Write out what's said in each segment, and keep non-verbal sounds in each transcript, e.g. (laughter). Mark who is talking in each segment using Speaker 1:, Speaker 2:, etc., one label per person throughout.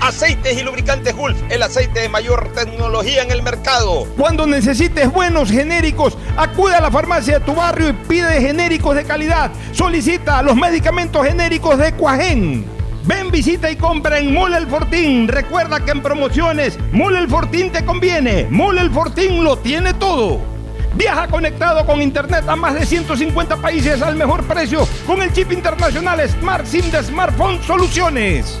Speaker 1: Aceites y lubricantes Gulf, el aceite de mayor tecnología en el mercado.
Speaker 2: Cuando necesites buenos genéricos, acude a la farmacia de tu barrio y pide genéricos de calidad. Solicita los medicamentos genéricos de Cuajén. Ven, visita y compra en Mole El Fortín. Recuerda que en promociones, Mole El Fortín te conviene. Mole El Fortín lo tiene todo. Viaja conectado con Internet a más de 150 países al mejor precio con el chip internacional Smart SIM de Smartphone Soluciones.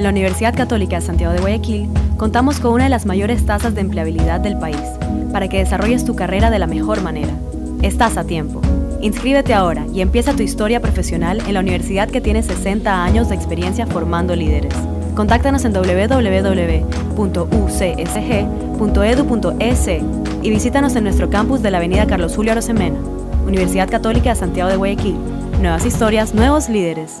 Speaker 3: En la Universidad Católica de Santiago de Guayaquil contamos con una de las mayores tasas de empleabilidad del país para que desarrolles tu carrera de la mejor manera. Estás a tiempo. Inscríbete ahora y empieza tu historia profesional en la universidad que tiene 60 años de experiencia formando líderes. Contáctanos en www.ucsg.edu.es y visítanos en nuestro campus de la Avenida Carlos Julio Arosemena, Universidad Católica de Santiago de Guayaquil. Nuevas historias, nuevos líderes.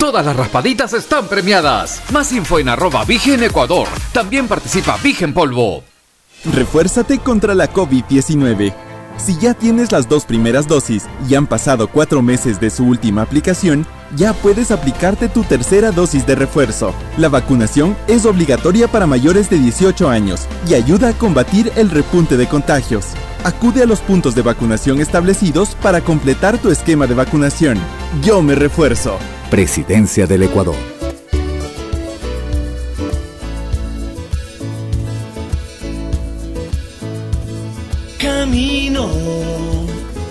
Speaker 4: Todas las raspaditas están premiadas. Más info en arroba Vigen Ecuador. También participa Vigen Polvo.
Speaker 5: Refuérzate contra la COVID-19. Si ya tienes las dos primeras dosis y han pasado cuatro meses de su última aplicación, ya puedes aplicarte tu tercera dosis de refuerzo. La vacunación es obligatoria para mayores de 18 años y ayuda a combatir el repunte de contagios. Acude a los puntos de vacunación establecidos para completar tu esquema de vacunación. Yo me refuerzo.
Speaker 6: Presidencia del Ecuador.
Speaker 7: Camino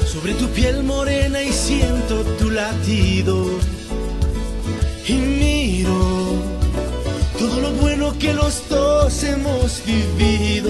Speaker 7: sobre tu piel morena y siento tu latido. Y miro todo lo bueno que los dos hemos vivido.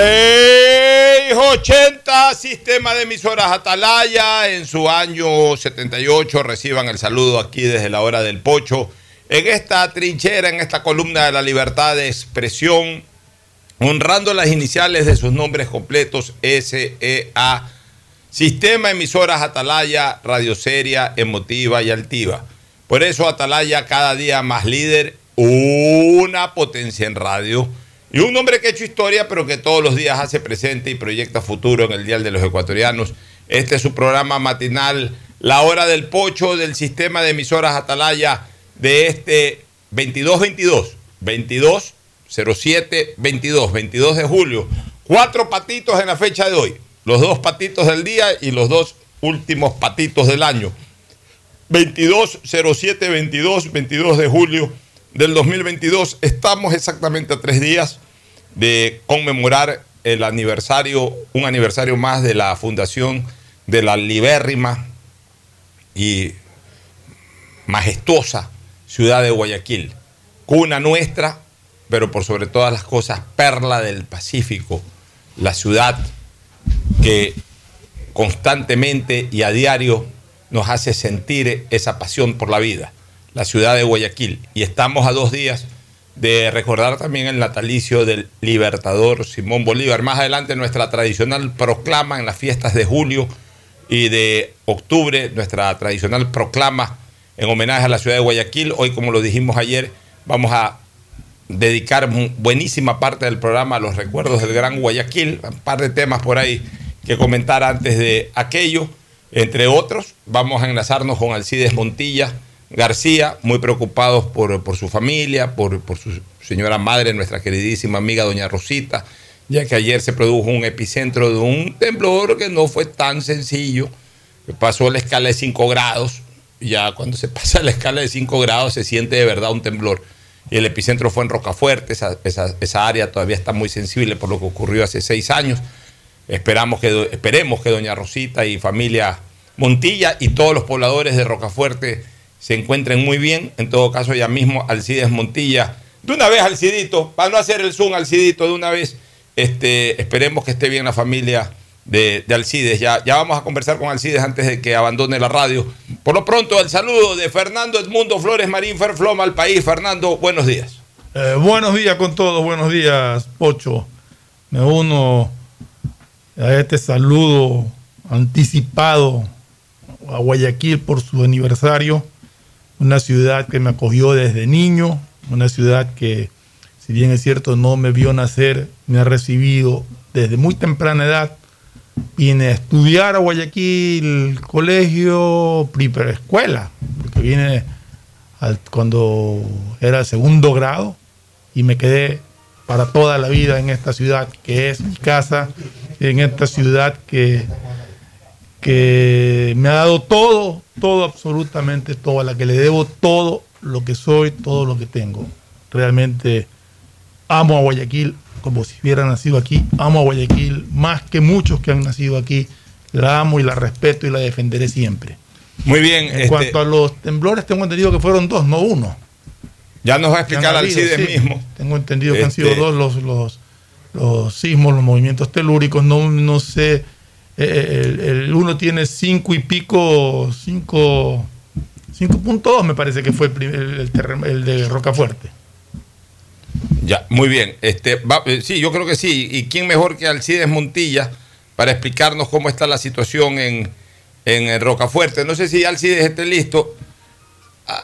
Speaker 2: ...680 Sistema de emisoras Atalaya. En su año 78 reciban el saludo aquí desde la hora del pocho. En esta trinchera, en esta columna de la libertad de expresión honrando las iniciales de sus nombres completos SEA Sistema Emisoras Atalaya, radioseria, emotiva y altiva. Por eso Atalaya cada día más líder, una potencia en radio y un hombre que ha hecho historia, pero que todos los días hace presente y proyecta futuro en el Dial de los Ecuatorianos. Este es su programa matinal, La Hora del Pocho del Sistema de Emisoras Atalaya de este 22-22, 22 07 22, 22 de julio. Cuatro patitos en la fecha de hoy. Los dos patitos del día y los dos últimos patitos del año. 22 07 22, 22 de julio del 2022. Estamos exactamente a tres días de conmemorar el aniversario, un aniversario más de la fundación de la libérrima y majestuosa ciudad de Guayaquil. Cuna nuestra, pero por sobre todas las cosas, perla del Pacífico, la ciudad que constantemente y a diario nos hace sentir esa pasión por la vida, la ciudad de Guayaquil. Y estamos a dos días de recordar también el natalicio del libertador Simón Bolívar. Más adelante nuestra tradicional proclama en las fiestas de julio y de octubre, nuestra tradicional proclama en homenaje a la ciudad de Guayaquil. Hoy, como lo dijimos ayer, vamos a dedicar buenísima parte del programa a los recuerdos del Gran Guayaquil, un par de temas por ahí que comentar antes de aquello, entre otros, vamos a enlazarnos con Alcides Montilla García, muy preocupados por, por su familia, por, por, su señora madre, nuestra queridísima amiga doña Rosita, ya que ayer se produjo un epicentro de un temblor que no fue tan sencillo, que pasó la escala de 5 grados, ya cuando se (laughs) pasa la escala de 5 grados se siente de verdad un temblor y el epicentro fue en Rocafuerte, esa, esa, esa, área todavía está muy sensible por lo que ocurrió hace seis años. Esperamos que, esperemos que doña Rosita y familia Montilla y todos los pobladores de Rocafuerte se encuentren muy bien. En todo caso, ya mismo Alcides Montilla, de una vez Alcidito, para no hacer el zoom Alcidito, de una vez, este, esperemos que esté bien la familia de, de, Alcides. Ya, ya vamos a conversar con Alcides antes de que abandone la radio. Por lo pronto, el saludo de Fernando Edmundo Flores Marín Ferfloma al país. Fernando, buenos días.
Speaker 8: Eh, buenos días con todos, buenos días, Pocho. Me uno a este saludo anticipado a Guayaquil por su aniversario. Una ciudad que me acogió desde niño, una ciudad que, si bien es cierto, no me vio nacer, me ha recibido desde muy temprana edad. Vine a estudiar a Guayaquil, colegio, escuela, porque vine al, cuando era segundo grado y me quedé para toda la vida en esta ciudad que es mi casa, en esta ciudad que, que me ha dado todo, todo, absolutamente todo, a la que le debo todo lo que soy, todo lo que tengo. Realmente amo a Guayaquil, como si hubiera nacido aquí. Amo a Guayaquil más que muchos que han nacido aquí. La amo y la respeto y la defenderé siempre.
Speaker 2: Muy bien.
Speaker 8: En este... cuanto a los temblores, tengo entendido que fueron dos, no uno.
Speaker 2: Ya nos va a explicar Alcides sí, mismo.
Speaker 8: Tengo entendido que este... han sido dos los, los, los, sismos, los movimientos telúricos. No, no sé. Eh, el, el, uno tiene cinco y pico, cinco, 5.2 me parece que fue el, primer, el, el, el de Rocafuerte.
Speaker 2: Ya, muy bien. Este, va, sí, yo creo que sí. ¿Y quién mejor que Alcides Montilla para explicarnos cómo está la situación en, en Rocafuerte? No sé si Alcides esté listo.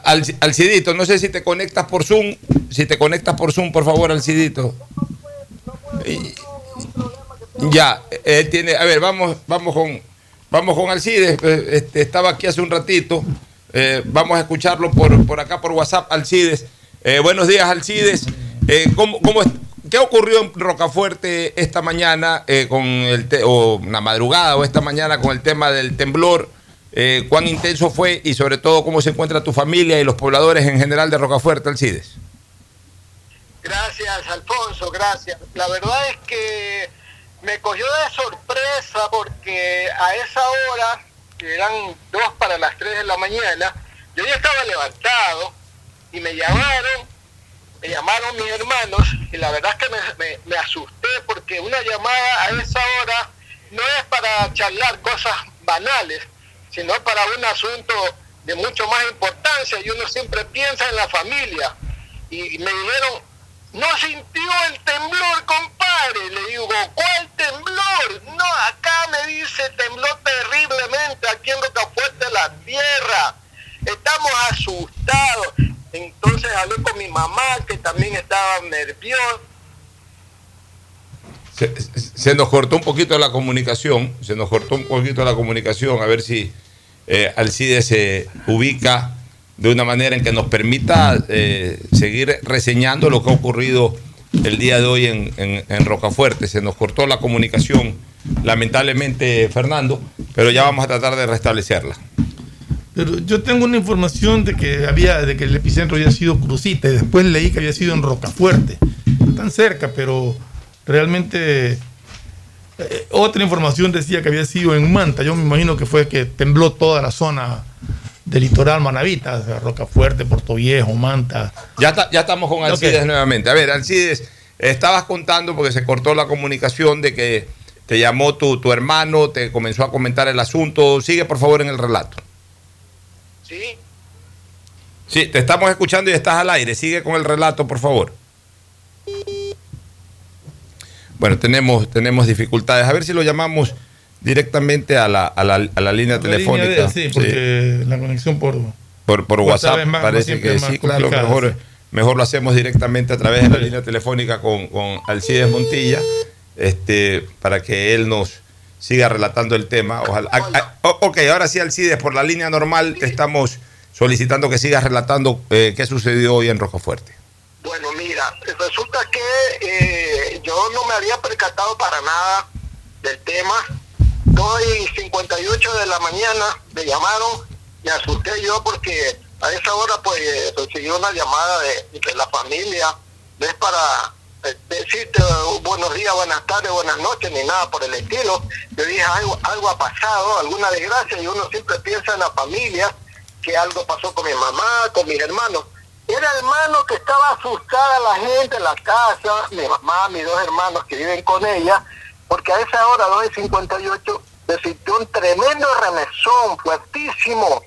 Speaker 2: Al, Alcidito, no sé si te conectas por Zoom. Si te conectas por Zoom, por favor, Alcidito. Y, ya, él tiene. A ver, vamos, vamos con. vamos con Alcides. eh, este, estaba aquí hace un ratito. Eh, vamos a escucharlo por, por acá por WhatsApp, Alcides. Eh, buenos días, Alcides. Eh, ¿cómo, cómo ¿Qué ocurrió en Rocafuerte esta mañana eh, con el te- o una madrugada o esta mañana con el tema del temblor? Eh, ¿Cuán intenso fue y sobre todo cómo se encuentra tu familia y los pobladores en general de Rocafuerte, Alcides?
Speaker 9: Gracias, Alfonso, gracias. La verdad es que me cogió de sorpresa porque a esa hora, que eran dos para las tres de la mañana, yo ya estaba levantado y me llamaron, me llamaron mis hermanos y la verdad es que me, asusté porque una llamada a esa hora no es para charlar cosas banales, sino para un asunto de mucho más importancia y uno siempre piensa en la familia. Y me dijeron, no sintió el temblor, compadre. Le digo, ¿cuál temblor? No, acá me dice, tembló terriblemente aquí en Rocafuerte la tierra. Estamos asustados. Entonces hablé con mi mamá, que también estaba nerviosa.
Speaker 2: Se, nos cortó un poquito la comunicación, se nos cortó un poquito la comunicación, a ver si eh, Alcides se ubica de una manera en que nos permita eh, seguir reseñando lo que ha ocurrido el día de hoy en, en- en Rocafuerte. Se nos cortó la comunicación, lamentablemente, Fernando, pero ya vamos a tratar de restablecerla.
Speaker 8: Pero yo tengo una información de que había, de que el epicentro había sido Crucita y después leí que había sido en Rocafuerte. Tan cerca, pero realmente eh, otra información decía que había sido en Manta. Yo me imagino que fue que tembló toda la zona del litoral manavita, o sea, Rocafuerte, Puerto Viejo, Manta.
Speaker 2: Ya, está- ya estamos con Alcides nuevamente. A ver, Alcides, estabas contando porque se cortó la comunicación de que te llamó tu, tu hermano, te comenzó a comentar el asunto. Sigue por favor en el relato.
Speaker 9: ¿Sí?
Speaker 2: Sí, te estamos escuchando y estás al aire. Sigue con el relato, por favor. Bueno, tenemos, tenemos dificultades. A ver si lo llamamos directamente a la, a la, a la línea
Speaker 8: La
Speaker 2: telefónica.
Speaker 8: línea de- sí, porque la conexión por...
Speaker 2: Por, por
Speaker 8: WhatsApp más-
Speaker 2: parece que sí, claro, mejor, mejor lo hacemos directamente a través de la línea telefónica con, con Alcides Montilla, este, para que él nos siga relatando el tema. Ojalá. Oh, ok, ahora sí, Alcides, por la línea normal te estamos solicitando que sigas relatando eh, qué sucedió hoy en Rocafuerte.
Speaker 9: Bueno, mira, resulta que eh, yo no me había percatado para nada del tema. 2 y 58 de la mañana me llamaron, me asusté yo porque a esa hora pues recibí una llamada de, de la familia, no es para eh, decirte uh, buenos días, buenas tardes, buenas noches, ni nada por el estilo. Yo dije algo, algo ha pasado, alguna desgracia, y uno siempre piensa en la familia, que algo pasó con mi mamá, con mis hermanos. Era hermano que estaba asustada la gente en la casa, mi mamá, mis dos hermanos que viven con ella, porque a esa hora, 2.58, se sintió un tremendo remesón, fuertísimo,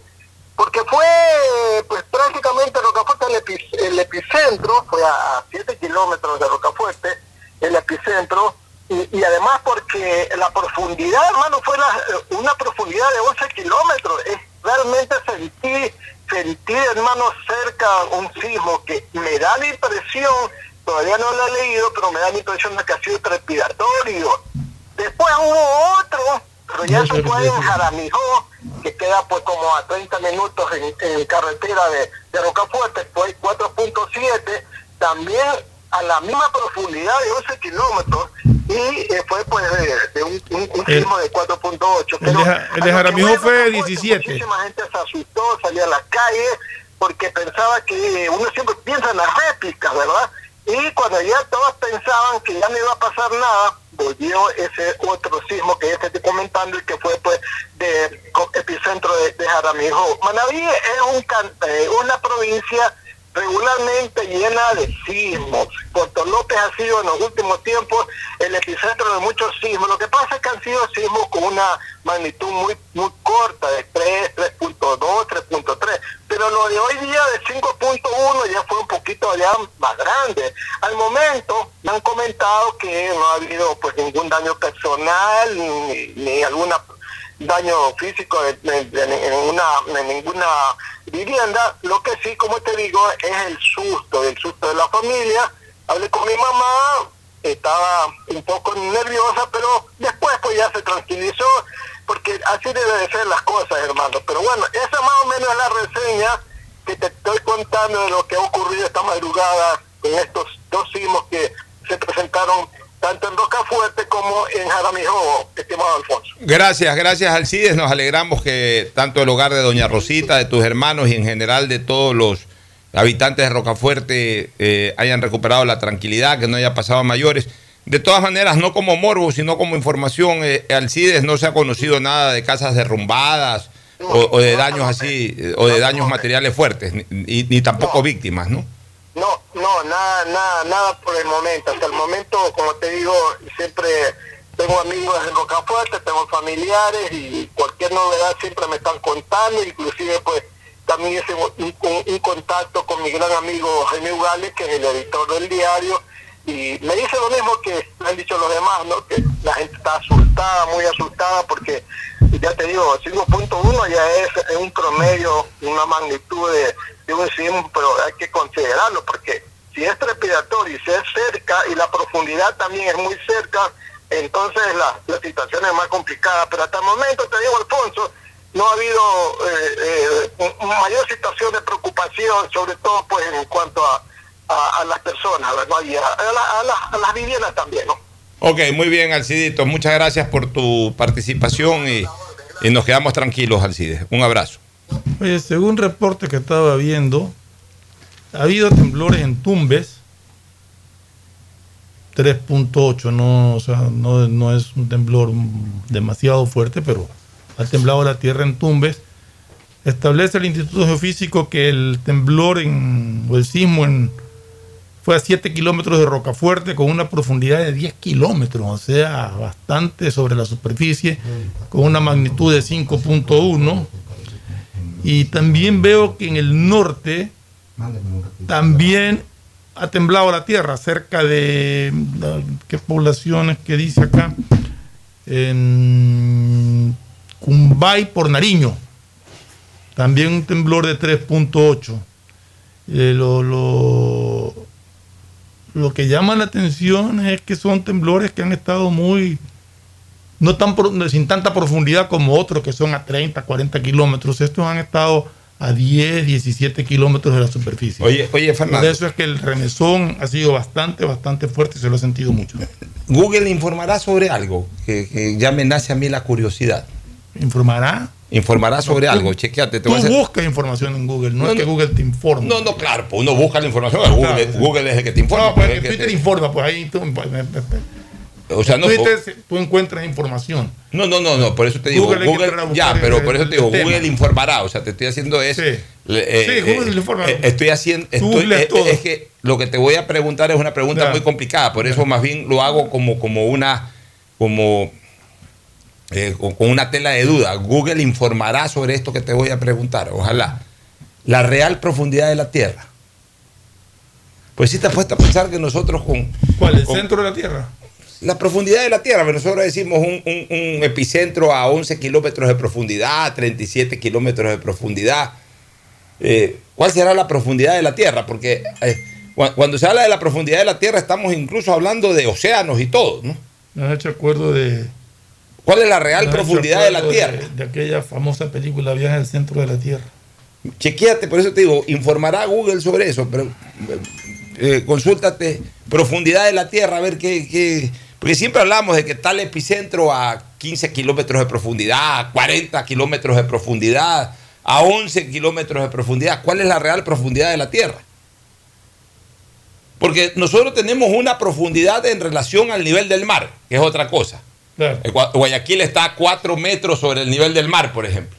Speaker 9: porque fue pues prácticamente Rocafuerte el, epi- el epicentro, fue a 7 kilómetros de Rocafuerte, el epicentro, y, además porque la profundidad, hermano, fue la- una profundidad de 11 kilómetros. Es, realmente sentí, sentí, hermano, cerca un sismo que me da la impresión, todavía no lo he leído, pero me da la impresión de que ha sido trepidatorio. Después hubo otro, pero ya eso fue en Jaramijó, que queda pues como a 30 minutos en, en carretera de, de Rocafuerte, fue 4.7, también a la misma profundidad de 11 kilómetros, y eh, fue pues de, de un, un, un
Speaker 8: El-
Speaker 9: sismo de 4.8.
Speaker 8: El el de Jaramillo fue 17.
Speaker 9: Muchísima gente se asustó, salía a la calle, porque pensaba que uno siempre piensa en las réplicas, ¿verdad? Y cuando ya todos pensaban que ya no iba a pasar nada, volvió ese otro sismo que ya te estoy comentando y que fue pues de epicentro de, de Jaramillo. Manaví es un can- eh, una provincia regularmente llena de sismos. Puerto López ha sido en los últimos tiempos el epicentro de muchos sismos. Lo que pasa es que han sido sismos con una magnitud muy muy corta, de 3, 3.2, 3.3. Pero lo de hoy día de 5.1 ya fue un poquito ya más grande. Al momento me han comentado que no ha habido pues ningún daño personal ni, ni alguna daño físico de- de ninguna, de ninguna vivienda. Lo que sí, como te digo, es el susto, el susto de la familia. Hablé con mi mamá, estaba un poco nerviosa, pero después pues ya se tranquilizó, porque así debe de ser las cosas, hermano. Pero bueno, esa más o menos es la reseña que te estoy contando de lo que ha ocurrido esta madrugada en estos dos sismos que se presentaron tanto en Rocafuerte como en Jaramijo, estimado Alfonso.
Speaker 2: Gracias, gracias Alcides. Nos alegramos que tanto el hogar de Doña Rosita, de tus hermanos y en general de todos los habitantes de Rocafuerte eh, hayan recuperado la tranquilidad, que no haya pasado a mayores. De todas maneras, no como morbo, sino como información, eh, Alcides no se ha conocido nada de casas derrumbadas o, o de daños así, o de daños materiales fuertes, ni, ni- ni tampoco víctimas, ¿no?
Speaker 9: No, no, nada, nada, nada por el momento. Hasta el momento, como te digo, siempre tengo amigos en Rocafuerte, tengo familiares y cualquier novedad siempre me están contando, inclusive pues también hice un, un- un contacto con mi gran amigo Jaime Ugales, que es el editor del diario, y me dice lo mismo que han dicho los demás, ¿no? Que la gente está asustada, muy asustada, porque ya te digo, 5.1 ya es, un promedio, una magnitud de, de un sismo, pero hay que considerarlo, porque si es trepidatorio y si es cerca y la profundidad también es muy cerca, entonces la, la situación es más complicada. Pero hasta el momento, te digo, Alfonso, no ha habido eh, eh, mayor situación de preocupación, sobre todo pues en cuanto a, a, a las personas, ¿verdad? Y a, a la- a la- a las viviendas también, ¿no?
Speaker 2: Ok, muy bien, Alcidito. Muchas gracias por tu participación y, y nos quedamos tranquilos, Alcides. Un abrazo.
Speaker 8: Oye, según reporte que estaba viendo, ha habido temblores en Tumbes, 3.8, no, o sea, no, no es un temblor demasiado fuerte, pero ha temblado la tierra en Tumbes. Establece el Instituto Geofísico que el temblor en, o el sismo en, fue a 7 kilómetros de Rocafuerte con una profundidad de 10 kilómetros, o sea, bastante sobre la superficie, con una magnitud de 5.1. Y también veo que en el norte también ha temblado la tierra, cerca de qué poblaciones que dice acá, en Cumbay por Nariño, también un temblor de 3.8. Eh, lo, lo que llama la atención es que son temblores que han estado muy, no tan sin tanta profundidad como otros que son a 30, 40 kilómetros. Estos han estado a 10, 17 kilómetros de la superficie.
Speaker 2: Oye, oye, Fernando.
Speaker 8: Por eso es que el remesón ha sido bastante, bastante fuerte y se lo he sentido mucho.
Speaker 2: Google informará sobre algo que, que ya me nace a mí la curiosidad.
Speaker 8: ¿Informará?
Speaker 2: Informará sobre algo. Chequeate. Te
Speaker 8: Tú
Speaker 2: voy a hacer-
Speaker 8: buscas información en Google, no,
Speaker 2: No,
Speaker 8: es que. Google te informe.
Speaker 2: No, no, claro, pues uno busca la información. Google,
Speaker 8: Claro.
Speaker 2: Google es el que te informa.
Speaker 8: No, pues
Speaker 2: pues, es
Speaker 8: Twitter
Speaker 2: te-
Speaker 8: informa, pues ahí tú, pues,
Speaker 2: o sea, no,
Speaker 8: Twitter tú encuentras información.
Speaker 2: no, no, no, no, por eso te digo,
Speaker 8: Google
Speaker 2: Google, ya,
Speaker 8: el-
Speaker 2: pero por eso te digo,
Speaker 8: tema.
Speaker 2: Google informará, o sea, te estoy haciendo es, eh,
Speaker 8: Sí,
Speaker 2: eh,
Speaker 8: Google informa.
Speaker 2: eh, estoy haciendo,
Speaker 8: Tú
Speaker 2: estoy-
Speaker 8: googleas
Speaker 2: eh,
Speaker 8: todo.
Speaker 2: es que lo que te voy a preguntar es una pregunta
Speaker 8: Ya.
Speaker 2: muy complicada, por eso más bien lo hago como, como una, como eh, con, con una tela de duda. Google informará sobre esto que te voy a preguntar, ojalá. La real profundidad de la Tierra. Pues sí te has puesto a pensar que nosotros con...
Speaker 8: ¿Cuál? ¿El
Speaker 2: con-
Speaker 8: centro de la Tierra?
Speaker 2: la profundidad de la Tierra, pero nosotros decimos un, un- un epicentro a 11 kilómetros de profundidad, 37 kilómetros de profundidad. Eh, ¿Cuál será la profundidad de la Tierra? Porque eh, cu- cuando se habla de la profundidad de la Tierra estamos incluso hablando de océanos y todo, ¿no?
Speaker 8: Me has hecho acuerdo de.
Speaker 2: ¿Cuál es la real profundidad de la Tierra?
Speaker 8: De, aquella famosa película Viaje al centro de la Tierra.
Speaker 2: Chequéate, por eso te digo, informará Google sobre eso, pero eh, eh, consúltate profundidad de la Tierra, a ver qué, qué- Porque siempre hablamos de que tal epicentro a 15 kilómetros de profundidad, a 40 kilómetros de profundidad, a 11 kilómetros de profundidad. ¿Cuál es la real profundidad de la Tierra? Porque nosotros tenemos una profundidad en relación al nivel del mar, que es otra cosa.
Speaker 8: Claro.
Speaker 2: Eh, Gua- Guayaquil está a 4 metros sobre el nivel del mar, por ejemplo.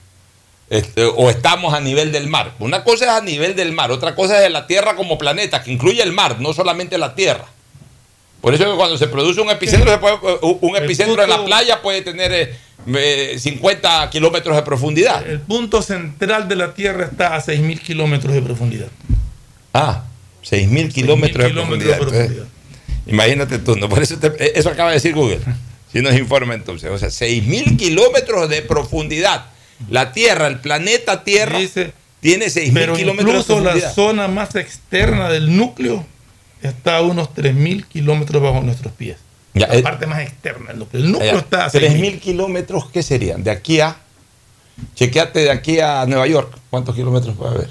Speaker 2: Este, o estamos a nivel del mar. Una cosa es a nivel del mar, otra cosa es la Tierra como planeta, que incluye el mar, no solamente la Tierra. Por eso es que cuando se produce un epicentro, se puede- un epicentro en la playa puede tener eh, eh, 50 kilómetros de profundidad.
Speaker 8: El punto central de la Tierra está a 6.000 kilómetros de profundidad.
Speaker 2: Ah, 6.000 kilómetros de
Speaker 8: kilómetros
Speaker 2: profundidad.
Speaker 8: de profundidad.
Speaker 2: Entonces, imagínate tú, ¿no? Por eso, te- eso acaba de decir Google. Si nos informa entonces. O sea, 6.000 kilómetros de profundidad. La Tierra, el planeta Tierra, tiene 6.000
Speaker 8: Pero
Speaker 2: kilómetros de
Speaker 8: incluso la
Speaker 2: profundidad.
Speaker 8: zona más externa del núcleo está a unos 3.000 kilómetros bajo nuestros pies.
Speaker 2: Ya,
Speaker 8: la
Speaker 2: eh,
Speaker 8: parte más externa. Lo que el núcleo está a
Speaker 2: 3.000 kilómetros, ¿qué serían? De aquí a. Chequeate de aquí a Nueva York. ¿Cuántos kilómetros puede haber?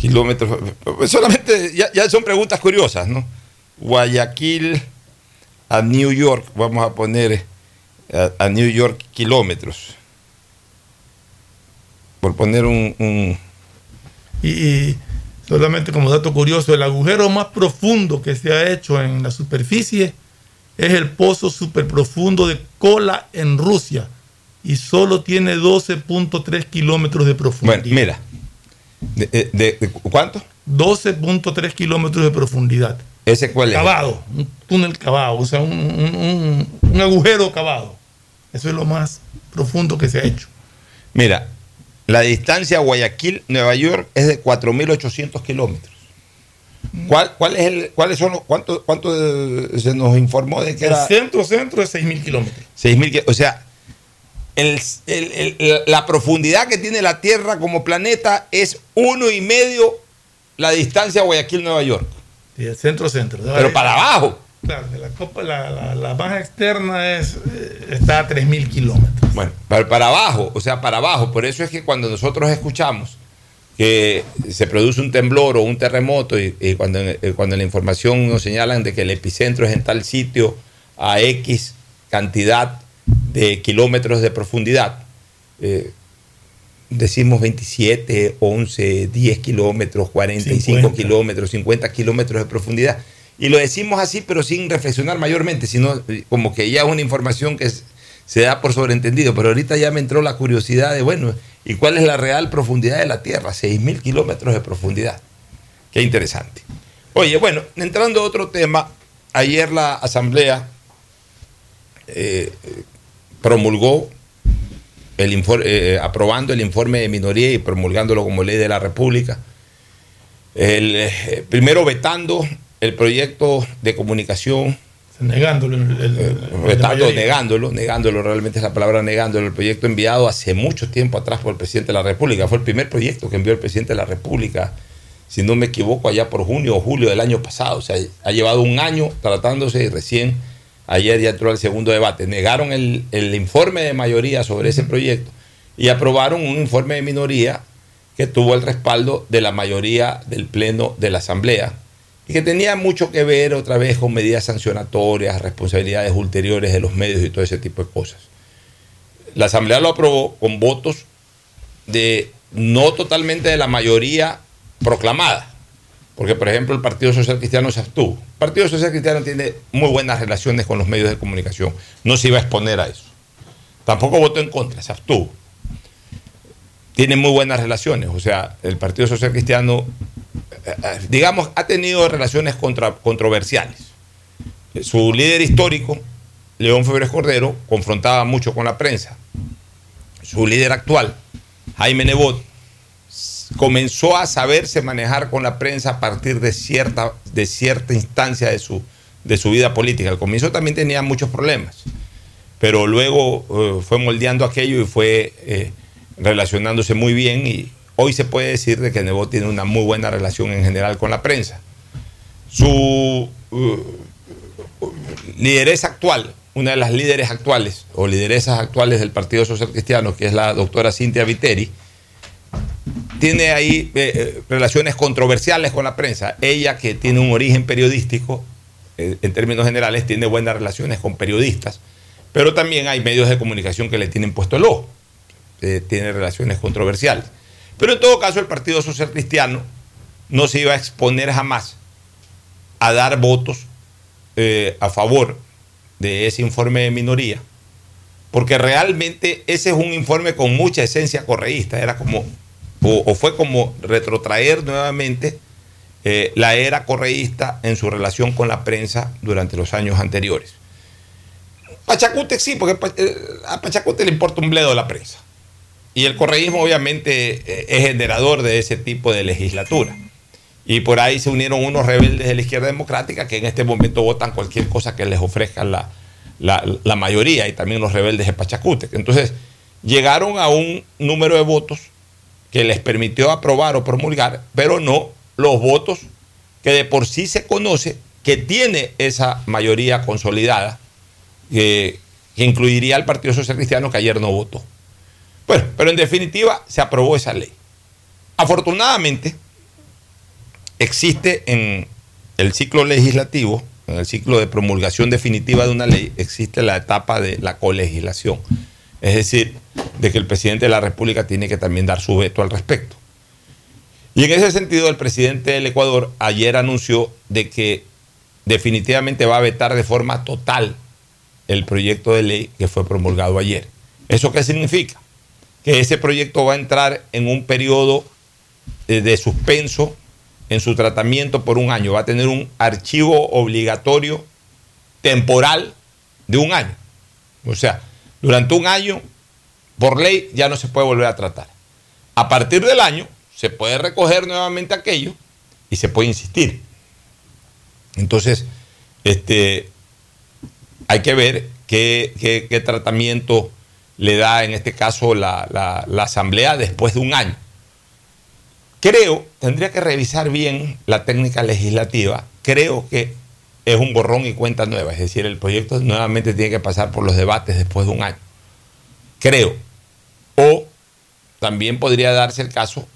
Speaker 2: Kilómetros. Solamente, ya, ya son preguntas curiosas, ¿no? Guayaquil a New York, vamos a poner eh, a, a New York kilómetros. Por poner un. un-
Speaker 8: Y, y solamente como dato curioso, el agujero más profundo que se ha hecho en la superficie es el pozo superprofundo de Kola en Rusia y solo tiene 12.3 kilómetros de profundidad.
Speaker 2: Bueno, mira. De, de- de- de- ¿Cuánto?
Speaker 8: 12.3 kilómetros de profundidad.
Speaker 2: ¿Ese cuál es?
Speaker 8: Cavado, un túnel cavado, o sea, un, un- agujero cavado. Eso es lo más profundo que se ha hecho.
Speaker 2: Mira, la distancia Guayaquil-Nueva York es de 4.800 kilómetros. ¿Cuál, cuál es el, ¿Cuáles son los, cuánto, cuánto eh, se nos informó de que
Speaker 8: El
Speaker 2: era
Speaker 8: centro-centro es 6.000 kilómetros.
Speaker 2: 6.000 ki- O sea, el- el- el- la profundidad que tiene la Tierra como planeta es uno y medio la distancia Guayaquil-Nueva York.
Speaker 8: Sí, el centro-centro.
Speaker 2: Pero para abajo.
Speaker 8: Claro, la, copa, la, la- la más externa es, eh, está a 3.000 kilómetros.
Speaker 2: Bueno, para, para abajo, o sea, para abajo. Por eso es que cuando nosotros escuchamos que se produce un temblor o un terremoto y, y cuando, eh, cuando en la información nos señalan de que el epicentro es en tal sitio a X cantidad de kilómetros de profundidad, eh, decimos 27, 11, 10 kilómetros, 45
Speaker 8: 50.
Speaker 2: kilómetros, 50 kilómetros de profundidad. Y lo decimos así, pero sin reflexionar mayormente, sino eh, como que ya es una información que es- se da por sobreentendido. Pero ahorita ya me entró la curiosidad de, bueno, ¿y cuál es la real profundidad de la Tierra? 6.000 kilómetros de profundidad. Qué interesante. Oye, bueno, entrando a otro tema, ayer la Asamblea eh, eh, promulgó el infor- eh, aprobando el informe de minoría y promulgándolo como ley de la República. El, eh, primero vetando el proyecto de comunicación,
Speaker 8: Negándolo. el- el- el-
Speaker 2: vetando, negándolo, negándolo, realmente es la palabra negándolo, el proyecto enviado hace mucho tiempo atrás por el presidente de la República. Fue el primer proyecto que envió el presidente de la República, si no me equivoco, allá por junio o julio del año pasado. O sea, ha llevado un año tratándose y recién ayer ya entró al segundo debate. Negaron el, el informe de mayoría sobre ese proyecto y aprobaron un informe de minoría que tuvo el respaldo de la mayoría del Pleno de la Asamblea y que tenía mucho que ver otra vez con medidas sancionatorias, responsabilidades ulteriores de los medios y todo ese tipo de cosas. La Asamblea lo aprobó con votos de no totalmente de la mayoría proclamada, porque por ejemplo el Partido Social Cristiano se abstuvo. El Partido Social Cristiano tiene muy buenas relaciones con los medios de comunicación, no se iba a exponer a eso. Tampoco votó en contra, se abstuvo. Tiene muy buenas relaciones, o sea, el Partido Social Cristiano eh, eh, digamos, ha tenido relaciones contra- controversiales. Su líder histórico, León Febres Cordero, confrontaba mucho con la prensa. Su líder actual, Jaime Nebot, comenzó a saberse manejar con la prensa a partir de cierta, de cierta instancia de su, de su vida política. Al comienzo también tenía muchos problemas, pero luego eh, fue moldeando aquello y fue eh, relacionándose muy bien y hoy se puede decir de que Nebot tiene una muy buena relación en general con la prensa. Su uh, lideresa actual, una de las líderes actuales o lideresas actuales del Partido Social Cristiano, que es la doctora Cintia Viteri, tiene ahí eh, eh, relaciones controversiales con la prensa. Ella, que tiene un origen periodístico, eh, en términos generales, tiene buenas relaciones con periodistas, pero también hay medios de comunicación que le tienen puesto el ojo. Tiene relaciones controversiales. Pero en todo caso, el Partido Social Cristiano no se iba a exponer jamás a dar votos a favor de ese informe de minoría, porque realmente ese es un informe con mucha esencia correísta, era como, o, fue como retrotraer nuevamente eh, la era correísta en su relación con la prensa durante los años anteriores. Pachacute sí, porque eh, a Pachacute le importa un bledo la prensa. Y el correísmo obviamente eh, es generador de ese tipo de legislatura. Y por ahí se unieron unos rebeldes de la izquierda democrática que en este momento votan cualquier cosa que les ofrezca la, la- la mayoría y también los rebeldes de Pachacútec. Entonces llegaron a un número de votos que les permitió aprobar o promulgar, pero no los votos que de por sí se conoce que tiene esa mayoría consolidada, que, incluiría al Partido Social Cristiano que ayer no votó. Bueno, pero en definitiva se aprobó esa ley. Afortunadamente, existe en el ciclo legislativo, en el ciclo de promulgación definitiva de una ley, existe la etapa de la colegislación. Es decir, de que el presidente de la República tiene que también dar su veto al respecto. Y en ese sentido, el presidente del Ecuador ayer anunció de que definitivamente va a vetar de forma total el proyecto de ley que fue promulgado ayer. ¿Eso qué significa? Que ese proyecto va a entrar en un periodo eh, de suspenso en su tratamiento por un año. Va a tener un archivo obligatorio temporal de un año. O sea, durante un año, por ley, ya no se puede volver a tratar. A partir del año, se puede recoger nuevamente aquello y se puede insistir. Entonces, este, hay que ver qué, tratamiento le da en este caso la, la- la Asamblea después de un año. Creo, tendría que revisar bien la técnica legislativa, creo que es un borrón y cuenta nueva, es decir, el proyecto nuevamente tiene que pasar por los debates después de un año. Creo. O también podría darse el caso,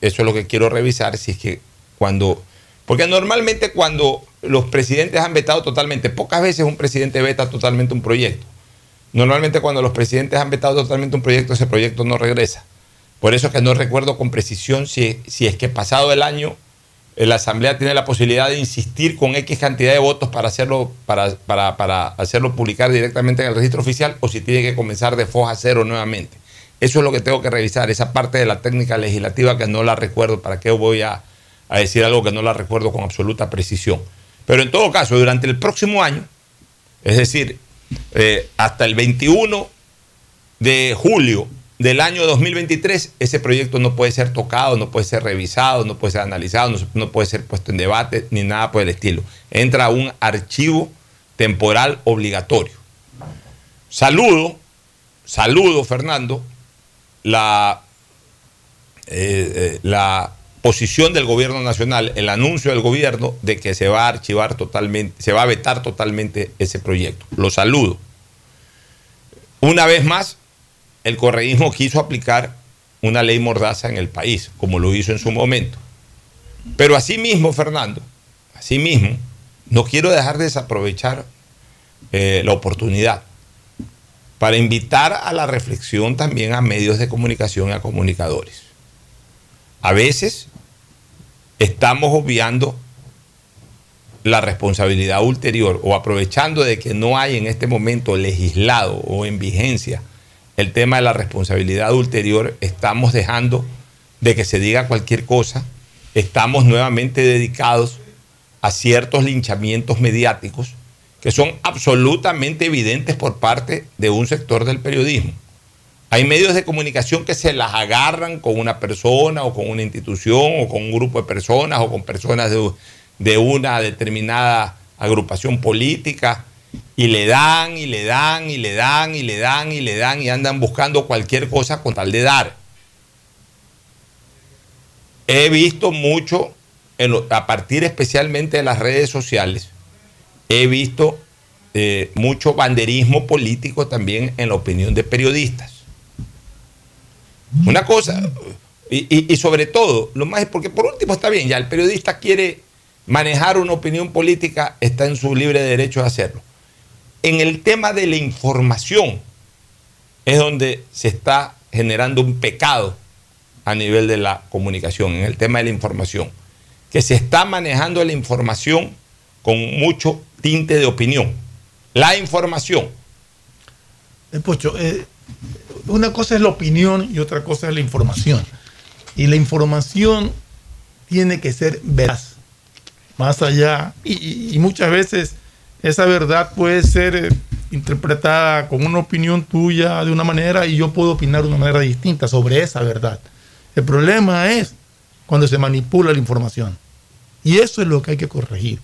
Speaker 2: eso es lo que quiero revisar, si es que cuando, porque normalmente cuando los presidentes han vetado totalmente, pocas veces un presidente veta totalmente un proyecto. Normalmente cuando los presidentes han vetado totalmente un proyecto, ese proyecto no regresa. Por eso es que no recuerdo con precisión si, si es que pasado el año eh, la Asamblea tiene la posibilidad de insistir con X cantidad de votos para hacerlo, para, para, para hacerlo publicar directamente en el registro oficial o si tiene que comenzar de foja cero nuevamente. Eso es lo que tengo que revisar, esa parte de la técnica legislativa que no la recuerdo, ¿para qué voy a, decir algo que no la recuerdo con absoluta precisión? Pero en todo caso, durante el próximo año, es decir, eh, hasta el 21 de julio del año 2023, ese proyecto no puede ser tocado, no puede ser revisado, no puede ser analizado, no, no puede ser puesto en debate, ni nada por el estilo. Entra a un archivo temporal obligatorio. Saludo, saludo, Fernando, la, eh, eh, la posición del gobierno nacional, el anuncio del gobierno de que se va a archivar totalmente, se va a vetar totalmente ese proyecto. Lo saludo. Una vez más, el correísmo quiso aplicar una ley mordaza en el país, como lo hizo en su momento. Pero asimismo, Fernando, asimismo, no quiero dejar de desaprovechar eh, la oportunidad para invitar a la reflexión también a medios de comunicación y a comunicadores. A veces estamos obviando la responsabilidad ulterior o aprovechando de que no hay en este momento legislado o en vigencia el tema de la responsabilidad ulterior, estamos dejando de que se diga cualquier cosa, estamos nuevamente dedicados a ciertos linchamientos mediáticos que son absolutamente evidentes por parte de un sector del periodismo. Hay medios de comunicación que se las agarran con una persona o con una institución o con un grupo de personas o con personas de, de una determinada agrupación política y le dan y le dan y le dan y le dan y le dan y andan buscando cualquier cosa con tal de dar. He visto mucho, a partir especialmente de las redes sociales, he visto eh, mucho banderismo político también en la opinión de periodistas. Una cosa, y, y- y sobre todo, lo más es porque por último está bien, ya el periodista quiere manejar una opinión política, está en su libre derecho de hacerlo. En el tema de la información es donde se está generando un pecado a nivel de la comunicación, en el tema de la información, que se está manejando la información con mucho tinte de opinión. La información.
Speaker 8: Eh, Pocho, eh, una cosa es la opinión y otra cosa es la información. Y la información tiene que ser veraz, más allá. Y, muchas veces esa verdad puede ser eh, interpretada con una opinión tuya de una manera y yo puedo opinar de una manera distinta sobre esa verdad. El problema es cuando se manipula la información. Y eso es lo que hay que corregir.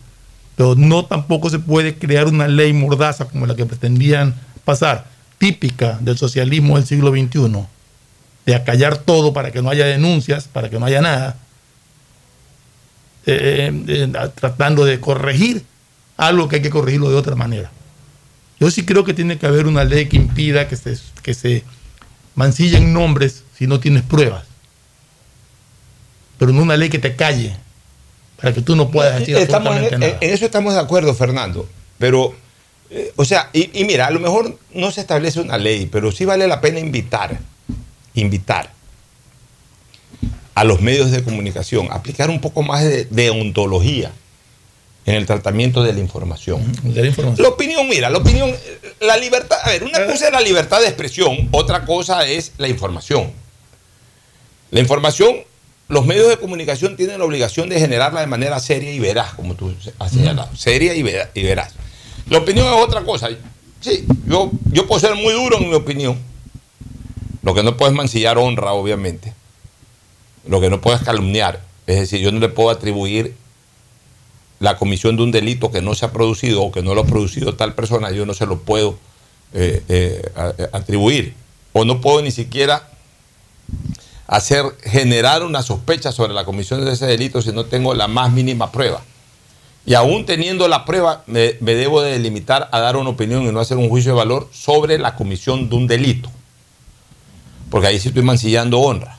Speaker 8: Pero no tampoco se puede crear una ley mordaza como la que pretendían pasar, típica del socialismo del siglo XXI, de acallar todo para que no haya denuncias, para que no haya nada, eh, eh, eh, tratando de corregir algo que hay que corregirlo de otra manera. Yo sí creo que tiene que haber una ley que impida que se, que se mancillen nombres si no tienes pruebas. Pero no una ley que te calle para que tú no puedas decir
Speaker 2: Estamos en,
Speaker 8: absolutamente nada.
Speaker 2: en eso estamos de acuerdo, Fernando. Pero, eh, o sea, y, y mira, a lo mejor no se establece una ley, pero sí vale la pena invitar, invitar a los medios de comunicación aplicar un poco más de, de ontología en el tratamiento de la información.
Speaker 8: De la información.
Speaker 2: La opinión, mira, la opinión, eh, la libertad, a ver, una cosa es la libertad de expresión, otra cosa es la información. La información, los medios de comunicación tienen la obligación de generarla de manera seria y veraz, como tú has señalado, seria y vera- y veraz. La opinión es otra cosa. Sí, yo, yo puedo ser muy duro en mi opinión. Lo que no puedo es mancillar honra, obviamente. Lo que no puedo es calumniar. Es decir, yo no le puedo atribuir la comisión de un delito que no se ha producido o que no lo ha producido tal persona, yo no se lo puedo eh, eh, a- atribuir. O no puedo ni siquiera hacer generar una sospecha sobre la comisión de ese delito si no tengo la más mínima prueba. Y aún teniendo la prueba, me, debo de limitar a dar una opinión y no hacer un juicio de valor sobre la comisión de un delito. Porque ahí sí estoy mancillando honra.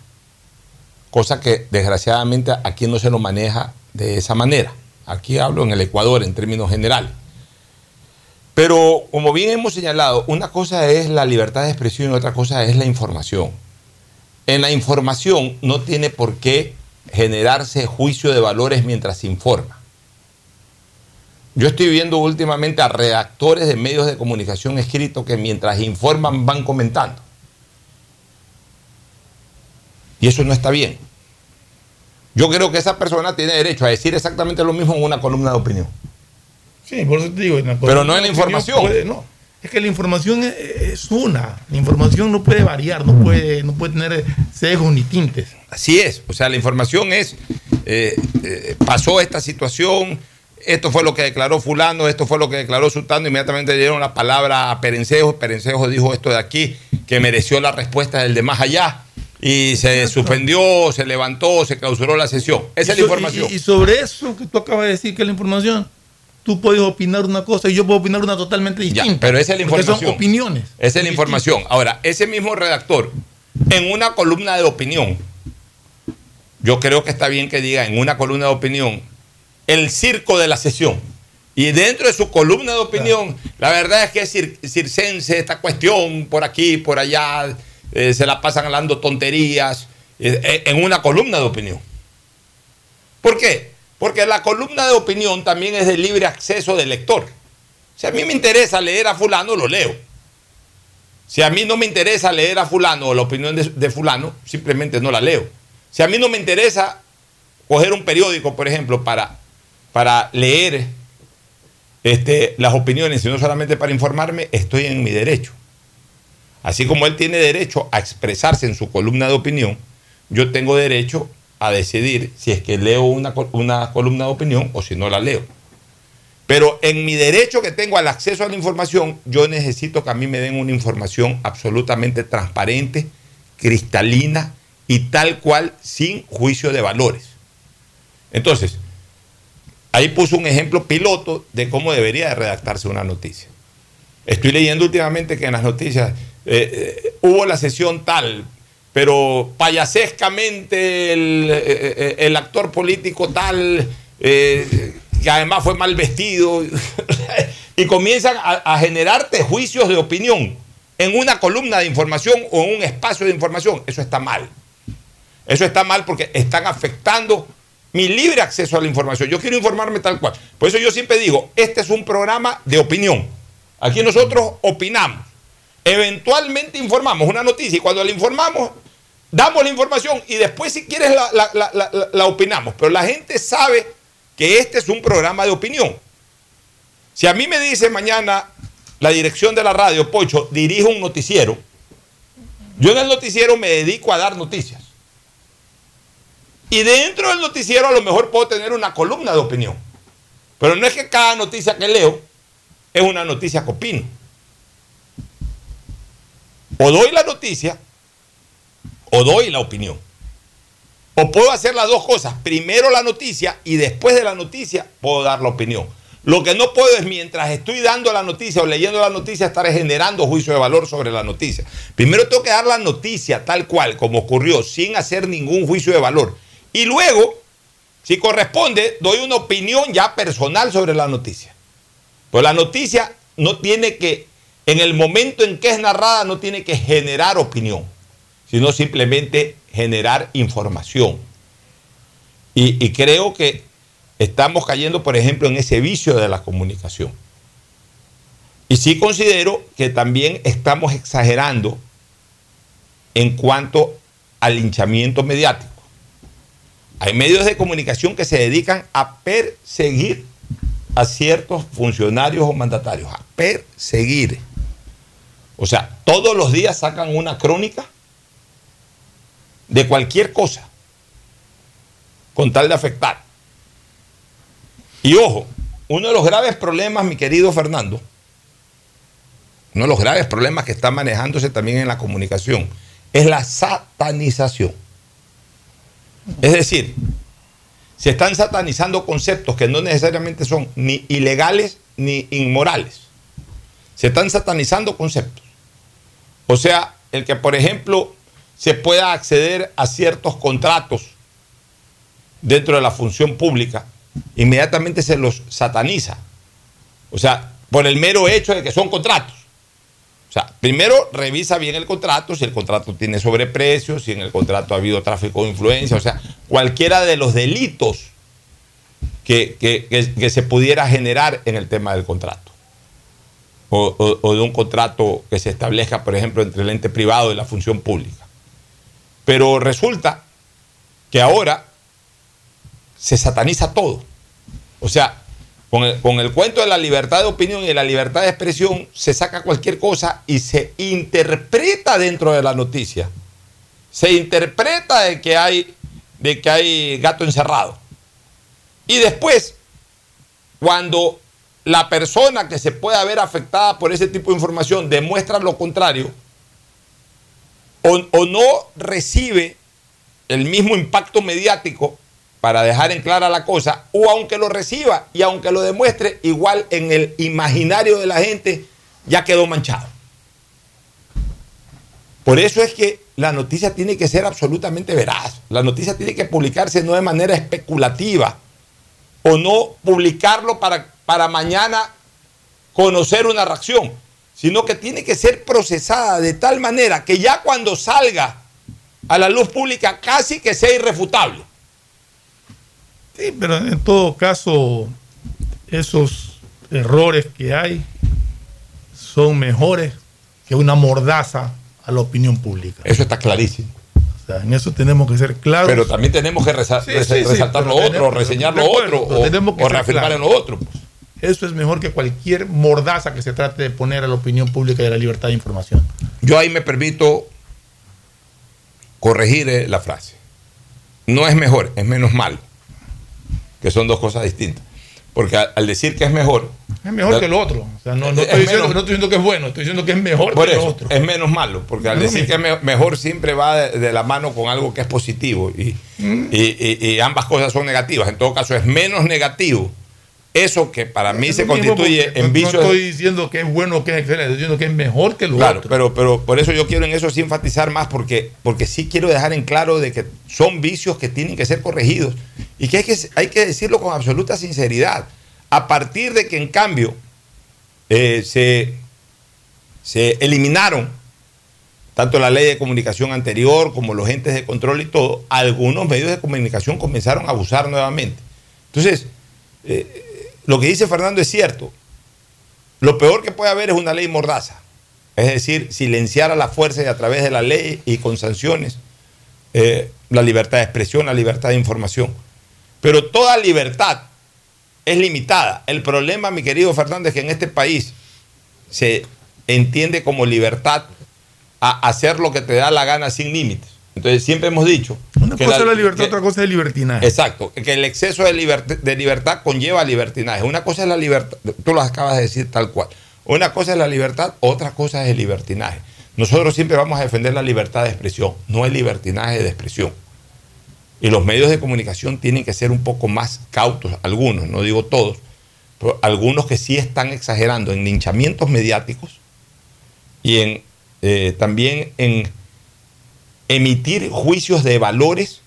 Speaker 2: Cosa que desgraciadamente aquí no se lo maneja de esa manera. Aquí hablo en el Ecuador en términos generales. Pero como bien hemos señalado, una cosa es la libertad de expresión y otra cosa es la información. En la información no tiene por qué generarse juicio de valores mientras se informa. Yo estoy viendo últimamente a redactores de medios de comunicación escritos que mientras informan van comentando. Y eso no está bien. Yo creo que esa persona tiene derecho a decir exactamente lo mismo en una columna de opinión.
Speaker 8: Sí, por eso te digo. en la
Speaker 2: Pero no en la información.
Speaker 8: puede- no. Es que la información es, es una. La información no puede variar, no puede, no puede tener sesgos ni tintes.
Speaker 2: Así es, o sea, la información es, eh, eh, pasó esta situación, esto fue lo que declaró fulano, esto fue lo que declaró sultano, inmediatamente le dieron la palabra a Perencejo, Perencejo dijo esto de aquí, que mereció la respuesta del de más allá, y se suspendió, se levantó, se clausuró la sesión. Esa es la información.
Speaker 8: Y, y sobre eso que tú acabas de decir, que es la información, tú puedes opinar una cosa y yo puedo opinar una totalmente
Speaker 2: Ya,
Speaker 8: distinta.
Speaker 2: pero esa es la información.
Speaker 8: Son opiniones.
Speaker 2: Esa es la información. Ahora, ese mismo redactor, en una columna de opinión, yo creo que está bien que diga en una columna de opinión, el circo de la sesión. Y dentro de su columna de opinión, la verdad es que es cir- circense esta cuestión, por aquí, por allá, eh, se la pasan hablando tonterías, eh, en una columna de opinión. ¿Por qué? Porque la columna de opinión también es de libre acceso del lector. Si a mí me interesa leer a fulano, lo leo. Si a mí no me interesa leer a fulano o la opinión de, de fulano, simplemente no la leo. Si a mí no me interesa coger un periódico, por ejemplo, para, para leer este, las opiniones, sino solamente para informarme, estoy en mi derecho. Así como él tiene derecho a expresarse en su columna de opinión, yo tengo derecho a decidir si es que leo una, una columna de opinión o si no la leo. Pero en mi derecho que tengo al acceso a la información, yo necesito que a mí me den una información absolutamente transparente, cristalina y tal cual, sin juicio de valores. Entonces, ahí puso un ejemplo piloto de cómo debería de redactarse una noticia. Estoy leyendo últimamente que en las noticias eh, eh, hubo la sesión tal, pero payasescamente el, eh, eh, el actor político tal, eh, que además fue mal vestido, (laughs) y comienzan a generarte juicios de opinión en una columna de información o en un espacio de información. Eso está mal. Eso está mal porque están afectando mi libre acceso a la información. Yo quiero informarme tal cual. Por eso yo siempre digo, este es un programa de opinión. Aquí nosotros opinamos. Eventualmente informamos una noticia y cuando la informamos, damos la información y después si quieres la, opinamos. Pero la gente sabe que este es un programa de opinión. Si a mí me dice mañana la dirección de la radio, Pocho, dirijo un noticiero, yo en el noticiero me dedico a dar noticias. Y dentro del noticiero a lo mejor puedo tener una columna de opinión. Pero no es que cada noticia que leo es una noticia que opino. O doy la noticia o doy la opinión. O puedo hacer las dos cosas. Primero la noticia y después de la noticia puedo dar la opinión. Lo que no puedo es mientras estoy dando la noticia o leyendo la noticia estar generando juicio de valor sobre la noticia. Primero tengo que dar la noticia tal cual, como ocurrió, sin hacer ningún juicio de valor. Y luego, si corresponde, doy una opinión ya personal sobre la noticia. Pues la noticia no tiene que, en el momento en que es narrada, no tiene que generar opinión, sino simplemente generar información. Y, creo que estamos cayendo, por ejemplo, en ese vicio de la comunicación. Y sí considero que también estamos exagerando en cuanto al linchamiento mediático. Hay medios de comunicación que se dedican a perseguir a ciertos funcionarios o mandatarios, a perseguir. O sea, todos los días sacan una crónica de cualquier cosa con tal de afectar. Y ojo, uno de los graves problemas, mi querido Fernando, uno de los graves problemas que está manejándose también en la comunicación es la satanización. Es decir, se están satanizando conceptos que no necesariamente son ni ilegales ni inmorales. Se están satanizando conceptos. O sea, el que, por ejemplo, se pueda acceder a ciertos contratos dentro de la función pública, inmediatamente se los sataniza. O sea, por el mero hecho de que son contratos. O sea, primero revisa bien el contrato, si el contrato tiene sobreprecios, si en el contrato ha habido tráfico de influencia, o sea, cualquiera de los delitos que, que- que- que se pudiera generar en el tema del contrato. O, de un contrato que se establezca, por ejemplo, entre el ente privado y la función pública. Pero resulta que ahora se sataniza todo. O sea, con el, con el cuento de la libertad de opinión y de la libertad de expresión, se saca cualquier cosa y se interpreta dentro de la noticia. Se interpreta de que hay, de que hay gato encerrado. Y después, cuando la persona que se pueda ver afectada por ese tipo de información demuestra lo contrario, o, o no recibe el mismo impacto mediático para dejar en clara la cosa, o aunque lo reciba y aunque lo demuestre, igual en el imaginario de la gente ya quedó manchado. Por eso es que la noticia tiene que ser absolutamente veraz. La noticia tiene que publicarse no de manera especulativa o no publicarlo para, para mañana conocer una reacción, sino que tiene que ser procesada de tal manera que ya cuando salga a la luz pública casi que sea irrefutable.
Speaker 8: Sí, pero en todo caso, esos errores que hay son mejores que una mordaza a la opinión pública.
Speaker 2: Eso está clarísimo.
Speaker 8: O sea, en eso tenemos que ser claros.
Speaker 2: Pero también tenemos que resa-
Speaker 8: Sí,
Speaker 2: resa-
Speaker 8: sí, sí,
Speaker 2: resaltar lo otro, reseñar lo otro, o, reafirmar en lo otro.
Speaker 8: Eso es mejor que cualquier mordaza que se trate de poner a la opinión pública y a la libertad de información.
Speaker 2: Yo ahí me permito corregir eh, la frase. No es mejor, es menos malo. Que son dos cosas distintas. Porque al, decir que es mejor.
Speaker 8: Es mejor
Speaker 2: la-
Speaker 8: que lo otro. O sea, no, no
Speaker 2: Es
Speaker 8: estoy, diciendo,
Speaker 2: menos-
Speaker 8: no estoy diciendo que es bueno, estoy diciendo que es mejor
Speaker 2: Por
Speaker 8: que
Speaker 2: eso,
Speaker 8: otro.
Speaker 2: es menos malo, porque al decir que es me- mejor siempre va de, de la mano con algo que es positivo y,
Speaker 8: Mm.
Speaker 2: y- y- y ambas cosas son negativas. En todo caso, es menos negativo eso que para mí se
Speaker 8: mismo
Speaker 2: constituye en vicio.
Speaker 8: No estoy diciendo que es bueno o que es excelente, estoy diciendo que es mejor que lo
Speaker 2: Claro,
Speaker 8: otro.
Speaker 2: pero, pero por eso yo quiero en eso sí enfatizar más, porque, porque sí quiero dejar en claro de que son vicios que tienen que ser corregidos y que hay que, hay que decirlo con absoluta sinceridad. A partir de que en cambio eh, se, se eliminaron tanto la ley de comunicación anterior como los entes de control y todo, algunos medios de comunicación comenzaron a abusar nuevamente. Entonces, eh, lo que dice Fernando es cierto. Lo peor que puede haber es una ley mordaza. Es decir, silenciar a la fuerza y a través de la ley y con sanciones eh, la libertad de expresión, la libertad de información. Pero toda libertad es limitada. El problema, mi querido Fernando, es que en este país se entiende como libertad a hacer lo que te da la gana sin límites. Entonces siempre hemos dicho...
Speaker 8: Una cosa
Speaker 2: la-
Speaker 8: es la libertad,
Speaker 2: que-
Speaker 8: otra cosa es el libertinaje.
Speaker 2: Exacto, que el exceso de libertad conlleva libertinaje. Una cosa es la libertad, tú lo acabas de decir tal cual. Una cosa es la libertad, otra cosa es el libertinaje. Nosotros siempre vamos a defender la libertad de expresión, no el libertinaje de expresión. Y los medios de comunicación tienen que ser un poco más cautos, algunos, no digo todos,
Speaker 10: pero algunos que sí están exagerando en linchamientos mediáticos y en eh, también en emitir juicios de valores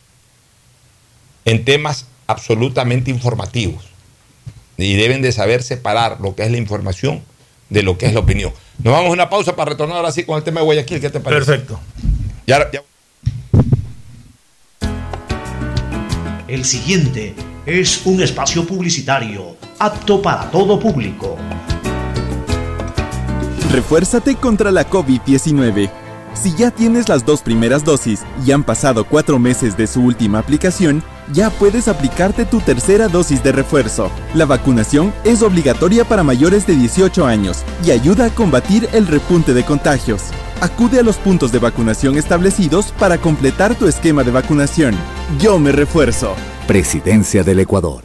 Speaker 10: en temas absolutamente informativos. Y deben de saber separar lo que es la información de lo que es la opinión. Nos vamos a una pausa para retornar ahora sí con el tema de Guayaquil. ¿Qué te parece?
Speaker 8: Perfecto.
Speaker 10: Ya, ya-
Speaker 11: El siguiente es un espacio publicitario apto para todo público.
Speaker 5: Refuérzate contra la COVID-19. Si ya tienes las dos primeras dosis y han pasado cuatro meses de su última aplicación, ya puedes aplicarte tu tercera dosis de refuerzo. La vacunación es obligatoria para mayores de 18 años y ayuda a combatir el repunte de contagios. Acude a los puntos de vacunación establecidos para completar tu esquema de vacunación. Yo me refuerzo.
Speaker 12: Presidencia del Ecuador.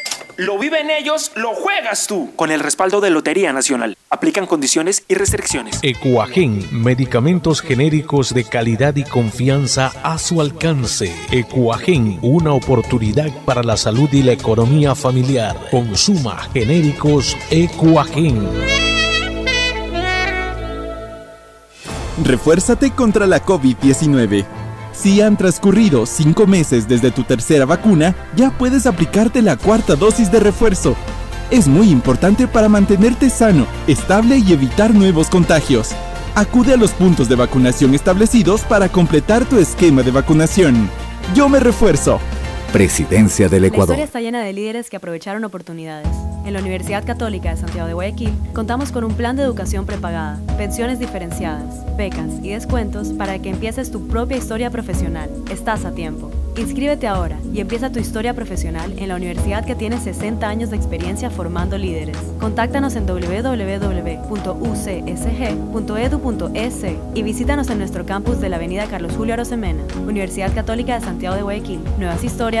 Speaker 13: Lo viven ellos, lo juegas tú. Con el respaldo de Lotería Nacional. Aplican condiciones y restricciones.
Speaker 14: Ecuagen, medicamentos genéricos de calidad y confianza a su alcance. Ecuagen, una oportunidad para la salud y la economía familiar. Consuma genéricos Ecuagen.
Speaker 5: Refuérzate contra la COVID-19. Si han transcurrido cinco meses desde tu tercera vacuna, ya puedes aplicarte la cuarta dosis de refuerzo. Es muy importante para mantenerte sano, estable y evitar nuevos contagios. Acude a los puntos de vacunación establecidos para completar tu esquema de vacunación. Yo me refuerzo.
Speaker 12: Presidencia del
Speaker 3: La
Speaker 12: Ecuador.
Speaker 3: historia está llena de líderes que aprovecharon oportunidades. En la Universidad Católica de Santiago de Guayaquil contamos con un plan de educación prepagada, pensiones diferenciadas, becas y descuentos para que empieces tu propia historia profesional. Estás a tiempo. Inscríbete ahora y empieza tu historia profesional en la universidad que tiene 60 años de experiencia formando líderes. Contáctanos en www.ucsg.edu.es y visítanos en nuestro campus de la Avenida Carlos Julio Arosemena, Universidad Católica de Santiago de Guayaquil. Nuevas historias,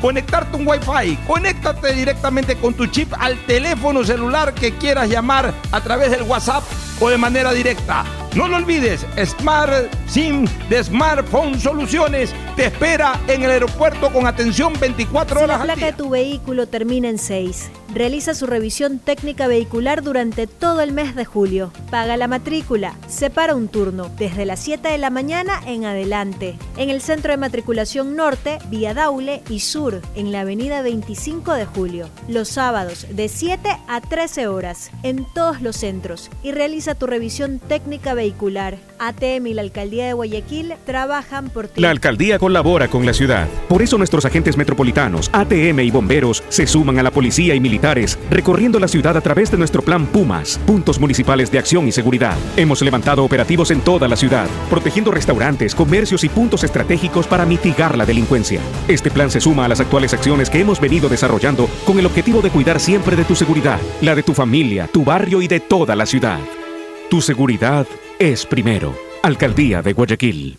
Speaker 2: conectarte un Wi-Fi. Conéctate directamente con tu chip al teléfono celular que quieras llamar a través del WhatsApp o de manera directa. No lo olvides, Smart SIM de Smartphone Soluciones te espera en el aeropuerto con atención 24
Speaker 15: Si
Speaker 2: horas
Speaker 15: la
Speaker 2: al
Speaker 15: placa
Speaker 2: día.
Speaker 15: de tu vehículo termina en 6, realiza su revisión técnica vehicular durante todo el mes de julio. Paga la matrícula, separa un turno desde las 7 de la mañana en adelante. En el centro de matriculación norte, vía Daule y sur, en la avenida 25 de julio. Los sábados de 7 a 13 horas en todos los centros y realiza tu revisión técnica vehicular. ATM y la Alcaldía de Guayaquil trabajan por ti.
Speaker 16: La alcaldía colabora con la ciudad. Por eso nuestros agentes metropolitanos, ATM y bomberos se suman a la policía y militares, recorriendo la ciudad a través de nuestro plan Pumas, puntos municipales de acción y seguridad. Hemos levantado operativos en toda la ciudad, protegiendo restaurantes, comercios y puntos estratégicos para mitigar la delincuencia. Este plan se suma a las actuales acciones que hemos venido desarrollando con el objetivo de cuidar siempre de tu seguridad, la de tu familia, tu barrio y de toda la ciudad. Tu seguridad es primero. Alcaldía de Guayaquil.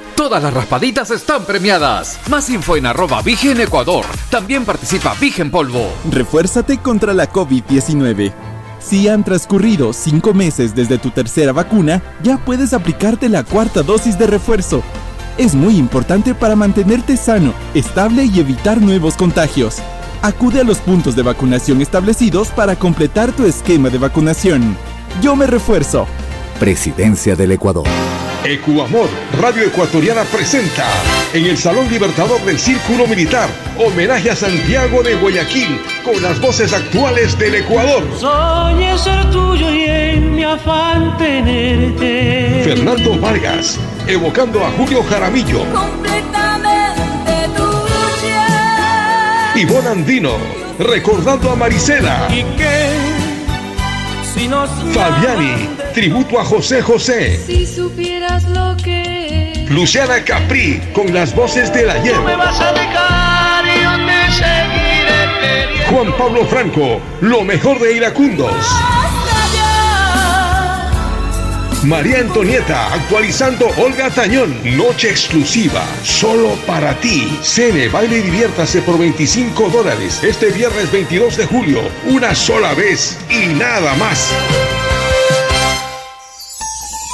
Speaker 4: Todas las raspaditas están premiadas. Más info en arroba Vigen Ecuador. También participa Vigen Polvo.
Speaker 5: Refuérzate contra la COVID-19. Si han transcurrido cinco meses desde tu tercera vacuna, ya puedes aplicarte la cuarta dosis de refuerzo. Es muy importante para mantenerte sano, estable y evitar nuevos contagios. Acude a los puntos de vacunación establecidos para completar tu esquema de vacunación. Yo me refuerzo.
Speaker 6: Presidencia del Ecuador.
Speaker 17: Ecuamor, Radio Ecuatoriana presenta en el Salón Libertador del Círculo Militar, homenaje a Santiago de Guayaquil, con las voces actuales del Ecuador.
Speaker 18: Soñé ser tuyo y en mi afán tenerte.
Speaker 17: Fernando Vargas, evocando a Julio Jaramillo.
Speaker 19: Completamente tuya.
Speaker 17: Ivonne Andino, recordando a Marisela.
Speaker 18: ¿Y qué? Si nos
Speaker 17: Fabiani, tributo a José José.
Speaker 19: Si supieras lo que
Speaker 17: Luciana Capri, con las voces del ayer.
Speaker 18: me vas a dejar y yo te seguiré queriendo.
Speaker 17: Juan Pablo Franco, lo mejor de Iracundos. María Antonieta, actualizando Olga Tañón. Noche exclusiva, solo para ti. Cene, baile y diviértase por 25 dólares. Este viernes 22 de julio, una sola vez y nada más.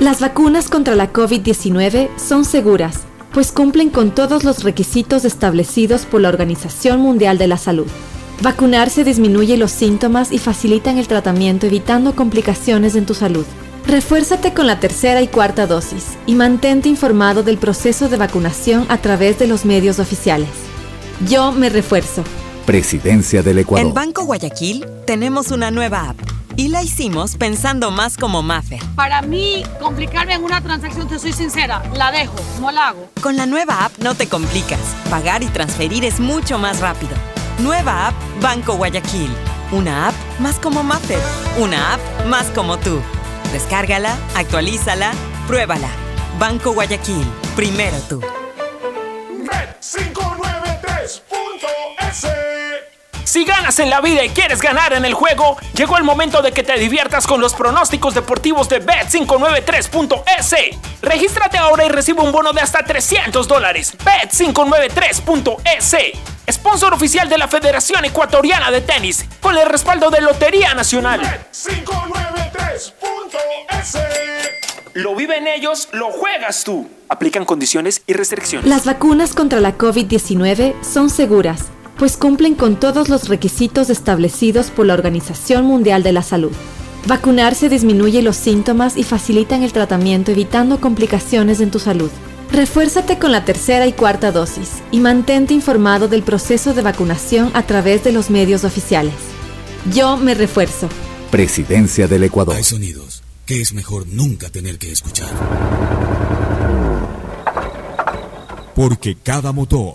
Speaker 20: Las vacunas contra la COVID-19 son seguras, pues cumplen con todos los requisitos establecidos por la Organización Mundial de la Salud. Vacunarse disminuye los síntomas y facilitan el tratamiento evitando complicaciones en tu salud. Refuérzate con la tercera y cuarta dosis y mantente informado del proceso de vacunación a través de los medios oficiales. Yo me refuerzo.
Speaker 6: Presidencia del Ecuador.
Speaker 21: En Banco Guayaquil tenemos una nueva app y la hicimos pensando más como Maffer.
Speaker 22: Para mí, complicarme en una transacción, te soy sincera, la dejo, no la hago.
Speaker 21: Con la nueva app no te complicas. Pagar y transferir es mucho más rápido. Nueva app Banco Guayaquil. Una app más como Maffer. Una app más como tú. Descárgala, actualízala, pruébala. Banco Guayaquil. Primero tú.
Speaker 13: Bet593.es Si ganas en la vida y quieres ganar en el juego, llegó el momento de que te diviertas con los pronósticos deportivos de Bet593.es. Regístrate ahora y recibe un bono de hasta 300 dólares. Bet593.es. Sponsor oficial de la Federación Ecuatoriana de Tenis, con el respaldo de Lotería Nacional.
Speaker 17: Bet593.es
Speaker 13: Lo viven ellos, lo juegas tú. Aplican condiciones y restricciones.
Speaker 20: Las vacunas contra la COVID-19 son seguras, pues cumplen con todos los requisitos establecidos por la Organización Mundial de la Salud. Vacunarse disminuye los síntomas y facilitan el tratamiento evitando complicaciones en tu salud. Refuérzate con la tercera y cuarta dosis y mantente informado del proceso de vacunación a través de los medios oficiales. Yo me refuerzo.
Speaker 6: Presidencia del Ecuador.
Speaker 23: Hay sonidos que es mejor nunca tener que escuchar. Porque cada motor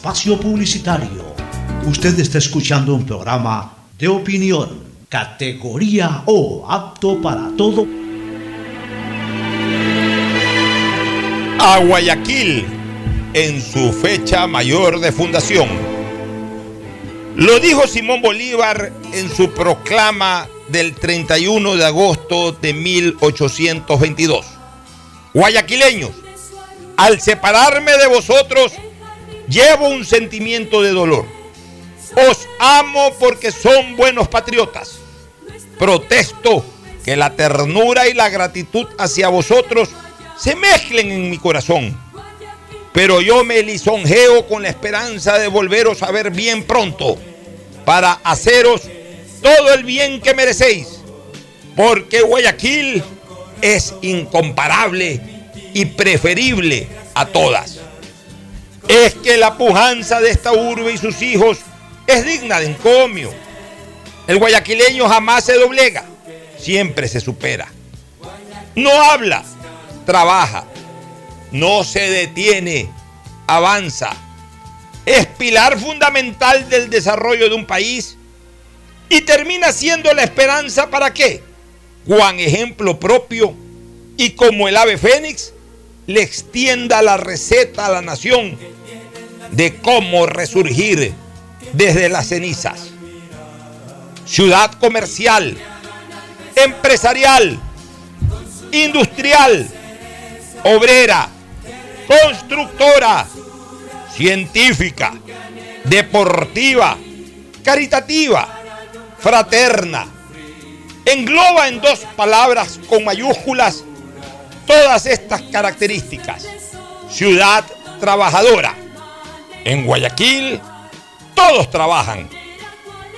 Speaker 24: Espacio publicitario. Usted está escuchando un programa de opinión, categoría O, apto para todo.
Speaker 2: A Guayaquil en su fecha mayor de fundación. Lo dijo Simón Bolívar en su proclama del 31 de agosto de 1822. Guayaquileños, al separarme de vosotros, llevo un sentimiento de dolor. Os amo porque son buenos patriotas. Protesto que la ternura y la gratitud hacia vosotros se mezclen en mi corazón. Pero yo me lisonjeo con la esperanza de volveros a ver bien pronto para haceros todo el bien que merecéis. Porque Guayaquil es incomparable y preferible a todas. Es que la pujanza de esta urbe y sus hijos es digna de encomio. El guayaquileño jamás se doblega, siempre se supera. No habla, trabaja, no se detiene, avanza. Es pilar fundamental del desarrollo de un país y termina siendo la esperanza para qué? Juan ejemplo propio y como el ave fénix le extienda la receta a la nación de cómo resurgir desde las cenizas. Ciudad comercial, empresarial, industrial, obrera, constructora, científica, deportiva, caritativa, fraterna. Engloba en dos palabras con mayúsculas todas estas características. Ciudad trabajadora. En Guayaquil todos trabajan.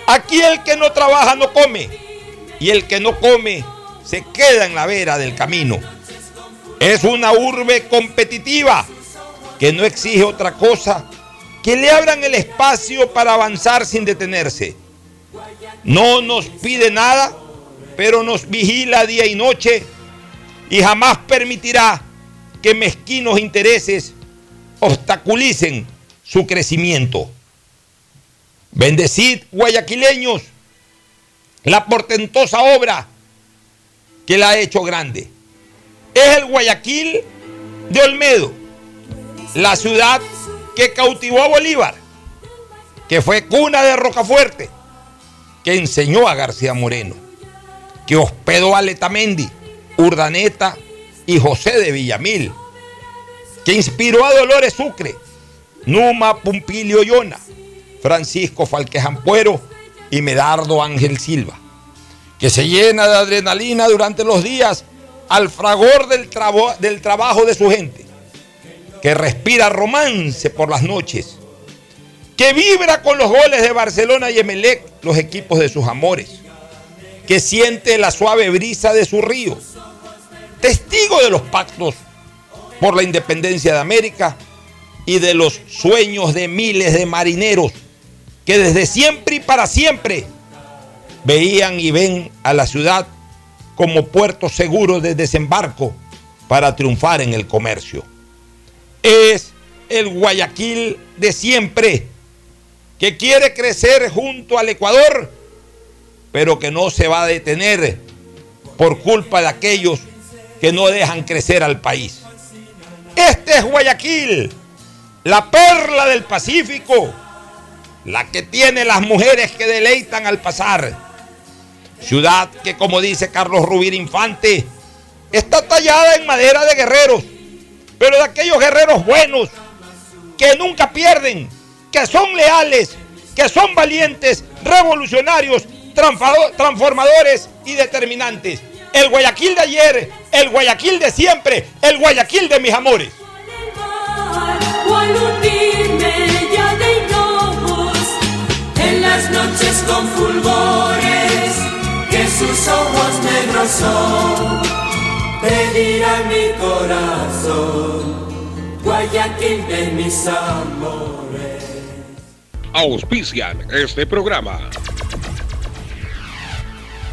Speaker 2: Aquí el que no trabaja no come. Y el que no come se queda en la vera del camino. Es una urbe competitiva que no exige otra cosa que le abran el espacio para avanzar sin detenerse. No nos pide nada, pero nos vigila día y noche y jamás permitirá que mezquinos intereses obstaculicen su crecimiento. Bendecid, guayaquileños, la portentosa obra que la ha hecho grande. Es el Guayaquil de Olmedo, la ciudad que cautivó a Bolívar, que fue cuna de Rocafuerte, que enseñó a García Moreno, que hospedó a Letamendi, Urdaneta y José de Villamil, que inspiró a Dolores Sucre, Numa Pumpilio Yona, Francisco Falquejampuero y Medardo Ángel Silva, que se llena de adrenalina durante los días al fragor del, del trabajo de su gente, que respira romance por las noches, que vibra con los goles de Barcelona y Emelec, los equipos de sus amores, que siente la suave brisa de su río, testigo de los pactos por la independencia de América y de los sueños de miles de marineros que desde siempre y para siempre veían y ven a la ciudad como puerto seguro de desembarco para triunfar en el comercio. Es el Guayaquil de siempre, que quiere crecer junto al Ecuador, pero que no se va a detener por culpa de aquellos que no dejan crecer al país. Este es Guayaquil, la perla del Pacífico, la que tiene las mujeres que deleitan al pasar. Ciudad que, como dice Carlos Rubir Infante, está tallada en madera de guerreros, pero de aquellos guerreros buenos, que nunca pierden, que son leales, que son valientes, revolucionarios, transformadores y determinantes. El Guayaquil de ayer, el Guayaquil de siempre, el Guayaquil de mis amores.
Speaker 25: En las noches con fulgores que sus ojos negros son. Pedirá mi corazón, Guayaquil de mis amores.
Speaker 26: Auspician este programa.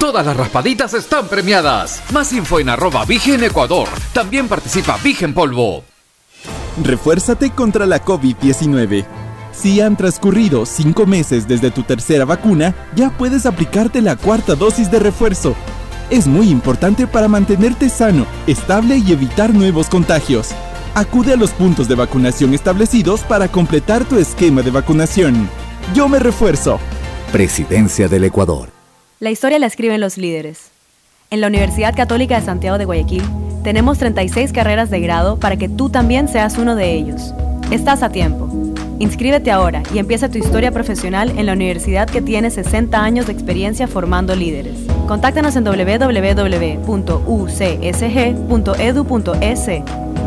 Speaker 4: Todas las raspaditas están premiadas. Más info en arroba Vigen Ecuador. También participa Vigen Polvo.
Speaker 5: Refuérzate contra la COVID-19. Si han transcurrido 5 meses desde tu tercera vacuna, ya puedes aplicarte la cuarta dosis de refuerzo. Es muy importante para mantenerte sano, estable y evitar nuevos contagios. Acude a los puntos de vacunación establecidos para completar tu esquema de vacunación. Yo me refuerzo.
Speaker 27: Presidencia del Ecuador.
Speaker 3: La historia la escriben los líderes. En la Universidad Católica de Santiago de Guayaquil tenemos 36 carreras de grado para que tú también seas uno de ellos. Estás a tiempo. Inscríbete ahora y empieza tu historia profesional en la universidad que tiene 60 años de experiencia formando líderes. Contáctanos en www.ucsg.edu.es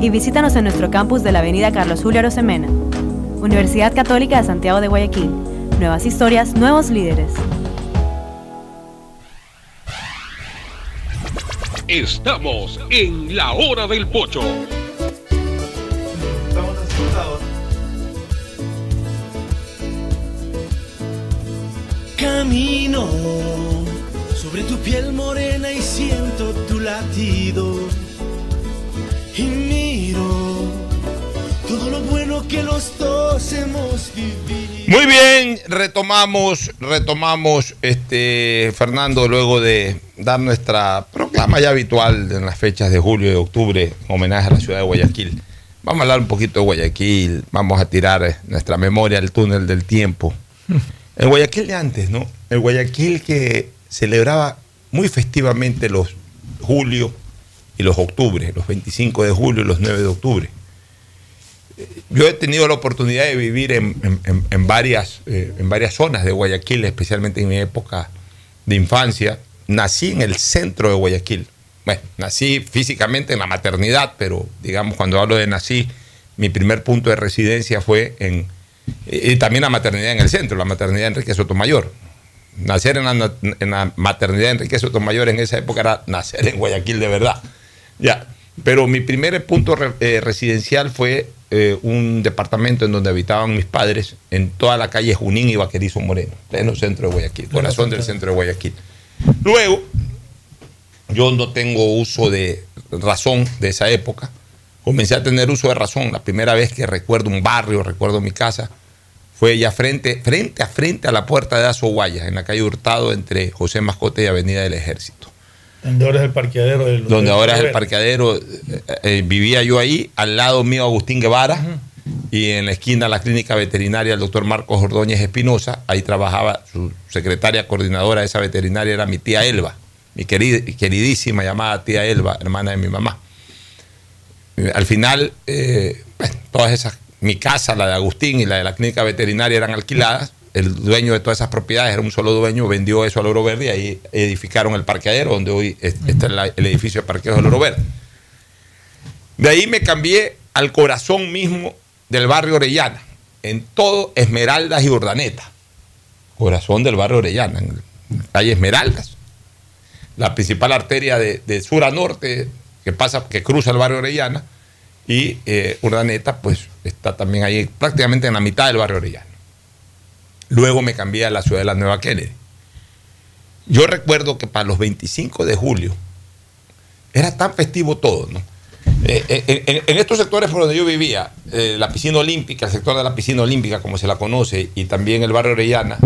Speaker 3: y visítanos en nuestro campus de la Avenida Carlos Julio Arosemena. Universidad Católica de Santiago de Guayaquil. Nuevas historias, nuevos líderes.
Speaker 26: Estamos en la hora del pocho.
Speaker 7: Camino sobre tu piel morena y siento tu latido. Que los dos hemos vivido.
Speaker 28: Muy bien, retomamos, retomamos, este, Fernando, luego de dar nuestra proclama ya habitual en las fechas de julio y octubre, en homenaje a la ciudad de Guayaquil. Vamos a hablar un poquito de Guayaquil, vamos a tirar nuestra memoria al túnel del tiempo. El Guayaquil de antes, ¿no? El Guayaquil que celebraba muy festivamente los julio y los octubre, los 25 de julio y los 9 de octubre.
Speaker 2: Yo he tenido la oportunidad de vivir en, en- varias, eh, en varias zonas de Guayaquil, especialmente en mi época de infancia. Nací en el centro de Guayaquil. Bueno, nací físicamente en la maternidad, pero digamos, cuando hablo de nací, mi primer punto de residencia fue en. Y también la maternidad en el centro, la maternidad Enrique Sotomayor. Nacer en la, maternidad Enrique Sotomayor en esa época era nacer en Guayaquil de verdad. Ya. Pero mi primer punto eh, residencial fue eh, un departamento en donde habitaban mis padres, en toda la calle Junín y Vaquerizo Moreno, pleno centro de Guayaquil, corazón del centro de Guayaquil. Luego, yo no tengo uso de razón de esa época. Comencé a tener uso de razón. La primera vez que recuerdo un barrio, recuerdo mi casa, fue ya frente, frente a frente a la puerta de Azo Guayas, en la calle Hurtado, entre José Mascote y Avenida del Ejército.
Speaker 8: Donde ahora es el parqueadero del
Speaker 2: Donde ahora es el parqueadero. eh, eh, vivía yo ahí, al lado mío Agustín Guevara, y en la esquina la clínica veterinaria el doctor Marcos Ordóñez Espinosa. Ahí trabajaba su secretaria coordinadora de esa veterinaria, era mi tía Elba, mi querida- queridísima llamada tía Elba, hermana de mi mamá. Eh, Al final, eh, bueno, todas esas, mi casa, la de Agustín y la de la clínica veterinaria eran alquiladas. El dueño de todas esas propiedades era un solo dueño, vendió eso al Oro Verde y ahí edificaron el parqueadero, donde hoy es- está el edificio de parqueos del Oro Verde. De ahí me cambié al corazón mismo del barrio Orellana, en todo Esmeraldas y Urdaneta. Corazón del barrio Orellana, en la calle Esmeraldas. La principal arteria de, de sur a norte que pasa, que cruza el barrio Orellana. Y eh, Urdaneta, pues está también ahí, prácticamente en la mitad del barrio Orellana. Luego me cambié a la ciudad de la Nueva Kennedy. Yo recuerdo que para los 25 de julio era tan festivo todo, ¿no? Eh, eh, en, estos sectores por donde yo vivía, eh, la piscina olímpica, el sector de la piscina olímpica, como se la conoce, y también el barrio Orellana,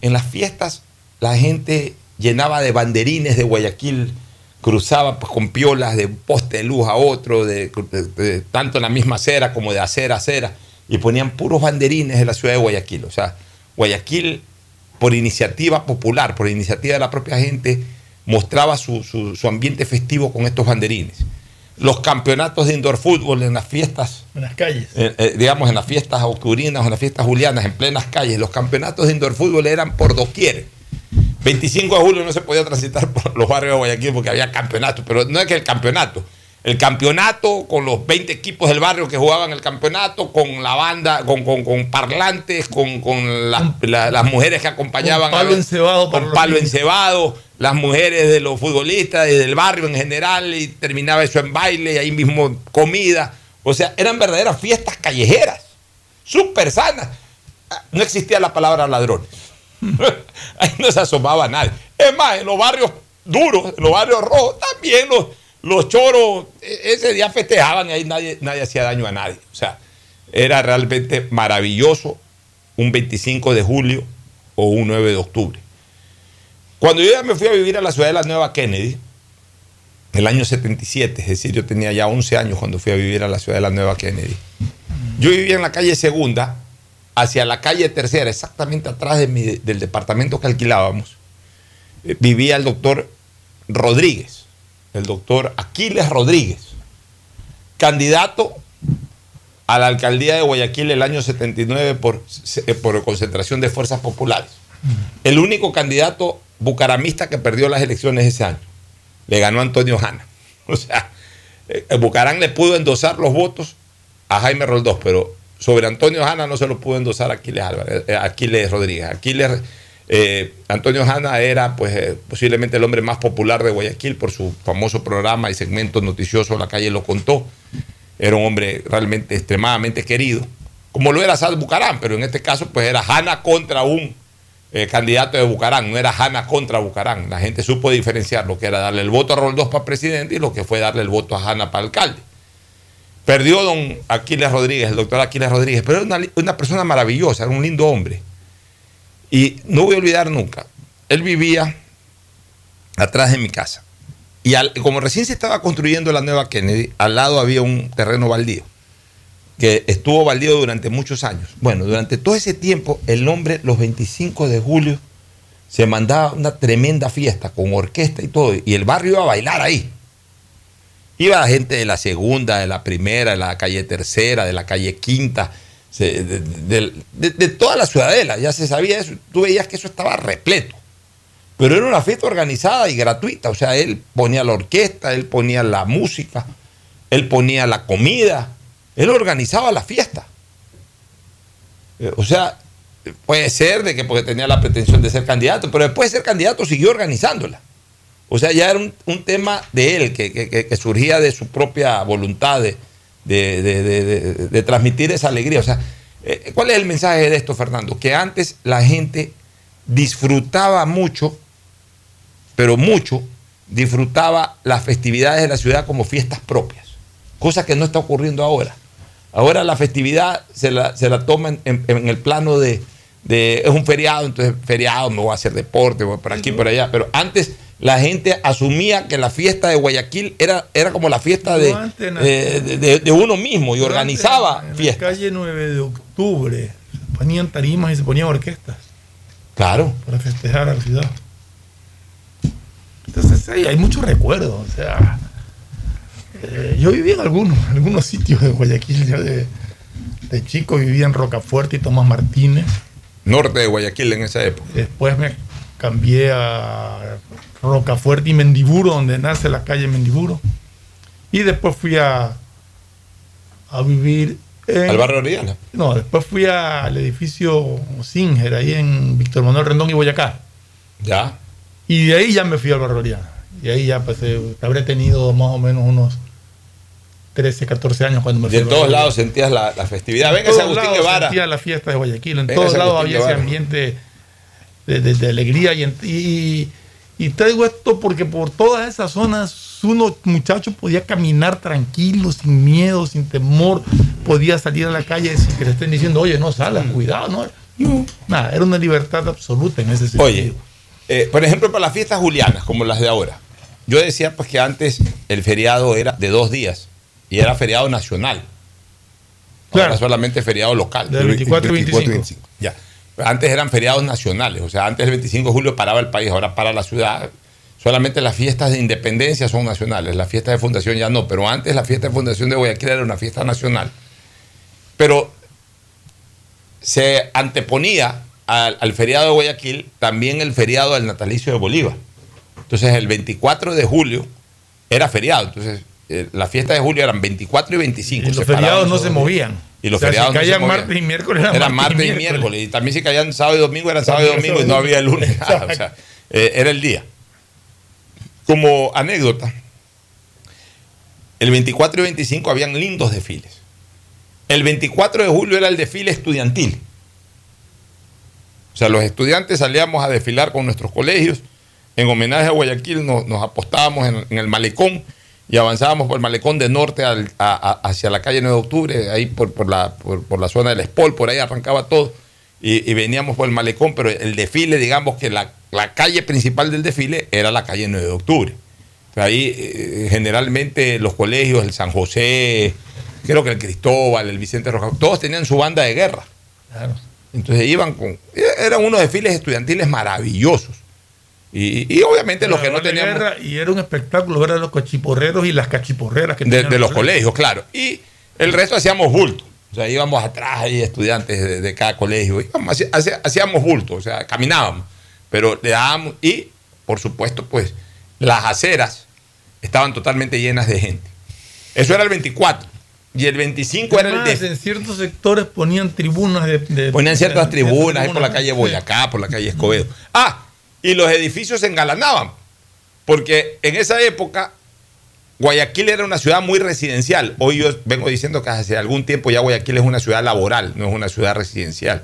Speaker 2: en las fiestas la gente llenaba de banderines de Guayaquil, cruzaba pues, con piolas de un poste de luz a otro, de- de- tanto en la misma acera como de acera a acera, y ponían puros banderines de la ciudad de Guayaquil. O sea, Guayaquil, por iniciativa popular, por iniciativa de la propia gente, mostraba su, su- su ambiente festivo con estos banderines. Los campeonatos de indoor fútbol en las fiestas
Speaker 8: En las calles.
Speaker 2: eh, eh, digamos, en las fiestas octubrinas o en las fiestas julianas, en plenas calles, los campeonatos de indoor fútbol eran por doquier. 25 de julio no se podía transitar por los barrios de Guayaquil porque había campeonatos, pero no es que el campeonato. El campeonato con los 20 equipos del barrio que jugaban el campeonato, con la banda, con, con- con parlantes, con, con las, la- las mujeres que acompañaban.
Speaker 8: Con palo
Speaker 2: a
Speaker 8: encebado
Speaker 2: Con palo encebado, las mujeres de los futbolistas y del barrio en general, y terminaba eso en baile, y ahí mismo comida. O sea, eran verdaderas fiestas callejeras, súper sanas. Ah, No existía la palabra ladrones. (laughs) Ahí no se asomaba nadie. Es más, en los barrios duros, en los barrios rojos, también los, los choros e- ese día festejaban y ahí nadie, nadie hacía daño a nadie. O sea, era realmente maravilloso un 25 de julio o un 9 de octubre. Cuando yo ya me fui a vivir a la ciudad de la Nueva Kennedy, el año 77, es decir, yo tenía ya 11 años cuando fui a vivir a la ciudad de la Nueva Kennedy. Yo vivía en la calle Segunda, hacia la calle Tercera, exactamente atrás de mi- del departamento que alquilábamos, eh, vivía el doctor Rodríguez, el doctor Aquiles Rodríguez, candidato a la alcaldía de Guayaquil el año 79 por, eh, por concentración de fuerzas populares. El único candidato bucaramista que perdió las elecciones ese año. Le ganó Antonio Hanna. (laughs) O sea, eh, Bucarán le pudo endosar los votos a Jaime Roldós, pero sobre Antonio Hanna no se lo pudo endosar a Aquiles, Álvarez, eh, Aquiles Rodríguez. Aquiles, eh, Antonio Hanna era pues, eh, posiblemente el hombre más popular de Guayaquil por su famoso programa y segmento noticioso La calle lo contó. Era un hombre realmente extremadamente querido, como lo era Sad Bucarán, pero en este caso pues era Hanna contra un eh, candidato de Bucarán, no era Hanna contra Bucarán. La gente supo diferenciar lo que era darle el voto a Roldós para presidente y lo que fue darle el voto a Hanna para alcalde. Perdió don Aquiles Rodríguez, el doctor Aquiles Rodríguez, pero era una, una persona maravillosa, era un lindo hombre. Y no voy a olvidar nunca, él vivía atrás de mi casa. Y como recién se estaba construyendo la nueva Kennedy, al lado había un terreno baldío, que estuvo baldío durante muchos años. Bueno, durante todo ese tiempo, el hombre, los 25 de julio, se mandaba una tremenda fiesta con orquesta y todo, y el barrio iba a bailar ahí. Iba la gente de la segunda, de la primera, de la calle tercera, de la calle quinta, de, de- toda la ciudadela, ya se sabía eso. Tú veías que eso estaba repleto. Pero era una fiesta organizada y gratuita. O sea, él ponía la orquesta, él ponía la música, él ponía la comida, él organizaba la fiesta. Eh, O sea, puede ser de que porque tenía la pretensión de ser candidato, pero después de ser candidato siguió organizándola. O sea, ya era un, un tema de él que- que- que surgía de su propia voluntad de, de- de- de- transmitir esa alegría. O sea, eh, ¿cuál es el mensaje de esto, Fernando? Que antes la gente disfrutaba mucho, pero mucho, disfrutaba las festividades de la ciudad como fiestas propias, cosa que no está ocurriendo ahora. Ahora la festividad se la, se la toma en, en- en el plano de, de- es un feriado, entonces feriado, me voy a hacer deporte, voy por aquí, por allá. Pero antes la gente asumía que la fiesta de Guayaquil era, era como la fiesta de, de, de- de uno mismo y organizaba
Speaker 8: en
Speaker 2: fiestas.
Speaker 8: la calle 9 de octubre se ponían tarimas y se ponían orquestas
Speaker 2: Claro.
Speaker 8: para festejar a la ciudad. Entonces hay, hay muchos recuerdos. O sea, eh, yo viví en algunos, (laughs) algunos sitios de Guayaquil. Yo de, de chico vivía en Rocafuerte y Tomás Martínez.
Speaker 2: Norte de Guayaquil en esa época.
Speaker 8: Después me cambié a Rocafuerte y Mendiburo, donde nace la calle Mendiburo. Y después fui a, a vivir en...
Speaker 2: Al barrio Oriana.
Speaker 8: No, después fui al edificio Singer, ahí en Víctor Manuel Rendón y Boyacá.
Speaker 2: Ya.
Speaker 8: Y de ahí ya me fui al barrio Oriana. Y ahí ya pues eh, habré tenido más o menos unos 13, 14 años cuando me
Speaker 2: Y
Speaker 8: fui.
Speaker 2: en
Speaker 8: al
Speaker 2: todos lados sentías la, la festividad.
Speaker 8: en
Speaker 2: Venga, Agustín Guevara.
Speaker 8: sentía la fiesta de Guayaquil. En
Speaker 2: Venga,
Speaker 8: todos lados había ese ambiente de, de- de alegría. Y, y, y traigo esto porque por todas esas zonas uno, muchacho, podía caminar tranquilo, sin miedo, sin temor. Podía salir a la calle sin que le estén diciendo, oye, no salgas, cuidado. No, No, nada, era una libertad absoluta en ese sentido.
Speaker 2: Oye, eh, por ejemplo, para las fiestas julianas, como las de ahora, yo decía pues que antes el feriado era de dos días y era feriado nacional. Ahora
Speaker 8: Claro.
Speaker 2: solamente feriado local.
Speaker 8: Del 24 y 25.
Speaker 2: Ya. Antes eran feriados nacionales, o sea, antes el 25 de julio paraba el país, ahora para la ciudad. Solamente las fiestas de independencia son nacionales, las fiestas de fundación ya no, pero antes la fiesta de fundación de Guayaquil era una fiesta nacional. Pero se anteponía al, al feriado de Guayaquil también el feriado del natalicio de Bolívar. Entonces el 24 de julio era feriado. Entonces eh, la fiesta de julio eran 24 y 25.
Speaker 8: Y los feriados no se movían.
Speaker 2: Y los
Speaker 8: O sea,
Speaker 2: feriados se
Speaker 8: caían martes y miércoles, eran
Speaker 2: Eran
Speaker 8: martes y
Speaker 2: martes y
Speaker 8: miércoles.
Speaker 2: Y también si caían sábado y domingo eran sábado y domingo y no había lunes.
Speaker 8: domingo.
Speaker 2: nada. (laughs) O sea, eh, era el día. Como anécdota, el 24 y 25 habían lindos desfiles. El 24 de julio era el desfile estudiantil. O sea, los estudiantes salíamos a desfilar con nuestros colegios. En homenaje a Guayaquil nos, nos apostábamos en, en el malecón y avanzábamos por el malecón de norte al- a- a- hacia la calle 9 de octubre, ahí por, por la, por, por la zona del Espol, por ahí arrancaba todo. Y, y veníamos por el malecón, pero el desfile, digamos que la, la calle principal del desfile era la calle 9 de octubre. Ahí eh, generalmente los colegios, el San José, creo que el Cristóbal, el Vicente Roja, todos tenían su banda de guerra.
Speaker 8: Claro.
Speaker 2: Entonces iban con. Eran unos desfiles estudiantiles maravillosos. Y, y obviamente los que no
Speaker 8: guerra, y era un espectáculo ver a los cachiporreros y las cachiporreras que
Speaker 2: De,
Speaker 8: tenían
Speaker 2: de los
Speaker 8: colegios.
Speaker 2: colegios, claro. Y el resto hacíamos bulto. O sea, íbamos atrás ahí, estudiantes de, de cada colegio. Íbamos, hacíamos bulto, o sea, caminábamos. Pero le dábamos. Y, por supuesto, pues, las aceras estaban totalmente llenas de gente. Eso era el 24. Y el 25 era el
Speaker 8: Además,
Speaker 2: de
Speaker 8: en ciertos sectores ponían tribunas de, de-
Speaker 2: Ponían ciertas
Speaker 8: de-
Speaker 2: tribunas ahí por la
Speaker 8: tribunas,
Speaker 2: calle. Boyacá, por la calle Escobedo. Ah, y los edificios se engalanaban. Porque en esa época Guayaquil era una ciudad muy residencial. Hoy yo vengo diciendo que hace algún tiempo ya Guayaquil es una ciudad laboral, no es una ciudad residencial.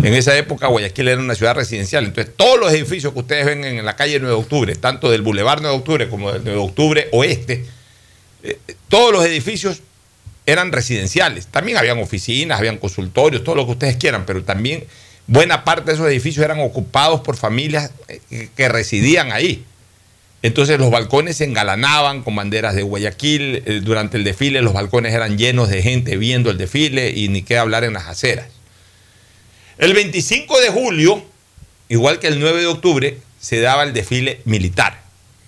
Speaker 2: En esa época Guayaquil era una ciudad residencial. Entonces todos los edificios que ustedes ven en la calle 9 de octubre, tanto del Boulevard 9 de octubre como del 9 de octubre oeste, eh, todos los edificios eran residenciales. También habían oficinas, habían consultorios, todo lo que ustedes quieran, pero también buena parte de esos edificios eran ocupados por familias eh, que- residían ahí. Entonces los balcones se engalanaban con banderas de Guayaquil. eh, Durante el desfile los balcones eran llenos de gente viendo el desfile y ni qué hablar en las aceras. El 25 de julio, igual que el 9 de octubre, se daba el desfile militar,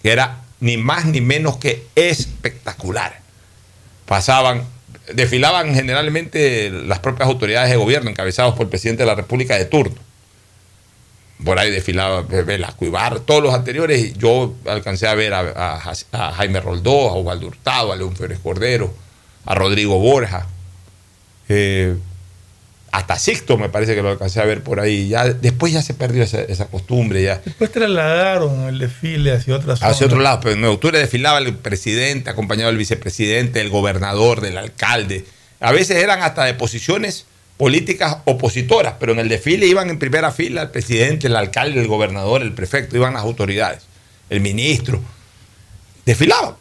Speaker 2: que era ni más ni menos que espectacular. Pasaban, desfilaban generalmente las propias autoridades de gobierno, encabezados por el presidente de la República de turno. Por ahí desfilaba Velasco Ibarra, todos los anteriores. Yo alcancé a ver a Jaime Roldó, a Osvaldo Hurtado, a León Férez Cordero, a Rodrigo Borja. eh, hasta Sixto me parece que lo alcancé a ver por ahí. Ya, después ya se perdió esa, esa costumbre. Ya.
Speaker 8: Después trasladaron el desfile hacia otras zonas.
Speaker 2: Hacia otro lado, pero en octubre desfilaba el presidente, acompañado del vicepresidente, el gobernador, del alcalde. A veces eran hasta de posiciones políticas opositoras, pero en el desfile iban en primera fila el presidente, el alcalde, el gobernador, el prefecto, iban las autoridades, el ministro. Desfilaban.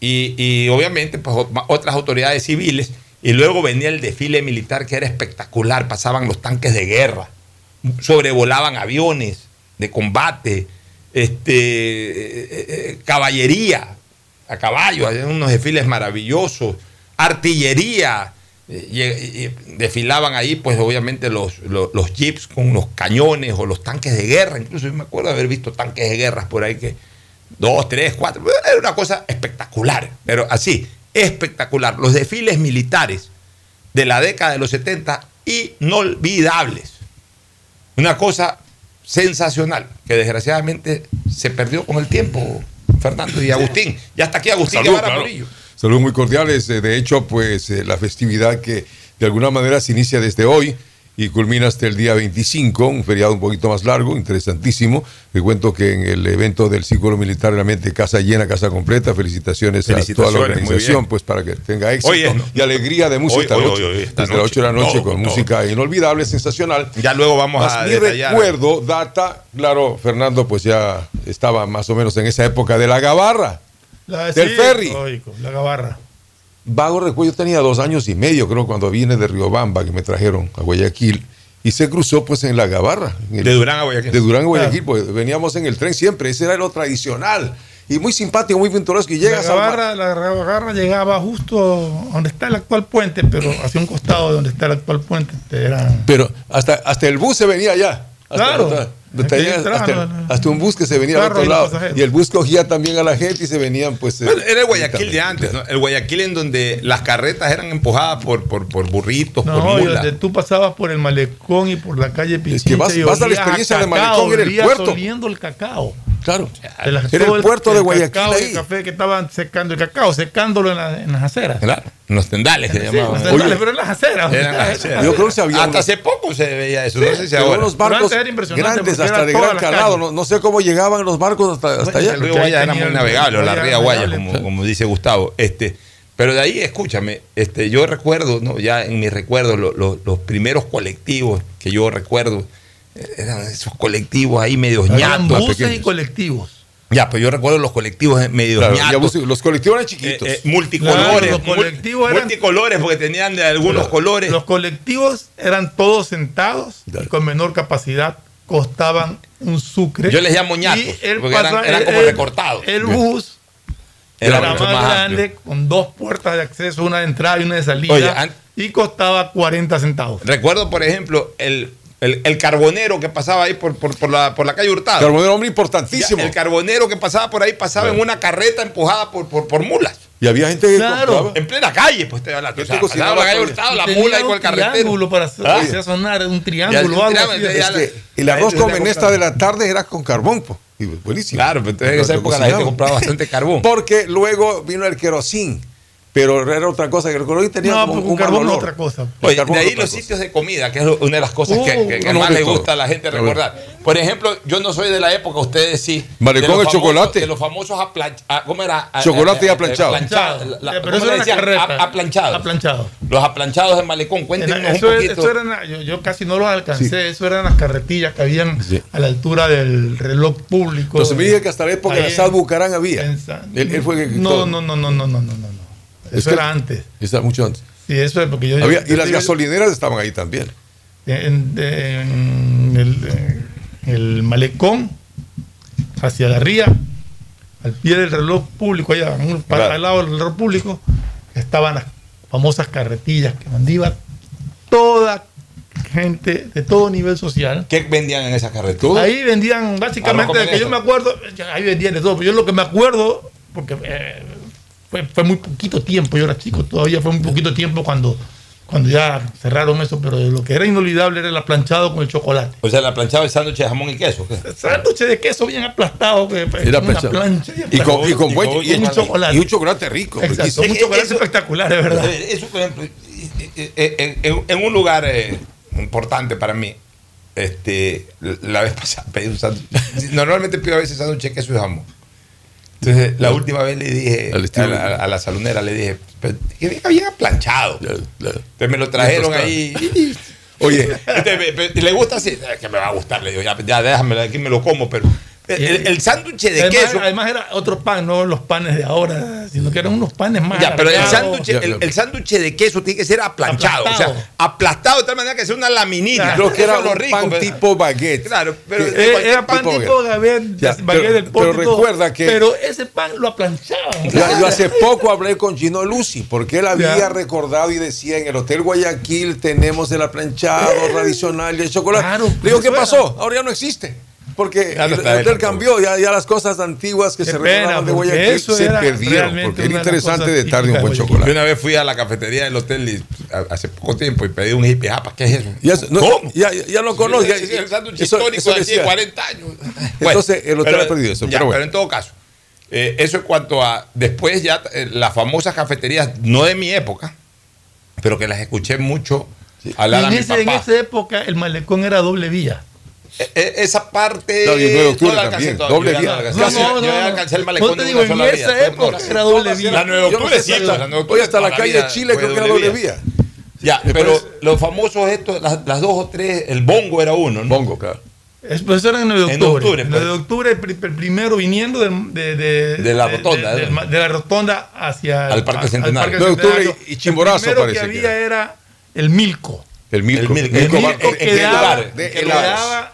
Speaker 2: Y, y obviamente, pues ot- otras autoridades civiles. Y luego venía el desfile militar que era espectacular. Pasaban los tanques de guerra, sobrevolaban aviones de combate, este, eh, eh, caballería a caballo, unos desfiles maravillosos, artillería, eh, desfilaban ahí, pues obviamente los, los, los jeeps con los cañones o los tanques de guerra, incluso yo me acuerdo haber visto tanques de guerra por ahí que dos, tres, cuatro, era una cosa espectacular, pero así, espectacular. Los desfiles militares de la década de los 70, inolvidables. Una cosa sensacional que desgraciadamente se perdió con el tiempo, Fernando y Agustín. Ya está aquí Agustín
Speaker 29: Salud, claro. Saludos muy cordiales. Eh, De hecho, pues eh, la festividad que de alguna manera se inicia desde hoy y culmina hasta el día 25, un feriado un poquito más largo, interesantísimo. Le cuento que en el evento del círculo militar realmente casa llena, casa completa. Felicitaciones, a toda la organización, pues para que tenga éxito
Speaker 2: Hoy es, ¿no?
Speaker 29: y alegría de música.
Speaker 2: Hoy, hoy,
Speaker 29: noche,
Speaker 2: hoy, hoy, esta
Speaker 29: desde las
Speaker 2: noche.
Speaker 29: 8 de la noche con música inolvidable, sensacional.
Speaker 2: Ya luego vamos
Speaker 29: Más
Speaker 2: a
Speaker 29: mi
Speaker 2: detallar.
Speaker 29: recuerdo data, claro, Fernando, pues ya estaba más o menos en esa época de la gabarra.
Speaker 8: La-
Speaker 29: del
Speaker 8: sí,
Speaker 29: ferry.
Speaker 8: lógico, la gabarra.
Speaker 29: Vago recuerdo, yo tenía dos años y medio, creo, cuando vine de Riobamba, que me trajeron a Guayaquil, y se cruzó pues en la Gabarra. en el-
Speaker 2: De Durán a Guayaquil.
Speaker 29: De Durán a Guayaquil, pues veníamos en el tren siempre, ese era lo tradicional. Y muy simpático, muy pintoresco, y
Speaker 8: La
Speaker 29: llegas mar-
Speaker 8: gabarra, la gabarra llegaba justo donde está el actual puente, pero hacia un costado de donde está el actual puente. este, Era...
Speaker 29: Pero hasta, hasta el bus se venía allá. Hasta,
Speaker 8: Claro.
Speaker 29: Hasta-
Speaker 8: Aquí
Speaker 29: tenía
Speaker 8: entraba,
Speaker 29: hasta,
Speaker 8: no, no.
Speaker 29: hasta un bus que se venía al
Speaker 8: Carro
Speaker 29: otro
Speaker 8: y
Speaker 29: lado.
Speaker 8: pasajeros.
Speaker 29: Y el bus cogía también a la gente y se venían pues... eh,
Speaker 2: Bueno, era el Guayaquil de antes, ¿no? El Guayaquil en donde las carretas eran empujadas por, por, por burritos,
Speaker 8: No,
Speaker 2: por mulas.
Speaker 8: donde tú pasabas por el malecón y por la calle Pichincha
Speaker 29: vas-
Speaker 8: y
Speaker 29: vas a la experiencia de
Speaker 8: cacao,
Speaker 29: Malecón, era el puerto.
Speaker 8: oliendo el cacao.
Speaker 29: Claro. Era
Speaker 8: todo
Speaker 29: el puerto de Guayaquil
Speaker 8: y
Speaker 29: ahí.
Speaker 8: el café que estaban secando el cacao, secándolo en, la- en las aceras.
Speaker 2: Claro, en los tendales se
Speaker 8: Sí,
Speaker 2: llamaban.
Speaker 8: los tendales, pero en las aceras.
Speaker 2: Eran las (laughs) aceras.
Speaker 29: Yo creo que se había
Speaker 2: Hasta hace poco se veía eso,
Speaker 8: Sí,
Speaker 2: no sé si ahora.
Speaker 29: unos barcos grandes, hasta de gran
Speaker 8: la
Speaker 29: calado. No, no sé cómo llegaban los barcos hasta, hasta allá.
Speaker 2: El río Guaya era muy
Speaker 8: el-
Speaker 2: navegable, o la ría Guaya, como, como dice Gustavo. Este, pero de ahí, escúchame, este, yo recuerdo, ¿no? ya en mis recuerdos, lo- lo- los primeros colectivos que yo recuerdo, eran esos colectivos ahí medios ñatos.
Speaker 8: buses y colectivos.
Speaker 2: Ya, pero yo recuerdo los colectivos medios
Speaker 29: Claro, ya
Speaker 2: ñatos.
Speaker 29: los colectivos eran chiquitos.
Speaker 2: eh, eh, multicolores,
Speaker 8: Claro, los
Speaker 2: mul-
Speaker 8: colectivos eran-
Speaker 2: multicolores porque tenían de algunos colores.
Speaker 8: Los colectivos eran todos sentados y con menor capacidad, costaban un sucre.
Speaker 2: Yo les llamo ñatos,
Speaker 8: Y el
Speaker 2: porque eran-
Speaker 8: pasa-
Speaker 2: eran como
Speaker 8: el-
Speaker 2: recortados.
Speaker 8: El bus
Speaker 2: Era
Speaker 8: era,
Speaker 2: mucho
Speaker 8: más,
Speaker 2: más
Speaker 8: grande, con dos puertas de acceso, una de entrada y una de salida,
Speaker 2: Oye,
Speaker 8: y costaba 40 centavos.
Speaker 2: Recuerdo, por ejemplo, el, el, el carbonero que pasaba ahí por, por, por la, por la calle Hurtado.
Speaker 29: Carbonero, hombre importantísimo.
Speaker 2: Ya, el carbonero que pasaba por ahí pasaba en una carreta empujada por, por, por mulas.
Speaker 29: Y había gente que
Speaker 8: Claro.
Speaker 29: compraba.
Speaker 2: En plena calle, pues te hablando. O sea, pasaba la calle Hurtado, la mula y con el carretero.
Speaker 8: triángulo para hacer,
Speaker 2: Ah.
Speaker 8: sonar un
Speaker 2: Ya,
Speaker 8: triángulo. algo
Speaker 2: triángulo,
Speaker 8: así.
Speaker 2: entonces ya
Speaker 29: que el arroz con menesta de la tarde era con carbón. po. Y buenísimo.
Speaker 2: Claro, pero entonces en esa época la gente compraba bastante carbón.
Speaker 29: Porque luego vino el querosín. Pero era otra cosa que el querosín tenía
Speaker 8: No,
Speaker 29: como
Speaker 8: porque
Speaker 29: un,
Speaker 8: un carbón otra cosa.
Speaker 2: Oye, de ahí los
Speaker 29: cosa.
Speaker 2: sitios de comida, que es una de las cosas que,
Speaker 8: Uh,
Speaker 2: que- que
Speaker 29: no,
Speaker 2: más
Speaker 29: de
Speaker 2: le gusta a la gente recordar. Por ejemplo, yo no soy de la época, ustedes sí. Los
Speaker 29: el chocolate.
Speaker 2: De los famosos aplanchados. ¿Cómo era?
Speaker 29: Chocolate y
Speaker 2: Eh, eh,
Speaker 29: aplanchado.
Speaker 2: aplanchado.
Speaker 8: Eh,
Speaker 2: La-
Speaker 8: pero
Speaker 2: ¿cómo
Speaker 8: eso era. Aplanchado.
Speaker 2: Los aplanchados de Malecón. Cuéntenos un
Speaker 8: Eso, es-
Speaker 2: poquito.
Speaker 8: eso eran, yo, yo casi no los alcancé,
Speaker 29: Sí.
Speaker 8: eso eran las carretillas que habían
Speaker 29: Sí.
Speaker 8: a la altura del reloj público.
Speaker 29: Entonces me dije que hasta la época de Sad Bucarán había. Él, fue el que
Speaker 8: no, no, no, no, no, no, no, Eso
Speaker 29: que-
Speaker 8: era antes.
Speaker 29: Está mucho antes.
Speaker 8: Sí, eso es porque yo.
Speaker 29: Había-
Speaker 8: yo-
Speaker 29: y las
Speaker 8: yo-
Speaker 29: gasolineras estaban ahí también.
Speaker 8: En, en el, en el malecón, hacia la ría, al pie del reloj público, allá en un-
Speaker 2: Claro.
Speaker 8: al lado del reloj público, estaban las famosas carretillas que iba toda gente de todo nivel social.
Speaker 2: ¿Qué vendían en esa carretera?
Speaker 8: Ahí vendían básicamente, de que yo me acuerdo, ahí vendían de todo, pero yo lo que me acuerdo porque eh, fue, fue muy poquito tiempo, yo era chico todavía, fue muy poquito tiempo cuando, cuando ya cerraron eso, pero lo que era inolvidable era el aplanchado con el chocolate.
Speaker 2: O sea, la planchada de sándwich de jamón y queso.
Speaker 8: Sándwich de queso bien aplastado, que, pues,
Speaker 29: Era
Speaker 8: una plancha
Speaker 29: Y con, y con buen-
Speaker 8: y un chocolate.
Speaker 29: y un chocolate rico.
Speaker 8: Exacto, un chocolate espectacular, de verdad.
Speaker 2: Eh, Eso, por ejemplo, eh, eh, en, en- en un lugar eh, importante para mí, este, la vez pasada pedí un sándwich. Normalmente pido a veces sándwich de queso y jamón. Entonces, la última vez le dije a la, a la salonera, le dije, "Pero que venga bien aplanchado. Entonces me lo trajeron ahí. (laughs)
Speaker 29: Oye,
Speaker 2: Entonces, me- ¿le gusta así? "Es que me va a gustar. Le digo, ya, ya déjame, aquí me lo como, pero el, el- el sándwich de
Speaker 8: además,
Speaker 2: queso.
Speaker 8: además era otro pan, no los panes de ahora, sino que eran unos panes más.
Speaker 2: Ya, pero el sándwich, el, el sándwich de queso tiene que ser aplanchado,
Speaker 8: Aplastado.
Speaker 2: o sea, aplastado de tal manera que sea una laminita.
Speaker 29: Creo que era
Speaker 2: lo rico,
Speaker 29: pan
Speaker 2: pero-
Speaker 29: tipo baguette.
Speaker 2: Claro, pero
Speaker 8: Eh, era pan
Speaker 2: tipo-
Speaker 8: tipo baguette,
Speaker 29: Ya,
Speaker 8: baguette
Speaker 29: pero-
Speaker 8: del
Speaker 29: pero
Speaker 8: todo.
Speaker 29: recuerda que-
Speaker 8: Pero ese pan lo aplanchaban.
Speaker 29: Yo, yo hace poco hablé con Gino Lucy porque él había
Speaker 8: Ya.
Speaker 29: recordado y decía en el Hotel Guayaquil tenemos el aplanchado tradicional y el chocolate.
Speaker 8: Claro,
Speaker 29: Le digo,
Speaker 8: pues
Speaker 29: ¿qué pasó? Ahora ya no existe. Porque el hotel
Speaker 2: tampoco.
Speaker 29: cambió, ya, ya las cosas antiguas que
Speaker 8: Qué
Speaker 29: se
Speaker 8: pena,
Speaker 29: recordaban de Guayaquil
Speaker 8: eso
Speaker 29: se perdieron. Porque era interesante de tarde un buen
Speaker 8: de
Speaker 2: Yo
Speaker 29: chocolate.
Speaker 2: una vez fui a la cafetería del hotel y, a- hace poco tiempo y pedí un hippie japa. ¿Qué es eso?
Speaker 29: Ya, no,
Speaker 2: ¿Cómo?
Speaker 29: ya, lo conozco. ya-
Speaker 2: Es el sándwich histórico
Speaker 29: eso
Speaker 2: de hace
Speaker 29: decía.
Speaker 2: 40 años.
Speaker 29: Entonces, el hotel ha perdido eso,
Speaker 2: ya,
Speaker 29: pero bueno.
Speaker 2: en todo caso, eh, eso en cuanto a. Después ya eh, las famosas cafeterías, no de mi época, pero que las escuché mucho a
Speaker 8: en, ese- en esa época el malecón era doble vía.
Speaker 2: Eh, eh, esa parte.
Speaker 29: El 9 de octubre
Speaker 2: no la alcancé
Speaker 29: también,
Speaker 2: todavía,
Speaker 29: doble vía.
Speaker 2: no.
Speaker 8: No, no,
Speaker 2: yo
Speaker 8: no,
Speaker 2: ya
Speaker 8: no.
Speaker 2: alcancé el malecón
Speaker 8: No te
Speaker 2: de
Speaker 8: digo, en
Speaker 2: sola
Speaker 8: esa
Speaker 2: vía,
Speaker 8: época era doble vía.
Speaker 2: La 9 de
Speaker 29: no
Speaker 2: octubre sí,
Speaker 29: si hasta-
Speaker 2: la 9 de octubre
Speaker 29: Oye, hasta la
Speaker 2: toda
Speaker 29: calle
Speaker 2: vida
Speaker 29: Chile creo que era doble vía.
Speaker 2: Ya, pero los famosos estos, las, las dos o tres, el bongo era uno, ¿no?
Speaker 29: Bongo, claro.
Speaker 8: Es, pues eso era en el 9 de
Speaker 2: En
Speaker 8: octubre.
Speaker 2: octubre,
Speaker 8: En el
Speaker 2: pues.
Speaker 8: 9 de octubre, el, pri- el primero viniendo de, de,
Speaker 2: De la rotonda,
Speaker 8: de, de la rotonda hacia
Speaker 2: Al Parque Centenario.
Speaker 29: 9 de octubre y- Chimborazo
Speaker 8: El
Speaker 29: parece
Speaker 8: que
Speaker 29: que
Speaker 8: había era el Milco.
Speaker 29: El Milco.
Speaker 2: El Milco.
Speaker 8: El
Speaker 2: Milco,
Speaker 8: Milco
Speaker 2: ¿en- en qué
Speaker 8: quedaba,
Speaker 2: lugar?
Speaker 29: De
Speaker 8: que
Speaker 29: helados.
Speaker 8: quedaba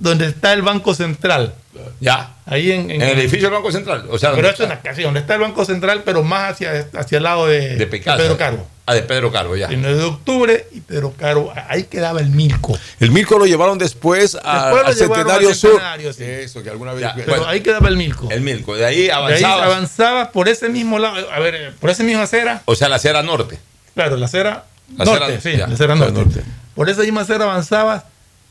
Speaker 8: donde está el Banco Central.
Speaker 2: Ya.
Speaker 8: Ahí en,
Speaker 2: En el edificio del Banco Central. O sea,
Speaker 8: Pero esto la casa, donde está el Banco Central, pero más hacia, hacia el lado de. Pedro Carbo.
Speaker 2: Ah, de Pedro Carbo, ya.
Speaker 8: El 9 de octubre y Pedro Caro, ahí quedaba el Milco.
Speaker 29: El Milco lo llevaron después, a-
Speaker 8: Después lo
Speaker 29: al
Speaker 8: llevaron
Speaker 29: Centenario Sur.
Speaker 8: Sí.
Speaker 29: Eso, que alguna vez.
Speaker 2: Ya,
Speaker 8: Pero
Speaker 2: Bueno.
Speaker 8: ahí quedaba el Milco.
Speaker 2: El Milco. De ahí
Speaker 8: De ahí
Speaker 2: avanzaba.
Speaker 8: avanzaba por ese mismo lado, a ver, por esa misma acera,
Speaker 2: O sea, la acera norte.
Speaker 8: claro, la acera
Speaker 2: La
Speaker 8: norte,
Speaker 2: acera-
Speaker 8: sí,
Speaker 2: ya,
Speaker 8: la acera norte.
Speaker 29: norte.
Speaker 8: Por esa misma acera avanzabas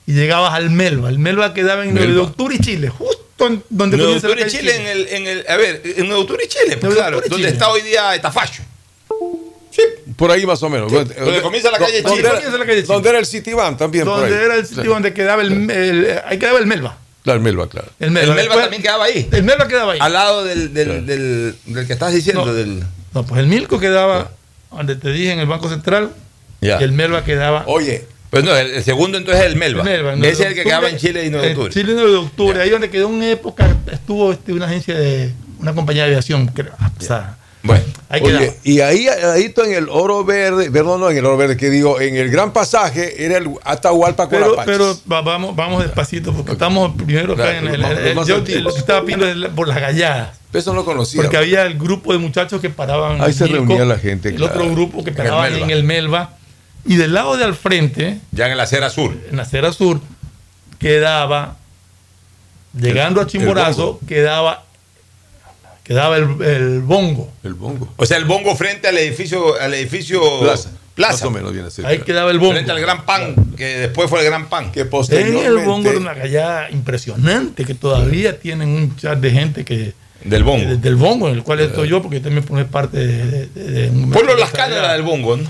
Speaker 8: y llegabas al Melva. El Melva quedaba en 9 de
Speaker 29: Melva.
Speaker 8: octubre y Chile, justo en donde
Speaker 2: Nuevo
Speaker 8: comienza la calle
Speaker 2: Chile, en el, en el. A ver, en Nuevo Octubre Chile, pues, claro. Donde
Speaker 8: Chile.
Speaker 2: está hoy día Etafacho.
Speaker 29: Por ahí más o menos.
Speaker 2: Donde comienza la calle
Speaker 29: ¿Dónde
Speaker 2: Chile.
Speaker 29: era-
Speaker 8: Comienza la calle Chile.
Speaker 29: ¿Dónde era el Citibank también? por
Speaker 8: Donde
Speaker 29: ahí.
Speaker 8: era el sitio donde quedaba el, el- ahí quedaba el Melva.
Speaker 29: Claro, el Melba, claro.
Speaker 8: El
Speaker 2: El
Speaker 8: Melva,
Speaker 2: Melba
Speaker 8: Después-
Speaker 2: también quedaba ahí.
Speaker 8: El Melva quedaba ahí.
Speaker 2: Al lado del, del, del, del que estás diciendo.
Speaker 8: No.
Speaker 2: Del,
Speaker 8: No, pues el Milco quedaba donde te dije en el Banco Central
Speaker 2: Ya.
Speaker 8: y el Melva quedaba
Speaker 29: Oye,
Speaker 2: Pues no, el, segundo entonces es el Melba.
Speaker 8: El Melva,
Speaker 2: Ese es el que
Speaker 8: octubre,
Speaker 2: quedaba en Chile y 9 de
Speaker 8: en
Speaker 2: octubre.
Speaker 8: Chile 9 de octubre, ahí donde quedó una época, estuvo este, una agencia de una compañía de aviación, creo, ah, o sea,
Speaker 2: Bueno,
Speaker 8: ahí.
Speaker 29: Oye, y ahí, ahí está en el oro verde, perdón, no en el oro verde, que digo, en el gran pasaje era el Atahualpa con
Speaker 8: Pero,
Speaker 29: Apaches.
Speaker 8: pero va- vamos, vamos despacito, porque estamos primero acá
Speaker 29: Claro,
Speaker 8: en el. yo
Speaker 29: antiguos.
Speaker 8: lo que estaba pidiendo es por las galladas.
Speaker 29: Eso no lo conocía.
Speaker 8: Porque había el grupo de muchachos que paraban.
Speaker 29: Ahí
Speaker 8: en
Speaker 29: se reunía la gente,
Speaker 8: El
Speaker 29: claro.
Speaker 8: otro grupo que
Speaker 2: En el
Speaker 8: paraban en
Speaker 2: Melva.
Speaker 8: el Melva. Y del lado de al frente,
Speaker 2: ya en la acera sur.
Speaker 8: en la acera sur, quedaba, llegando a Chimborazo, quedaba, quedaba el, el bongo.
Speaker 29: El bongo.
Speaker 2: O sea, el bongo frente al edificio, al edificio
Speaker 29: Plaza.
Speaker 2: Plaza.
Speaker 29: Más o menos viene a ser.
Speaker 8: Ahí
Speaker 29: claro.
Speaker 8: quedaba el bongo.
Speaker 2: Frente al gran pan, que después fue el gran pan.
Speaker 29: Que
Speaker 8: En
Speaker 29: posteriormente.
Speaker 8: el bongo era una gallada impresionante, que todavía tienen un chat de gente que
Speaker 2: Del bongo.
Speaker 8: de- del bongo, en el cual estoy yo, porque también formé parte de, de- de un-
Speaker 2: Pueblo Las Canas era del bongo, ¿no?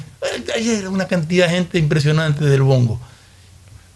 Speaker 8: Ahí era una cantidad de gente impresionante del bongo.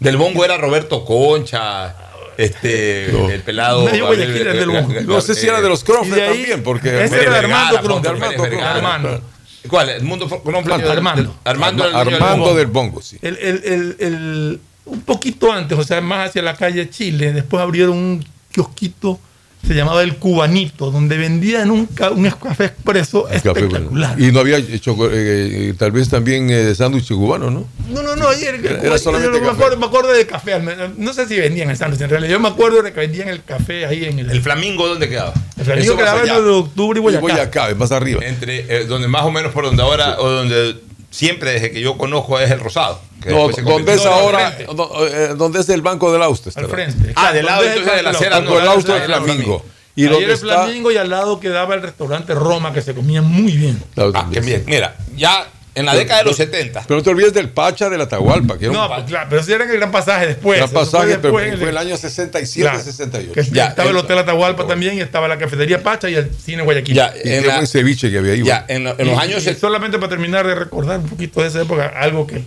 Speaker 2: Del bongo era Roberto Concha, este, el pelado.
Speaker 8: Guayaquil era del bongo.
Speaker 29: No sé si era de los
Speaker 8: ahí-
Speaker 29: también, porque.
Speaker 8: Ese era Armando.
Speaker 2: Pérez
Speaker 29: Armando.
Speaker 8: Armando.
Speaker 2: ¿Cuál? El mundo Cronfeld.
Speaker 8: Armando.
Speaker 2: Armando, el
Speaker 29: Armando
Speaker 2: bongo.
Speaker 29: del bongo, sí.
Speaker 8: El, el- el- el- un poquito antes, o sea, más hacia la calle Chile, después abrieron un kiosquito, se llamaba El Cubanito, donde vendían un, ca- un café expreso
Speaker 29: El café,
Speaker 8: espectacular.
Speaker 29: bueno. Y no había eh, tal vez también eh, sándwich cubano, ¿no?
Speaker 8: No, no, no, ayer
Speaker 29: Era- era solamente
Speaker 8: yo me, acuerdo, me acuerdo de café, no sé si vendían el sándwich en realidad, yo me acuerdo de que vendían el café ahí en el...
Speaker 2: ¿El Flamingo dónde quedaba?
Speaker 8: el Flamingo quedaba en el de octubre y
Speaker 29: Y
Speaker 8: Boyacá.
Speaker 29: Boyacá, es más arriba.
Speaker 2: Entre, eh, donde más o menos por donde ahora, o donde siempre desde que yo conozco es el Rosado. Que
Speaker 29: No,
Speaker 2: después
Speaker 29: donde es ahora, eh, donde es el Banco del Austo.
Speaker 8: Al frente.
Speaker 2: Ah, del lado
Speaker 8: es
Speaker 2: entonces de la
Speaker 8: Banco
Speaker 2: acera
Speaker 29: Banco del
Speaker 2: era el
Speaker 29: Flamingo. Y
Speaker 8: era el
Speaker 29: está-
Speaker 8: Flamingo y al lado quedaba el restaurante Roma que se comía muy bien.
Speaker 2: Ah, qué bien. Mira, ya en la década de los 70.
Speaker 29: Pero no te olvides del Pacha de la Atahualpa, que era
Speaker 8: No,
Speaker 29: un
Speaker 8: pues, claro, pero ese era el gran pasaje después.
Speaker 29: gran pasaje, pero
Speaker 8: después en
Speaker 29: fue el año 67,
Speaker 8: Claro.
Speaker 29: 68.
Speaker 8: Que estaba el Hotel Atahualpa también y estaba la cafetería Pacha y el cine Guayaquil.
Speaker 2: Ya,
Speaker 29: Y buen ceviche que había ahí.
Speaker 2: Ya, en, lo- en los
Speaker 8: Y-
Speaker 2: años
Speaker 8: y solamente para terminar de recordar un poquito de esa época, algo que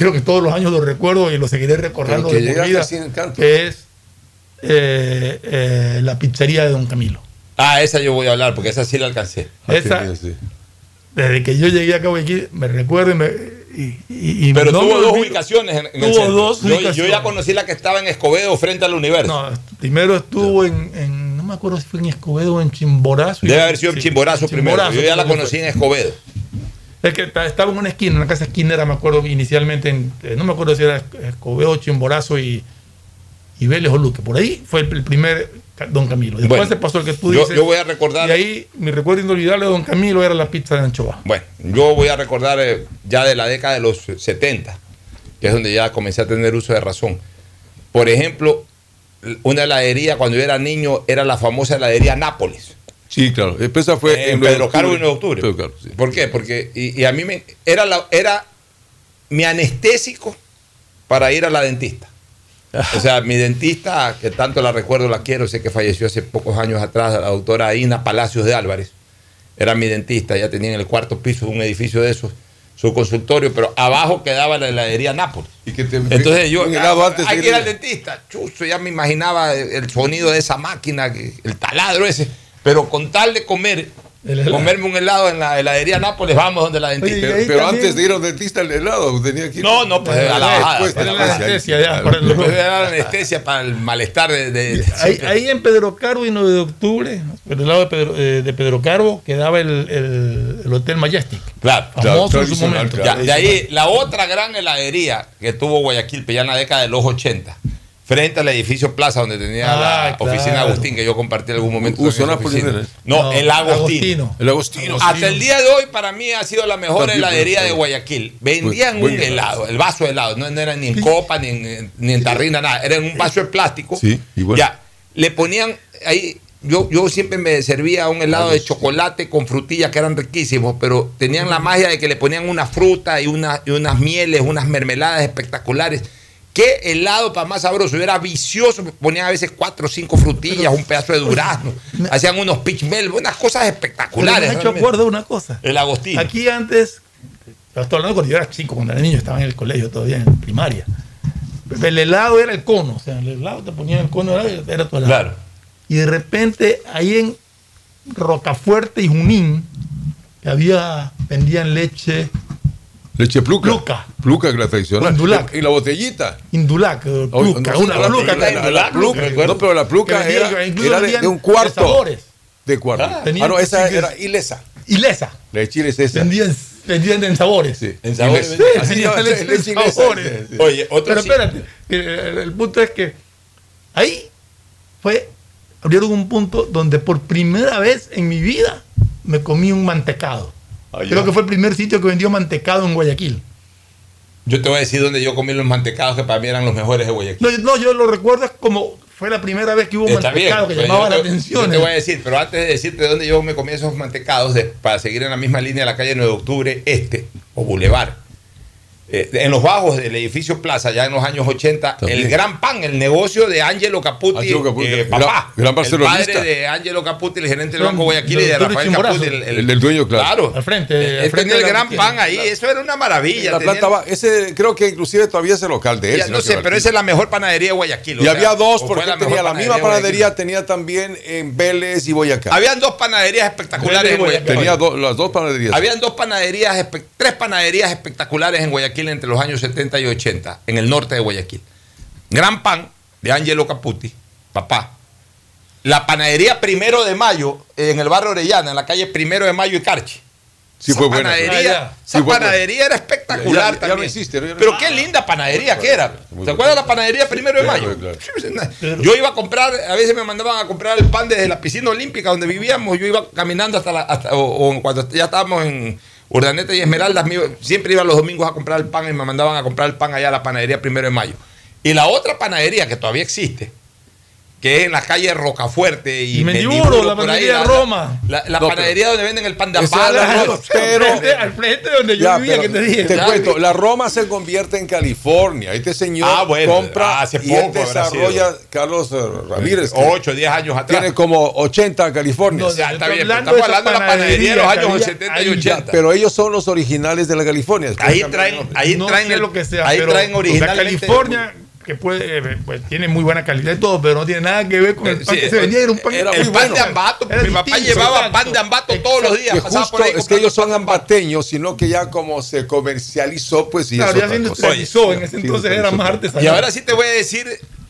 Speaker 8: creo que todos los años lo recuerdo y lo seguiré recordando
Speaker 29: que
Speaker 8: de vida, que es eh, eh, la pizzería de Don Camilo.
Speaker 2: Ah, esa yo voy a hablar porque esa sí la alcancé.
Speaker 8: Esa, desde que yo llegué acá a Guayaquil, me recuerdo y me... y- y- y
Speaker 2: Pero
Speaker 8: no
Speaker 2: tuvo dos ubicaciones en, en el
Speaker 8: Tuvo
Speaker 2: centro.
Speaker 8: dos
Speaker 2: Yo- yo, ya conocí la que estaba en Escobedo frente al universo.
Speaker 8: No, primero estuvo en, en- no me acuerdo si fue en Escobedo o en Chimborazo.
Speaker 2: Debe haber sido en Chimborazo primero.
Speaker 8: Chimborazo,
Speaker 2: Yo ya la conocí en Escobedo.
Speaker 8: Es que ta- estaba en una esquina, en una casa esquinera, me acuerdo inicialmente, en- eh, no me acuerdo si era Escobedo, Chimborazo y, y Vélez o Luque. Por ahí fue el, el primer Don Camilo. Después
Speaker 2: Bueno,
Speaker 8: se pasó el que tú
Speaker 2: yo-
Speaker 8: dices.
Speaker 2: yo voy a recordar-
Speaker 8: Y ahí mi recuerdo inolvidable de Don Camilo era la pizza de anchoa.
Speaker 2: Bueno, yo voy a recordar eh, ya de la década de los 70, que es donde ya comencé a tener uso de razón. Por ejemplo, una heladería cuando yo era niño era la famosa heladería Nápoles.
Speaker 29: Sí, claro. Esa fue
Speaker 2: en
Speaker 29: nueve de
Speaker 2: Pedro Carbo y
Speaker 29: octubre.
Speaker 2: 9 de octubre.
Speaker 29: Pedro Carbo, sí.
Speaker 2: ¿Por qué? Porque y, y a mí me era la, era mi anestésico para ir a la dentista. O sea, mi dentista, que tanto la recuerdo, la quiero, sé que falleció hace pocos años atrás, la doctora Aina Palacios de Álvarez, era mi dentista, ya tenía en el cuarto piso de un edificio de esos su consultorio, pero abajo quedaba la heladería Nápoles. Entonces yo, ah,
Speaker 29: antes
Speaker 2: hay que ir al dentista, chuzo, ya me imaginaba el el sonido de esa máquina, el taladro ese, pero con tal de comer, comerme un helado en la heladería Nápoles, vamos donde la dentista.
Speaker 29: Pero, pero antes de ir a un dentista el helado tenía que ir.
Speaker 2: No, no, pues a la bajada.
Speaker 29: Después,
Speaker 2: Era la
Speaker 29: después,
Speaker 2: anestesia, ya, por el- Después la anestesia para el malestar de...
Speaker 8: Ahí, ahí en Pedro Carbo y 9 de octubre, por el lado de Pedro, eh, de Pedro Carbo, quedaba el, el- el Hotel Majestic.
Speaker 2: Claro,
Speaker 8: Famoso en su momento.
Speaker 2: Ya, de ahí, la otra gran heladería que tuvo Guayaquil, pues ya en la década de los 80, frente al edificio Plaza, donde tenía la
Speaker 8: Ah, claro.
Speaker 2: oficina Agustín, que yo compartí en algún momento.
Speaker 29: Uso
Speaker 2: oficina.
Speaker 29: ¿no?
Speaker 2: No, el Agostino.
Speaker 29: El Agostino.
Speaker 2: Hasta el día de hoy, para mí, ha sido la mejor
Speaker 29: También,
Speaker 2: heladería de Guayaquil. Vendían un helado, el vaso de helado. No, no era ni en copa, ni en, ni en tarrina, nada. Era en un vaso de plástico.
Speaker 29: Sí, igual.
Speaker 2: Ya, le ponían ahí. Yo, yo siempre me servía un helado de chocolate con frutillas que eran riquísimos, pero tenían la magia de que le ponían una fruta y, una- y unas mieles, unas mermeladas espectaculares. Qué helado para más sabroso, era vicioso, ponían a veces cuatro o cinco frutillas, un pedazo de durazno, hacían unos pitch mel, unas cosas
Speaker 8: Pero
Speaker 2: espectaculares.
Speaker 8: me hecho
Speaker 2: realmente.
Speaker 8: acuerdo de una cosa.
Speaker 2: El Agostino.
Speaker 8: Aquí antes, yo estoy hablando cuando yo era chico, cuando era niño, estaba en el colegio todavía, en primaria. El helado era el cono, o sea, el helado te ponían el cono, era, era tu helado.
Speaker 2: Claro.
Speaker 8: Y de repente, ahí en Rocafuerte y Junín, que había, vendían leche
Speaker 29: Leche pluca.
Speaker 8: Pluca.
Speaker 29: Pluca, que la tradicional.
Speaker 8: Indulac.
Speaker 29: Y la botellita.
Speaker 8: Indulac, eh, pluca, una
Speaker 29: la-
Speaker 8: pluca.
Speaker 29: la- pluca, No, pero la pluca era, era de,
Speaker 8: vendían
Speaker 29: de un
Speaker 8: de
Speaker 29: cuarto.
Speaker 8: sabores.
Speaker 29: De cuarto.
Speaker 8: Ah,
Speaker 29: Ah, no, esa
Speaker 8: sí,
Speaker 29: era ilesa.
Speaker 8: Ilesa.
Speaker 29: La de Chile es esa.
Speaker 8: Vendían, vendían en sabores.
Speaker 29: Sí.
Speaker 2: En sabores.
Speaker 8: Sí.
Speaker 29: Así no, (laughs)
Speaker 8: leche
Speaker 29: leche
Speaker 8: sabores.
Speaker 29: Sí, sí.
Speaker 2: Oye, otro
Speaker 8: Pero
Speaker 2: sí.
Speaker 8: espérate, el, el punto es que ahí fue, abrieron un punto donde por primera vez en mi vida me comí un mantecado. Creo que fue el primer sitio que vendió mantecado en Guayaquil.
Speaker 2: Yo te voy a decir dónde yo comí los mantecados que para mí eran los mejores de Guayaquil.
Speaker 8: No, yo- no, yo lo recuerdo como fue la primera vez que hubo
Speaker 2: Está bien.
Speaker 8: mantecado que
Speaker 2: pues
Speaker 8: llamaba la
Speaker 2: te-
Speaker 8: atención.
Speaker 2: Yo te voy a decir, pero antes de decirte dónde yo me comí esos mantecados, de- para seguir en la misma línea de la calle 9 de octubre este, o Boulevard. Eh, en los bajos del edificio Plaza, ya en los años 80,
Speaker 29: También.
Speaker 2: el gran pan, el negocio de Angelo Caputi,
Speaker 29: Angelo Caputi,
Speaker 2: eh, papá,
Speaker 29: gran
Speaker 2: el
Speaker 29: barcelonista.
Speaker 2: padre de Angelo Caputi, el gerente del Banco Guayaquil y de Rafael. Caputi, el,
Speaker 29: El del dueño, claro.
Speaker 8: Al frente. al
Speaker 2: Él
Speaker 8: frente
Speaker 2: tenía
Speaker 8: de
Speaker 2: el
Speaker 8: la
Speaker 2: gran
Speaker 8: tienda.
Speaker 2: pan ahí, eso era una maravilla.
Speaker 29: La
Speaker 2: tenía-
Speaker 29: planta va, ese creo que inclusive todavía es el local de él.
Speaker 2: Ya, no sé, pero esa es la mejor panadería de Guayaquil.
Speaker 29: Y
Speaker 2: sea,
Speaker 29: había dos, porque él tenía la misma panadería, tenía también en Vélez y Boyacá.
Speaker 2: Habían dos panaderías espectaculares en Guayaquil.
Speaker 29: tenía do- las dos panaderías.
Speaker 2: Habían dos panaderías, espe- tres panaderías espectaculares en Guayaquil entre los años 70 y 80, en el norte de Guayaquil. Gran Pan, de Angelo Caputi, papá. La panadería Primero de Mayo, en el barrio Orellana, en la calle Primero de Mayo y Carchi.
Speaker 29: Sí,
Speaker 2: Esa
Speaker 29: fue buena.
Speaker 2: panadería,
Speaker 8: Ah, ya.
Speaker 2: esa
Speaker 29: Sí, fue buena.
Speaker 2: panadería era espectacular
Speaker 29: Ya- ya- ya no
Speaker 2: también.
Speaker 29: no
Speaker 2: Pero qué linda panadería que era.
Speaker 29: Muy
Speaker 2: ¿Se acuerdan la panadería Primero de
Speaker 29: Claro,
Speaker 2: Mayo?
Speaker 29: claro.
Speaker 2: Yo iba a comprar, a veces me mandaban a comprar el pan desde la piscina olímpica donde vivíamos. Yo iba caminando hasta la. hasta- o, o cuando ya estábamos en Urdaneta y Esmeraldas, me iba- siempre iba los domingos a comprar el pan y me mandaban a comprar el pan allá a la panadería Primero de Mayo. Y la otra panadería que todavía existe, que es en la calle Rocafuerte y,
Speaker 8: Y Mendiburo, la panadería Roma.
Speaker 2: La, la
Speaker 29: No,
Speaker 2: panadería donde venden el pan de
Speaker 29: pero-
Speaker 8: Al frente- de donde yo
Speaker 29: Ya,
Speaker 8: vivía,
Speaker 29: pero
Speaker 8: que te dije.
Speaker 29: te
Speaker 2: Ya.
Speaker 29: cuento, la Roma se convierte en California. Este señor
Speaker 2: Ah, bueno,
Speaker 29: compra
Speaker 2: hace
Speaker 29: y él
Speaker 2: habrá
Speaker 29: desarrolla, Carlos eh, Ramírez, que
Speaker 2: 8, 10 años atrás.
Speaker 29: tiene como 80 California.
Speaker 2: O sea, está bien,
Speaker 8: hablando de
Speaker 2: estamos hablando de la panadería de los años
Speaker 8: que había
Speaker 2: 70 y
Speaker 8: ahí.
Speaker 2: 80.
Speaker 29: Pero ellos son los originales de la California.
Speaker 2: Ahí traen, ahí
Speaker 8: no
Speaker 2: traen
Speaker 8: lo que sea,
Speaker 2: ahí
Speaker 8: pero
Speaker 2: traen
Speaker 8: o sea,
Speaker 2: originalmente.
Speaker 8: California que puede, eh, pues, tiene muy buena calidad y todo, pero no tiene nada que ver con el pan
Speaker 2: Sí,
Speaker 8: que se vendía. Era un pan,
Speaker 29: era muy
Speaker 2: pan
Speaker 29: bueno.
Speaker 2: de ambato.
Speaker 8: Era
Speaker 2: mi papá llevaba
Speaker 8: exacto.
Speaker 2: pan de ambato todos los días.
Speaker 29: Justo
Speaker 2: por ahí
Speaker 29: es que ellos son ambateños, sino que ya como se comercializó, pues sí
Speaker 8: Claro, ya se industrializó, en ese
Speaker 29: Sí,
Speaker 8: entonces era más artesanal.
Speaker 2: Y ahora sí te voy a decir,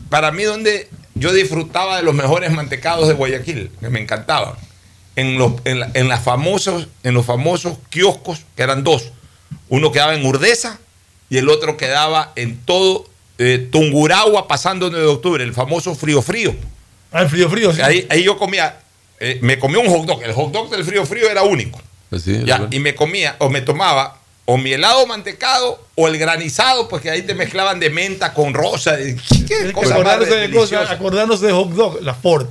Speaker 2: para mí, donde yo disfrutaba de los mejores mantecados de Guayaquil, que me encantaban. En los, en, la- en las famosos, en los famosos kioscos, que eran dos. Uno quedaba en Urdesa y el otro quedaba en todo eh, Tunguragua, pasando 9 de octubre, el famoso frío frío.
Speaker 8: Ah, el frío frío, sí.
Speaker 2: Ahí, ahí yo comía, eh, me comía un hot dog. El hot dog del frío frío era único.
Speaker 29: Pues sí,
Speaker 2: Ya, y me comía o me tomaba o mi helado mantecado o el granizado, pues que ahí te mezclaban de menta con rosa. y- ¿Qué cosa más
Speaker 8: acordándose de cosas, acordándose de hot dog, la Ford.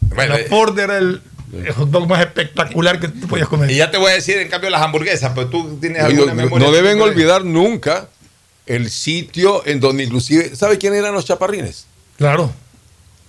Speaker 2: Bueno,
Speaker 8: la
Speaker 2: eh,
Speaker 8: Ford era el, el hot dog más espectacular que tú podías comer.
Speaker 2: Y ya te voy a decir, en cambio, las hamburguesas, pero tú tienes alguna
Speaker 29: no-
Speaker 2: memoria.
Speaker 29: no deben
Speaker 2: de-
Speaker 29: olvidar nunca el sitio en donde inclusive, ¿sabe quién eran los chaparrines?
Speaker 8: Claro.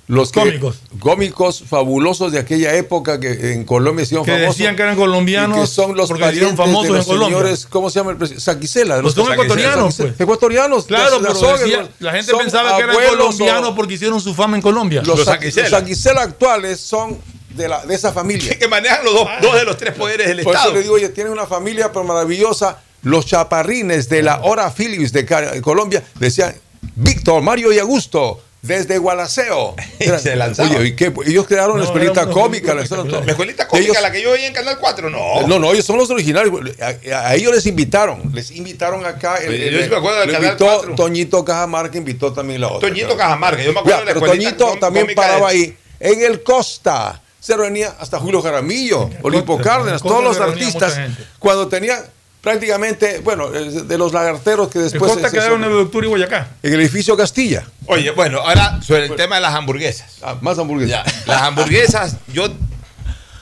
Speaker 29: Los que-
Speaker 8: Cómicos.
Speaker 29: cómicos fabulosos de aquella época que en Colombia hicieron
Speaker 8: Que
Speaker 29: famosos.
Speaker 8: decían que eran colombianos
Speaker 29: y que son los
Speaker 8: porque famosos
Speaker 29: de
Speaker 8: en
Speaker 29: los
Speaker 8: Colombia.
Speaker 29: señores, ¿cómo se llama el presidente? Saquicela. de
Speaker 8: Pues
Speaker 29: los
Speaker 8: son ecuatorianos,
Speaker 29: Saquicela.
Speaker 8: pues.
Speaker 29: Ecuatorianos.
Speaker 8: Claro,
Speaker 29: la
Speaker 8: pero decía-
Speaker 29: los-
Speaker 8: la gente pensaba que eran
Speaker 29: o-
Speaker 8: colombianos porque hicieron su fama en Colombia.
Speaker 29: Los,
Speaker 2: Los
Speaker 29: Sa-
Speaker 2: Saquicela.
Speaker 29: los Saquicela actuales son de, la, de esa familia. (laughs)
Speaker 2: que manejan los dos, dos de los tres poderes del
Speaker 29: Por eso
Speaker 2: Estado.
Speaker 29: le digo, oye, tienen una familia maravillosa. Los chaparrines de la hora Philips de Colombia decían, Víctor, Mario y Augusto, desde Gualaceo. (laughs)
Speaker 2: Y se lanzaban.
Speaker 29: Oye, ¿y qué? Ellos crearon la
Speaker 8: No,
Speaker 29: escuelita
Speaker 8: era una
Speaker 29: cómica. la.
Speaker 2: La escuelita cómica,
Speaker 29: Ellos-
Speaker 2: la que yo veía en Canal 4, no.
Speaker 29: no, no, ellos son los originales. A, a ellos les invitaron. Les invitaron acá. El, el-
Speaker 2: yo sí me acuerdo del Canal
Speaker 29: invitó
Speaker 2: 4.
Speaker 29: Toñito Cajamarca, invitó también la otra.
Speaker 2: Toñito. Cajamarca, yo me acuerdo
Speaker 29: Ya,
Speaker 2: de la
Speaker 29: pero
Speaker 2: escuelita
Speaker 29: Toñito también paraba
Speaker 2: de-
Speaker 29: ahí. En el Costa se reunía hasta Julio Jaramillo, Olimpo Cárdenas, todos los artistas. Cuando tenían prácticamente, bueno, eh, de los lagarteros que después. Se-
Speaker 8: quedaron en el Doctor y Boyacá.
Speaker 29: en el edificio Castilla.
Speaker 2: Oye, bueno, ahora sobre el tema de las hamburguesas.
Speaker 29: Ah, más hamburguesas.
Speaker 2: Ya, las hamburguesas, yo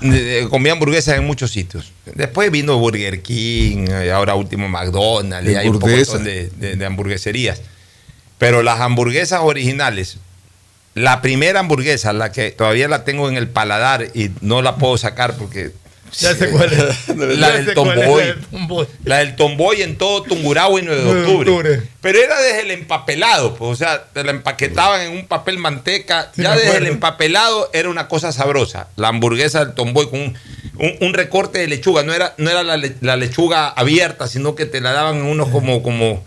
Speaker 2: eh, comí hamburguesas en muchos sitios. Después vino Burger King, y ahora último McDonald's, y hay un montón de, de- de hamburgueserías. Pero las hamburguesas originales, la primera hamburguesa, la que todavía la tengo en el paladar y no la puedo sacar porque
Speaker 8: Ya sé cuál es. (laughs)
Speaker 2: La
Speaker 8: Ya
Speaker 2: del Tomboy.
Speaker 8: la del Tomboy.
Speaker 2: En todo Tungurahua y 9 de
Speaker 8: 9 de
Speaker 2: octubre. Pero era desde el empapelado, pues, o sea, te la empaquetaban en un papel manteca.
Speaker 8: Sí,
Speaker 2: ya desde el empapelado era una cosa sabrosa. La hamburguesa del Tomboy con un, un- un recorte de lechuga. No era, no era la, la lechuga abierta, sino que te la daban en unos como, como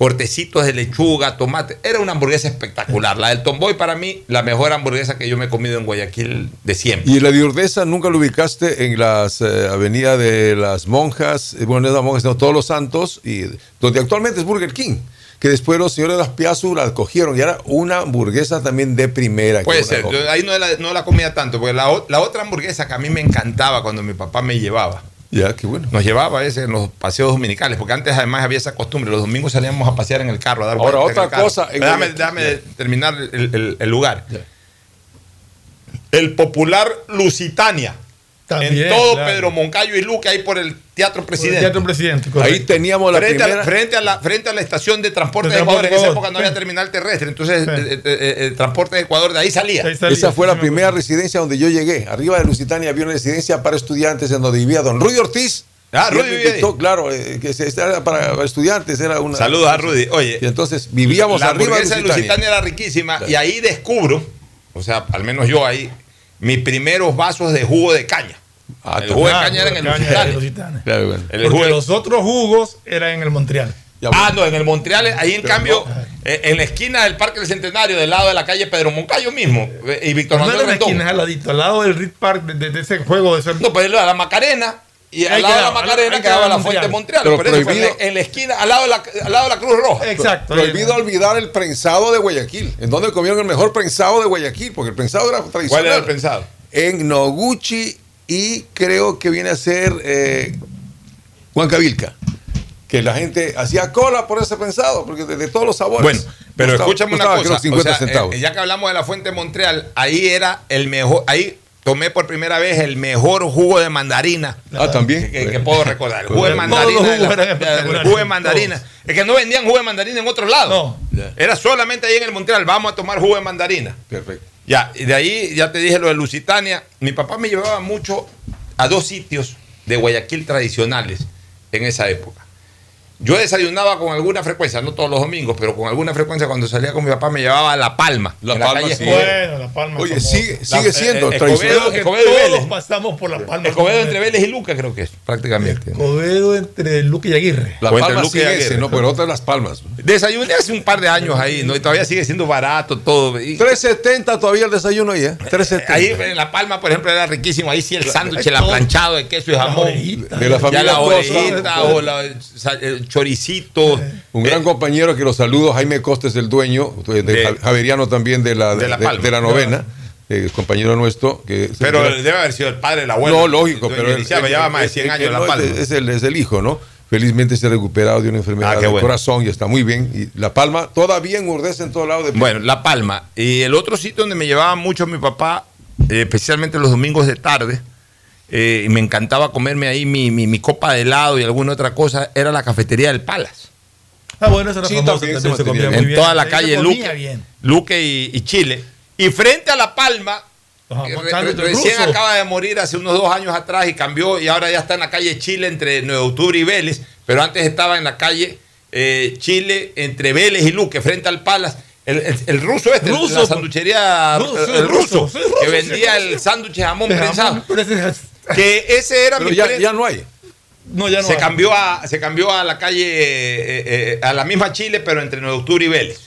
Speaker 2: cortecitos de lechuga, tomate. Era una hamburguesa espectacular. La del Tomboy para mí, la mejor hamburguesa que yo me he comido en Guayaquil de siempre.
Speaker 29: Y la de Urdesa nunca lo ubicaste en las eh, avenidas de las monjas, eh, bueno, no es las monjas, sino todos los santos, y donde actualmente es Burger King. Que después los señores de las Piazzu la cogieron y era una hamburguesa también de primera.
Speaker 2: Puede ser, yo ahí no la, no la comía tanto, porque la, la otra hamburguesa que a mí me encantaba cuando mi papá me llevaba.
Speaker 29: Ya, qué bueno.
Speaker 2: Nos llevaba a veces en los paseos dominicales, porque antes además había esa costumbre, los domingos salíamos a pasear en el carro, a dar
Speaker 29: Ahora,
Speaker 2: en
Speaker 29: otra
Speaker 2: el
Speaker 29: cosa, en
Speaker 2: terminar el, el- el lugar. El popular Lusitania.
Speaker 8: También,
Speaker 2: en todo
Speaker 8: claro.
Speaker 2: Pedro Moncayo y Luque, ahí por el Teatro Presidente.
Speaker 8: Teatro Presidente.
Speaker 29: Ahí teníamos la
Speaker 2: frente,
Speaker 29: primera.
Speaker 2: a, frente, a la, frente a la estación de transporte
Speaker 8: De
Speaker 2: de Ecuador. En esa época no había terminal terrestre, entonces
Speaker 8: Sí.
Speaker 2: eh, eh, eh, el transporte de Ecuador de ahí salía.
Speaker 8: Ahí salía,
Speaker 29: Esa fue la
Speaker 8: me
Speaker 29: primera
Speaker 8: acuerdo.
Speaker 29: residencia donde yo llegué. Arriba de Lusitania había una residencia para estudiantes en donde vivía don Rudy Ortiz.
Speaker 2: Ah, Rudy
Speaker 29: invitó,
Speaker 2: ahí.
Speaker 29: Claro, eh, que se, era para estudiantes, era una.
Speaker 2: Saludos a Rudy. Oye,
Speaker 29: Y entonces vivíamos
Speaker 2: la
Speaker 29: arriba de Lusitania.
Speaker 2: Lusitania era riquísima y ahí descubro, o sea, al menos yo ahí, mis primeros vasos de jugo de caña.
Speaker 29: Ah,
Speaker 2: el jugo de caña era en el.
Speaker 29: Claro, bueno.
Speaker 8: Porque los otros jugos eran en el Montreal.
Speaker 2: Ah, no, en el Montreal, ahí en
Speaker 29: Pero
Speaker 2: cambio,
Speaker 29: no.
Speaker 2: eh, en la esquina del Parque del Centenario, del lado de la calle Pedro Moncayo mismo, eh, y Víctor
Speaker 8: No era
Speaker 2: Manuel
Speaker 8: en la
Speaker 2: Rendón.
Speaker 8: esquina, es al ladito, al lado del Reed Park, de, de- de ese juego de ser.
Speaker 2: No, pues a la Macarena. Y al
Speaker 8: Ahí
Speaker 2: lado de la Macarena quedaba
Speaker 8: quedaba
Speaker 2: la
Speaker 8: Montreal.
Speaker 2: fuente Montreal.
Speaker 29: Pero
Speaker 2: Por eso fue en la, esquina, al lado de la, al lado de la Cruz Roja.
Speaker 8: Exacto.
Speaker 29: Prohibido
Speaker 8: ahí-
Speaker 29: olvidar el prensado de Guayaquil, en donde comieron el mejor prensado de Guayaquil, porque el prensado era tradicional.
Speaker 2: ¿Cuál era el pensado?
Speaker 29: En Noguchi y creo que viene a ser eh, Huancavilca. Que la gente hacía cola por ese prensado, porque de, de todos los sabores.
Speaker 2: Bueno, Pero
Speaker 29: Costaba-
Speaker 2: escúchame una cosa.
Speaker 29: creo, 50
Speaker 2: o sea,
Speaker 29: centavos.
Speaker 2: eh, ya que hablamos de la fuente de Montreal, ahí era el mejor, ahí tomé por primera vez el mejor jugo de mandarina.
Speaker 29: Ah, también.
Speaker 2: Que, que puedo recordar. El jugo de
Speaker 8: Todos los
Speaker 2: mandarina. de la-
Speaker 8: jugos eran
Speaker 2: el
Speaker 8: espectaculares.
Speaker 2: jugo de mandarina. Es que no vendían jugo de mandarina en otros lados. Era solamente ahí en el Montreal. Vamos a tomar jugo de mandarina.
Speaker 29: Perfecto.
Speaker 2: Ya, y de ahí ya te dije lo de Lusitania. Mi papá me llevaba mucho a dos sitios de Guayaquil tradicionales en esa época. Yo desayunaba con alguna frecuencia, no todos los domingos, pero con alguna frecuencia cuando salía con mi papá me llevaba a La Palma.
Speaker 29: La
Speaker 2: en
Speaker 29: Palma,
Speaker 2: calle
Speaker 29: sí.
Speaker 8: Bueno, la palma.
Speaker 29: Oye, sigue,
Speaker 2: La-
Speaker 29: sigue siendo
Speaker 2: eh. Escobedo,
Speaker 8: que
Speaker 2: Escobedo y
Speaker 8: todos
Speaker 2: Vélez.
Speaker 8: pasamos por la palma.
Speaker 2: Escobedo entre Vélez y Luca creo que es, prácticamente.
Speaker 8: Escobedo entre Luque y Aguirre.
Speaker 29: La
Speaker 2: O entre
Speaker 29: Palma
Speaker 2: Luque y
Speaker 29: sigue
Speaker 2: Aguirre.
Speaker 29: ese, ¿no? Pero otra Las Palmas.
Speaker 2: Desayuné hace un par de años ahí, ¿no? Y todavía sigue siendo barato todo. Y-
Speaker 29: 3.70 todavía el desayuno ahí, ¿eh? 3.70.
Speaker 2: Ahí en La Palma, por ejemplo, era riquísimo. Ahí sí el sándwich, el
Speaker 8: todo.
Speaker 2: aplanchado de queso y jamón.
Speaker 29: De la
Speaker 2: Ya
Speaker 29: familia
Speaker 2: la
Speaker 29: Cosa.
Speaker 2: orejita o la- choricito.
Speaker 29: Un gran compañero que lo saludo, Jaime Costes, el dueño, de,
Speaker 2: De-
Speaker 29: Ja- Javeriano también de la,
Speaker 2: de La
Speaker 29: de-
Speaker 2: Palma.
Speaker 29: de la novena, eh, compañero nuestro. Que
Speaker 2: Pero debe haber sido el padre, el abuelo.
Speaker 29: no, lógico,
Speaker 2: El
Speaker 29: pero él-
Speaker 2: lleva más de
Speaker 29: él-
Speaker 2: 100
Speaker 29: él-
Speaker 2: años La Palma.
Speaker 29: Es, es el, es el hijo, ¿no? Felizmente se ha recuperado de una enfermedad
Speaker 2: Ah,
Speaker 29: del
Speaker 2: bueno.
Speaker 29: corazón y está muy bien. Y La Palma todavía engordece en todo lado de
Speaker 2: Bueno, La Palma. Y el otro sitio donde me llevaba mucho mi papá, eh, especialmente los domingos de tarde, eh, y me encantaba comerme ahí mi, mi- mi copa de helado y alguna otra cosa, era la cafetería del Palace.
Speaker 8: Ah, bueno, esa era
Speaker 29: Sí,
Speaker 8: famosa,
Speaker 29: también
Speaker 8: también
Speaker 29: se
Speaker 8: comía muy
Speaker 2: en
Speaker 8: bien.
Speaker 2: toda la calle Luque,
Speaker 8: bien.
Speaker 2: Luque y, y Chile. Y frente a La Palma,
Speaker 8: Ajá,
Speaker 2: que re- recién
Speaker 8: ruso.
Speaker 2: acaba de morir hace unos dos años atrás y cambió y ahora ya está en la calle Chile entre 9 de octubre y Vélez, pero antes estaba en la calle eh, Chile entre Vélez y Luque, frente al Palace. El, el- el ruso este,
Speaker 8: Ruso,
Speaker 2: la
Speaker 8: pues.
Speaker 2: sanduchería
Speaker 8: Ruso,
Speaker 2: el, el ruso,
Speaker 8: ruso, sí, ruso,
Speaker 2: que vendía
Speaker 8: ruso.
Speaker 2: el sándwich de jamón prensado. Que ese era
Speaker 29: Pero
Speaker 2: mi
Speaker 29: ya, ya no hay.
Speaker 8: No, ya no.
Speaker 2: se
Speaker 8: hay.
Speaker 2: cambió a se cambió a la calle eh, eh, a la misma Chile pero entre 9 de octubre y Vélez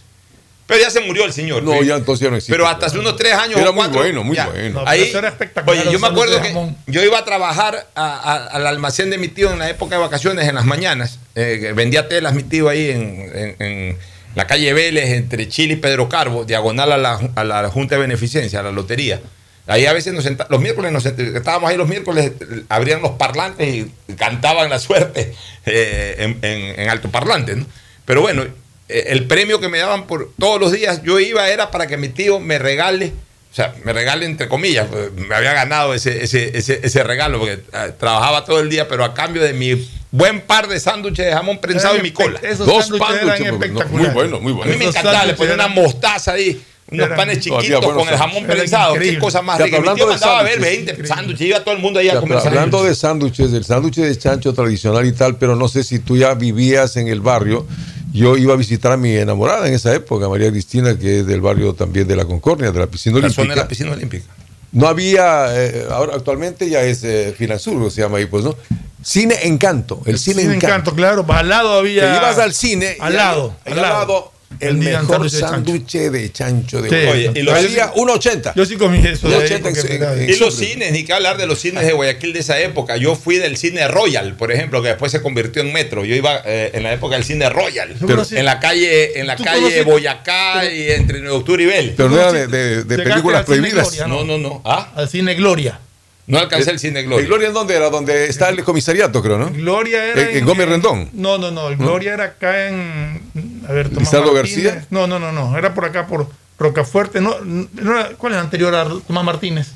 Speaker 2: pero ya se murió el señor
Speaker 29: No,
Speaker 2: ¿sí?
Speaker 29: ya entonces ya no existe.
Speaker 2: pero hasta hace unos tres años
Speaker 29: Era
Speaker 2: o
Speaker 29: muy bueno, muy
Speaker 2: ya.
Speaker 29: bueno.
Speaker 8: No,
Speaker 2: ahí
Speaker 8: eso era espectacular,
Speaker 2: oye yo me acuerdo que
Speaker 8: jamón.
Speaker 2: yo iba a trabajar a- a- al almacén de mi tío en la época de vacaciones en las mañanas eh, vendía telas mi tío ahí en, en- en la calle Vélez entre Chile y Pedro Carbo diagonal a la, a la Junta de Beneficencia a la lotería Ahí a veces nos senta- los miércoles nos estábamos ahí los miércoles, abrían los parlantes y cantaban la suerte eh, en, en- en altoparlantes, ¿no? Pero bueno, eh, el premio que me daban por todos los días, yo iba era para que mi tío me regale, o sea, me regale entre comillas, pues, me había ganado ese, ese, ese, ese regalo, porque eh, trabajaba todo el día, pero a cambio de mi buen par de sándwiches de jamón prensado y mi cola.
Speaker 8: Esos
Speaker 29: Dos
Speaker 8: sándwiches
Speaker 29: no, muy bueno, muy
Speaker 2: A
Speaker 29: bueno.
Speaker 2: mí me encantaba, le ponía una mostaza ahí, unos panes chiquitos con el jamón
Speaker 8: sándwiches.
Speaker 2: prensado. Qué cosa más rica. Mi
Speaker 29: hablando
Speaker 2: tío
Speaker 29: de
Speaker 2: mandaba a ver
Speaker 29: sándwiches,
Speaker 2: 20 sándwiches, iba todo el mundo ahí a comer
Speaker 29: pero hablando
Speaker 2: sándwiches.
Speaker 29: de sándwiches, el sándwich de chancho tradicional y tal, pero no sé si tú ya vivías en el barrio. Yo iba a visitar a mi enamorada en esa época, María Cristina, que es del barrio también de la Concordia, de la piscina
Speaker 2: La zona de
Speaker 29: olímpica.
Speaker 2: la piscina olímpica.
Speaker 29: No había, eh, ahora actualmente ya es eh, Finansur, se llama ahí, pues, ¿no? Cine Encanto, el cine,
Speaker 8: Cine
Speaker 29: Encanto.
Speaker 8: Encanto, claro. Al lado había.
Speaker 29: Te ibas al cine.
Speaker 8: Al lado.
Speaker 29: ahí
Speaker 8: Al
Speaker 29: al
Speaker 8: lado.
Speaker 29: lado, el mejor
Speaker 8: sándwiches de chancho.
Speaker 29: sándwich de chancho de
Speaker 8: Sí.
Speaker 2: Oye, y los-
Speaker 29: Valía 1.80.
Speaker 8: Yo sí comí eso. de ahí
Speaker 29: 1.80 en-
Speaker 8: porque
Speaker 29: en-
Speaker 8: era-
Speaker 29: en-
Speaker 2: Y los cines, ni que hablar de los cines de Guayaquil de esa época. Yo fui del cine Royal, por ejemplo, que después se convirtió en metro. Yo iba eh, en la época del cine Royal,
Speaker 8: ¿Tú conocí-
Speaker 2: en la calle, en la calle Boyacá y entre 9 de octubre y Vélez.
Speaker 29: Pero no era de, de- de películas prohibidas.
Speaker 8: Gloria,
Speaker 2: No, no, no. ¿Ah?
Speaker 8: Al cine Gloria.
Speaker 2: No alcancé el cine Gloria.
Speaker 29: ¿El Gloria en dónde era? Donde está el comisariato, creo, ¿no?
Speaker 8: Gloria era.
Speaker 29: En- en Gómez Rendón.
Speaker 8: No, no, no. El Gloria era acá en. A ver, Tomás
Speaker 29: ¿Lizardo
Speaker 8: Martínez.
Speaker 29: García?
Speaker 8: No, no, no, no. Era por acá, por Rocafuerte. No, no era- ¿Cuál es el anterior a Tomás Martínez?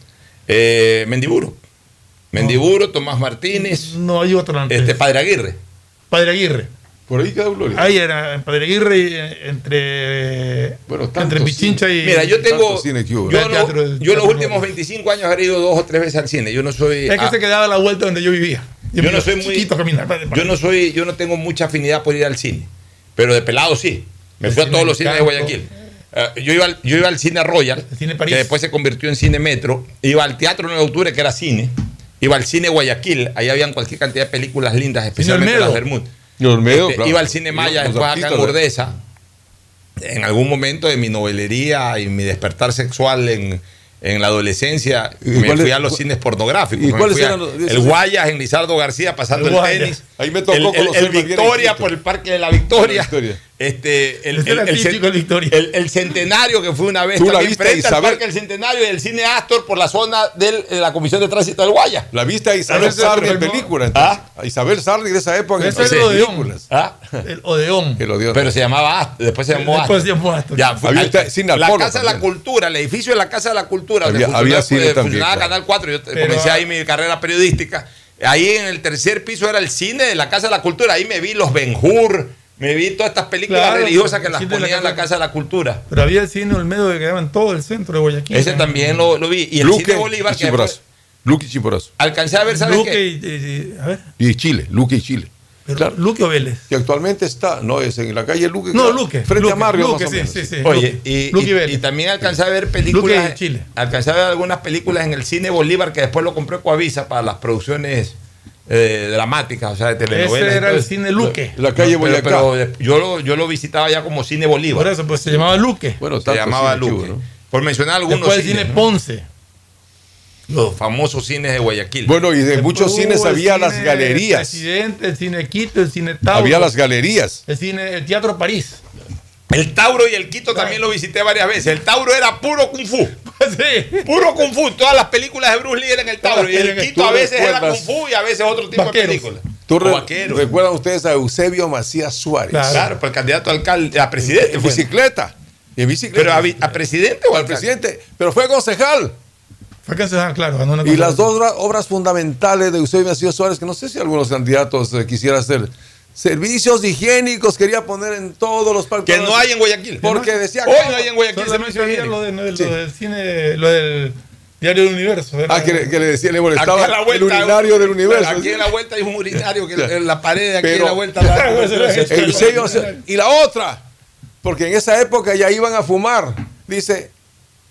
Speaker 2: Eh, Mendiburo. Mendiburo, Tomás Martínez,
Speaker 8: No, hay otro antes.
Speaker 2: este Padre Aguirre.
Speaker 8: Padre Aguirre.
Speaker 29: Por ahí queda Gloria.
Speaker 8: Ahí era, en Padre Aguirre, entre.
Speaker 29: Bueno,
Speaker 8: entre Pichincha y.
Speaker 2: Mira, yo tengo.
Speaker 29: Cine que hubo.
Speaker 2: Yo,
Speaker 8: El teatro-
Speaker 2: no-
Speaker 8: el
Speaker 2: yo los últimos 25 años he ido dos o tres veces al cine. Yo no soy.
Speaker 8: Es que
Speaker 2: ah,
Speaker 8: se quedaba a la vuelta donde yo vivía.
Speaker 2: Yo no
Speaker 8: iba
Speaker 2: soy muy-
Speaker 8: caminar.
Speaker 2: Yo no soy, yo no tengo mucha afinidad por ir al cine, pero de pelado sí. Me
Speaker 8: El
Speaker 2: fui a todos los cines de. Guayaquil. Eh, yo, iba al, yo iba al cine Royal,
Speaker 8: El cine París.
Speaker 2: que después se convirtió en cine Metro. Iba al Teatro 9 de Octubre, que era cine. Iba al cine Guayaquil, ahí habían cualquier cantidad de películas lindas, especialmente las Bermud.
Speaker 29: Y Olmedo,
Speaker 2: Este,
Speaker 29: claro.
Speaker 2: Iba al cine Maya,
Speaker 29: Los
Speaker 2: después acá en Gordesa. En algún momento de mi novelería y mi despertar sexual en, en la adolescencia,
Speaker 29: ¿Y
Speaker 2: me fui a los cines pornográficos.
Speaker 29: y cuáles eran los-
Speaker 2: el Guayas en Lizardo García pasando
Speaker 8: El
Speaker 2: tenis.
Speaker 29: Ahí me tocó
Speaker 2: el, el- el Victoria por el Parque de la Victoria.
Speaker 29: La Victoria.
Speaker 2: Este, el, el- el el- el centenario que fue una vez
Speaker 29: Tú la viste,
Speaker 2: frente al
Speaker 29: Isabel.
Speaker 2: Parque del Centenario y el Cine Astor por la zona del- de la Comisión de Tránsito del Guaya.
Speaker 29: La viste a Isabel
Speaker 8: Ese era
Speaker 29: Sarri en
Speaker 8: el-
Speaker 29: película. entonces. A Isabel Sarri de esa época. en
Speaker 8: es el
Speaker 29: películas.
Speaker 2: ¿Ah?
Speaker 8: El Odeón.
Speaker 29: El Odeón.
Speaker 2: Pero se llamaba Astor, después se llamó
Speaker 8: Después
Speaker 2: Astor.
Speaker 8: se llamó Astor.
Speaker 2: Ya, fue-
Speaker 29: Había
Speaker 2: al-
Speaker 29: cine
Speaker 2: la Casa de la. Cultura, el edificio de la Casa de la Cultura, donde
Speaker 29: Había- había
Speaker 2: funcionaba,
Speaker 29: cine también,
Speaker 2: funcionaba
Speaker 29: claro.
Speaker 2: Canal 4, yo
Speaker 8: Pero-
Speaker 2: comencé ahí mi carrera periodística. Ahí en el tercer piso era el cine de la Casa de la Cultura. Ahí me vi los Ben Hur, me vi todas estas películas
Speaker 8: Claro,
Speaker 2: religiosas que las
Speaker 8: la
Speaker 2: ponían en la
Speaker 8: Casa-
Speaker 2: Casa de la Cultura.
Speaker 8: Pero había el cine Olmedo que quedaba en todo el centro de Guayaquil.
Speaker 2: Ese también lo, lo vi. Y el
Speaker 29: Luque
Speaker 2: cine Bolívar,
Speaker 29: y
Speaker 2: que después
Speaker 29: Chimborazo. Luque y Chimborazo.
Speaker 2: alcancé a ver, ¿sabes
Speaker 8: Luque
Speaker 2: qué?
Speaker 8: y, y- y- a ver,
Speaker 29: Y Chile, Luque y Chile.
Speaker 8: pero
Speaker 29: Claro.
Speaker 8: Luque o Vélez.
Speaker 29: Que actualmente está, no es en la calle Luque.
Speaker 8: No, Luque.
Speaker 29: Frente
Speaker 8: Luque,
Speaker 29: a Mario,
Speaker 8: Luque,
Speaker 29: más o
Speaker 8: sí,
Speaker 29: menos.
Speaker 8: sí, sí.
Speaker 2: Oye,
Speaker 8: Luque.
Speaker 2: y,
Speaker 8: Luque y
Speaker 2: y-
Speaker 8: Vélez.
Speaker 2: y también alcancé a ver películas.
Speaker 8: Luque y Chile.
Speaker 2: Alcancé a ver algunas películas en el cine Bolívar que después lo compré Coavisa para las producciones eh, dramáticas, o sea, de telenovelas.
Speaker 8: Ese era el cine Luque.
Speaker 29: La calle
Speaker 2: pero,
Speaker 29: Boyacá.
Speaker 2: pero de- yo, lo, yo lo visitaba ya como cine Bolívar.
Speaker 8: Por eso, pues se llamaba Luque.
Speaker 29: Bueno,
Speaker 2: se llamaba Luque.
Speaker 29: ¿no?
Speaker 2: Por mencionar algunos
Speaker 8: Después el cine
Speaker 2: ¿no?
Speaker 8: Ponce.
Speaker 2: los famosos cines de Guayaquil.
Speaker 29: Bueno, y de muchos cines
Speaker 8: el
Speaker 29: había
Speaker 8: cine
Speaker 29: las galerías.
Speaker 8: Presidente, el cine Quito, el cine Tauro.
Speaker 29: Había las galerías.
Speaker 8: El cine, el Teatro París.
Speaker 2: el Tauro y el Quito también lo visité varias veces. El Tauro era puro kung fu. (laughs)
Speaker 8: sí.
Speaker 2: Puro kung fu. Todas las películas de Bruce Lee eran el Tauro. (laughs) Y el Quito a veces era kung fu y a veces otro tipo
Speaker 8: Vaqueros.
Speaker 2: de películas.
Speaker 29: ¿Tú
Speaker 2: O
Speaker 29: re-
Speaker 2: vaqueros.
Speaker 29: recuerdan ustedes a Eusebio Macías Suárez?
Speaker 8: Claro.
Speaker 2: Claro, pues el candidato a alcalde, a presidente.
Speaker 29: En
Speaker 2: fue.
Speaker 29: bicicleta. En bicicleta.
Speaker 2: Pero a, presidente o
Speaker 29: al presidente. Pero fue concejal.
Speaker 8: Fue cancelado, claro. ganó una
Speaker 29: Y las dos obra- obras fundamentales de Eusebio Macías Suárez, que no sé si algunos candidatos eh, quisieran hacer. Servicios higiénicos quería poner en todos los parques.
Speaker 2: Que no hay en Guayaquil.
Speaker 29: Porque decía
Speaker 2: Hoy
Speaker 29: que-
Speaker 2: no hay en Guayaquil servicio
Speaker 8: lo, de, lo, del-
Speaker 29: Sí.
Speaker 8: lo del cine, lo del Diario del Universo. era-
Speaker 29: Ah, que, le- que le decía, le
Speaker 2: Aquí
Speaker 29: molestaba
Speaker 2: a la
Speaker 29: el
Speaker 2: vuelta,
Speaker 29: urinario del universo.
Speaker 2: Aquí en la vuelta hay un urinario que en la pared de aquí
Speaker 29: Pero-
Speaker 2: en la vuelta. (laughs) la-
Speaker 29: Eusebio Macías- y la otra, porque en esa época ya iban a fumar, dice,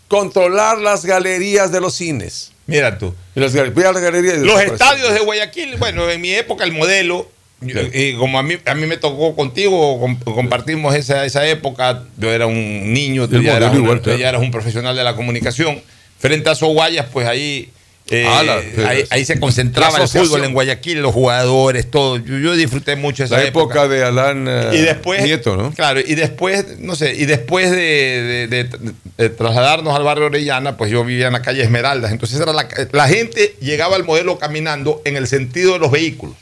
Speaker 29: controlar las galerías de los cines.
Speaker 2: Mira tú.
Speaker 29: Y las, las galerías
Speaker 2: Los estadios de Guayaquil, bueno, en mi época el modelo, yo- y como a mí, a mí me tocó contigo, com- compartimos esa, esa época, yo era un niño, tú ya, eras, un- ya eras un profesional de la comunicación. Frente a Soguayas, pues ahí, eh,
Speaker 29: Ah, la-
Speaker 2: ahí, ahí se concentraba el fútbol en Guayaquil, los jugadores, todo. Yo, yo disfruté mucho esa
Speaker 29: La época de Alan eh,
Speaker 2: y después,
Speaker 29: Nieto, ¿no?
Speaker 2: Claro, y después, no sé, y después de, de- de- de trasladarnos al barrio Orellana, pues yo vivía en la calle Esmeraldas. Entonces era la, la gente llegaba al modelo caminando en el sentido de los vehículos,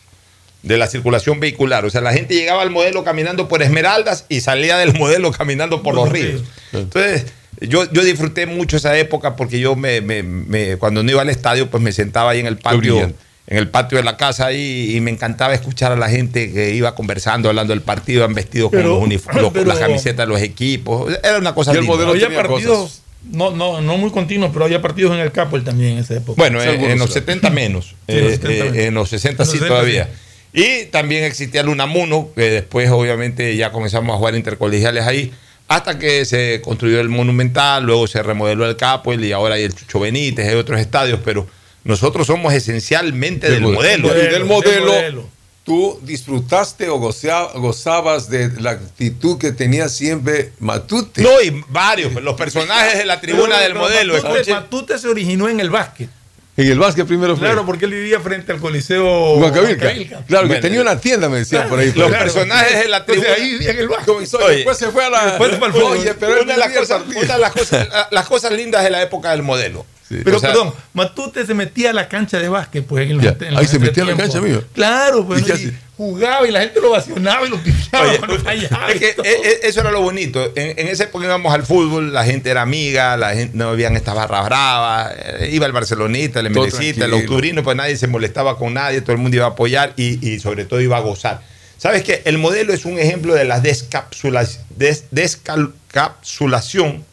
Speaker 2: de la circulación vehicular. O sea, la gente llegaba al modelo caminando por Esmeraldas y salía del (laughs) modelo caminando por los ríos. Entonces, yo, yo disfruté mucho esa época porque yo me, me- me- cuando no iba al estadio, pues me sentaba ahí en el patio en el patio de la casa ahí y me encantaba escuchar a la gente que iba conversando, hablando del partido, iban vestidos con
Speaker 8: Pero-
Speaker 2: los uniformes,
Speaker 8: pero-
Speaker 2: las camisetas de los equipos. Era una cosa
Speaker 29: Y el
Speaker 2: linda.
Speaker 29: modelo
Speaker 8: había partidos,
Speaker 29: cosas.
Speaker 8: no, no, no muy continuos, pero había partidos en el Capol también en esa época.
Speaker 2: Bueno,
Speaker 29: Sí,
Speaker 2: en, los
Speaker 29: claro.
Speaker 2: 70 menos.
Speaker 8: Sí, en los
Speaker 2: Eh,
Speaker 8: 70
Speaker 2: eh,
Speaker 8: menos.
Speaker 2: en los 60
Speaker 8: En los
Speaker 2: sí
Speaker 8: 60
Speaker 2: todavía.
Speaker 8: sí.
Speaker 2: Y también existía el Unamuno, que después obviamente ya comenzamos a jugar intercolegiales ahí, hasta que se construyó el Monumental, luego se remodeló el Capoel y ahora hay el Chucho Benítez, hay otros estadios, pero nosotros somos esencialmente del, modelo.
Speaker 29: Y del
Speaker 8: Del
Speaker 29: modelo,
Speaker 8: modelo.
Speaker 29: tú disfrutaste o gozabas de la actitud que tenía siempre Matute.
Speaker 2: No, y varios, los personajes de la tribuna
Speaker 8: Pero-
Speaker 2: del
Speaker 8: pero
Speaker 2: modelo.
Speaker 8: Matute. Matute se originó en el básquet.
Speaker 29: En el básquet primero fue.
Speaker 8: Claro, porque él vivía frente al Coliseo.
Speaker 29: Huancavilca. Claro, que tenía una tienda, me decían por ahí.
Speaker 2: Los
Speaker 29: Claro.
Speaker 2: personajes de la
Speaker 8: Entonces
Speaker 2: tribuna.
Speaker 8: ahí en el básquet.
Speaker 29: Después se fue a la.
Speaker 8: después fue al fútbol.
Speaker 29: Oye, pero
Speaker 2: una de las cosas, una de las cosas, la- las cosas lindas de la época del modelo.
Speaker 8: Pero
Speaker 2: O sea,
Speaker 8: perdón, Matute se metía a la cancha de básquet, pues en los,
Speaker 29: Ya,
Speaker 8: en los
Speaker 29: ahí se metía a la cancha, amigo.
Speaker 8: Claro, pues
Speaker 29: ¿Y?
Speaker 8: Jugaba y la gente lo vacionaba y lo pifiaba
Speaker 2: Oye, (laughs)
Speaker 8: cuando fallaba
Speaker 2: es
Speaker 8: y
Speaker 2: que
Speaker 8: todo.
Speaker 2: e- e- eso era lo bonito. En, en esa época íbamos al fútbol, la gente era amiga, la gente no habían estas barras bravas, eh, iba el Barcelonita, el
Speaker 29: Todo
Speaker 2: Emerecita, el. Octubrino, pues nadie se molestaba con nadie, todo el mundo iba a apoyar y, y sobre todo iba a gozar. ¿Sabes qué? El modelo es un ejemplo de la descapsula- des- descapsulación,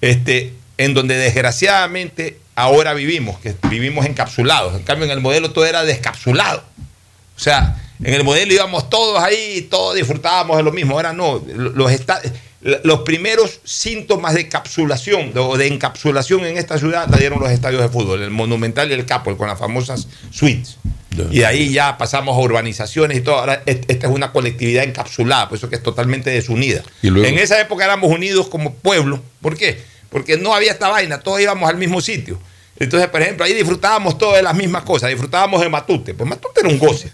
Speaker 2: este, en donde desgraciadamente ahora vivimos, que vivimos encapsulados. En cambio, en el modelo todo era descapsulado. O sea, en el modelo íbamos todos ahí, todos disfrutábamos de lo mismo. Ahora no, los, los primeros síntomas de capsulación o de encapsulación en esta ciudad la dieron los estadios de fútbol, el Monumental y el Capo, con las famosas suites. Y de ahí ya pasamos a urbanizaciones y todo. Ahora es- esta es una colectividad encapsulada, por eso que es totalmente desunida.
Speaker 29: Y luego-
Speaker 2: En esa época éramos unidos como pueblo. ¿Por qué? Porque no había esta vaina, todos íbamos al mismo sitio. Entonces, por ejemplo, ahí disfrutábamos todas las mismas cosas. Disfrutábamos de Matute. Pues Matute era un goce.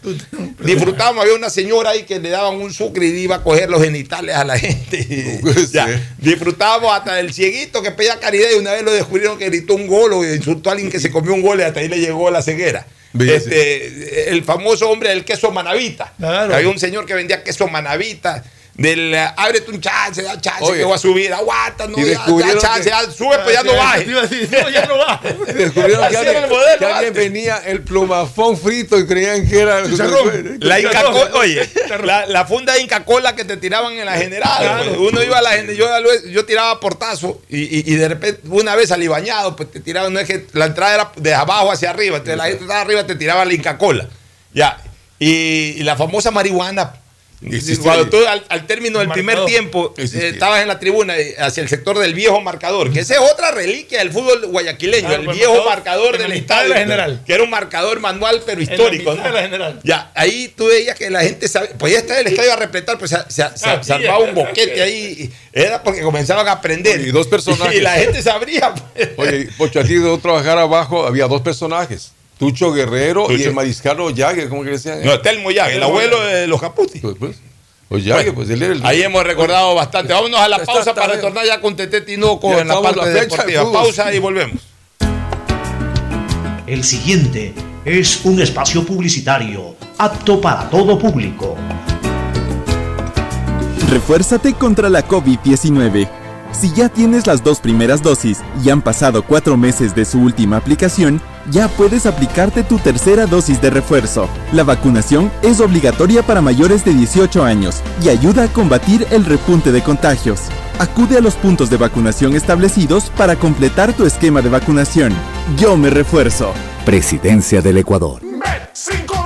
Speaker 2: disfrutábamos, había una señora ahí que le daban un sucre y iba a coger los genitales a la gente. (laughs) Ya, disfrutábamos hasta el cieguito que pedía caridad y una vez lo descubrieron que gritó un gol o insultó a alguien que se comió un gol y hasta ahí le llegó la ceguera. Este, el famoso hombre del queso manavita. Había un señor que vendía queso manavita. Del eh, ábrete un chance, da chance
Speaker 29: Oye.
Speaker 2: que voy a subir, aguanta, no,
Speaker 29: Y
Speaker 2: ya, da chance,
Speaker 29: que-
Speaker 2: ya, sube, pues ya no baje.
Speaker 8: No, ya no va. (laughs)
Speaker 29: Descubrieron que alguien,
Speaker 2: el modelo
Speaker 29: que alguien venía el plumafón frito y creían que era
Speaker 2: La Inca Cola, oye, la, la funda de Inca Cola que te tiraban en la general. pues, Uno iba a la yo, yo tiraba portazo y, y- y de repente una vez salí bañado, pues te tiraban, no es que la entrada era de abajo hacia arriba, entonces la gente estaba arriba te tiraba la Inca Cola. Ya. Y, y la famosa marihuana. Cuando tú al, al término del primer tiempo eh, estabas en la tribuna eh, hacia el sector del viejo marcador, que esa es otra reliquia del fútbol guayaquileño,
Speaker 8: Claro,
Speaker 2: el
Speaker 8: pues,
Speaker 2: viejo
Speaker 8: marcador en
Speaker 2: del
Speaker 8: de
Speaker 2: estadio,
Speaker 8: general.
Speaker 2: que era un marcador manual pero
Speaker 8: En la
Speaker 2: histórico.
Speaker 8: mitad
Speaker 2: ¿no?
Speaker 8: de la general.
Speaker 2: Ya, ahí tú veías que la gente sabe, podía estar el estadio a repletar, pues se, se- se-
Speaker 8: Ah,
Speaker 2: se armaba un (laughs) boquete ahí, y era porque comenzaban a aprender.
Speaker 29: Y dos personajes. (laughs)
Speaker 2: Y la gente sabría. pues.
Speaker 29: Oye, Pocho, a ti de trabajar abajo había dos personajes. Tucho Guerrero y
Speaker 2: Tucho.
Speaker 29: el mariscal Ollague, ¿cómo que le decían?
Speaker 2: No, Telmo ya, el abuelo de los Caputi.
Speaker 29: Pues, pues, Ollague, pues él era el...
Speaker 2: Ahí hemos recordado bastante. Vámonos a la
Speaker 29: Está-
Speaker 2: pausa
Speaker 29: está
Speaker 2: para
Speaker 29: bien.
Speaker 2: retornar ya con Tete Tinoco
Speaker 29: Ya
Speaker 2: en la parte
Speaker 29: la
Speaker 2: deportiva. Pausa y volvemos.
Speaker 11: El siguiente es un espacio publicitario apto para todo público.
Speaker 5: Refuérzate contra la COVID-19. Si ya tienes las dos primeras dosis y han pasado cuatro meses de su última aplicación, ya puedes aplicarte tu tercera dosis de refuerzo. La vacunación es obligatoria para mayores de 18 años y ayuda a combatir el repunte de contagios. Acude a los puntos de vacunación establecidos para completar tu esquema de vacunación. Yo me refuerzo.
Speaker 30: Presidencia del Ecuador.
Speaker 31: Bet593.es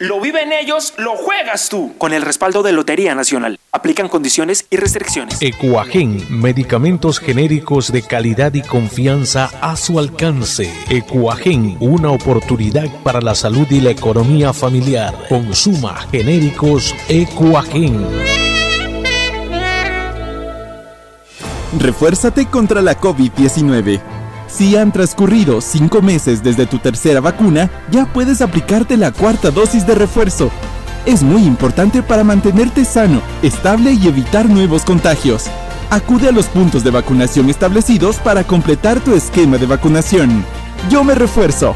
Speaker 13: Lo viven ellos, lo juegas tú. Con el respaldo de Lotería Nacional. Aplican condiciones y restricciones.
Speaker 32: Ecuagen, medicamentos genéricos de calidad y confianza a su alcance. Ecuagen, una oportunidad para la salud y la economía familiar. Consuma genéricos Ecuagen.
Speaker 5: Refuérzate contra la COVID-19. Si han transcurrido cinco meses desde tu tercera vacuna, ya puedes aplicarte la cuarta dosis de refuerzo. Es muy importante para mantenerte sano, estable y evitar nuevos contagios. Acude a los puntos de vacunación establecidos para completar tu esquema de vacunación. Yo me refuerzo.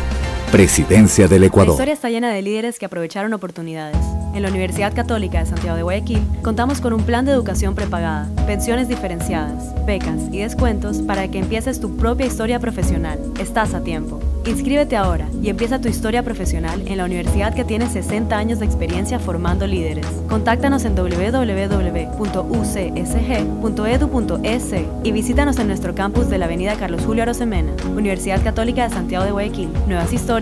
Speaker 30: Presidencia del
Speaker 3: La
Speaker 30: Ecuador.
Speaker 3: historia está llena de líderes que aprovecharon oportunidades. En la Universidad Católica de Santiago de Guayaquil contamos con un plan de educación prepagada, pensiones diferenciadas, becas y descuentos para que empieces tu propia historia profesional. Estás a tiempo. Inscríbete ahora y empieza tu historia profesional en la universidad que tiene 60 años de experiencia formando líderes. Contáctanos en www.ucsg.edu.es y visítanos en nuestro campus de la Avenida Carlos Julio Arosemena, Universidad Católica de Santiago de Guayaquil. Nuevas historias,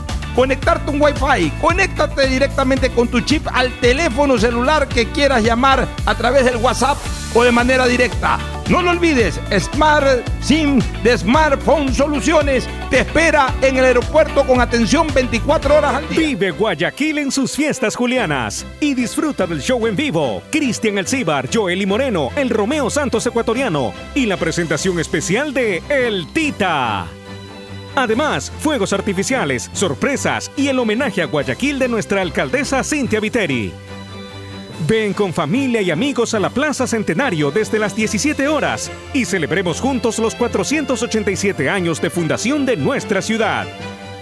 Speaker 33: conectarte un Wi-Fi. Conéctate directamente con tu chip al teléfono celular que quieras llamar a través del WhatsApp o de manera directa. No lo olvides, Smart SIM de Smartphone Soluciones te espera en el aeropuerto con atención 24 horas al día.
Speaker 32: Vive Guayaquil en sus fiestas julianas y disfruta del show en vivo. Cristian Elcíbar, Joel y Moreno, el Romeo Santos ecuatoriano y la presentación especial de El Tita. Además, fuegos artificiales, sorpresas y el homenaje a Guayaquil de nuestra alcaldesa Cintia Viteri. Ven con familia y amigos a la Plaza Centenario desde las 17 horas y celebremos juntos los 487 años de fundación de nuestra ciudad.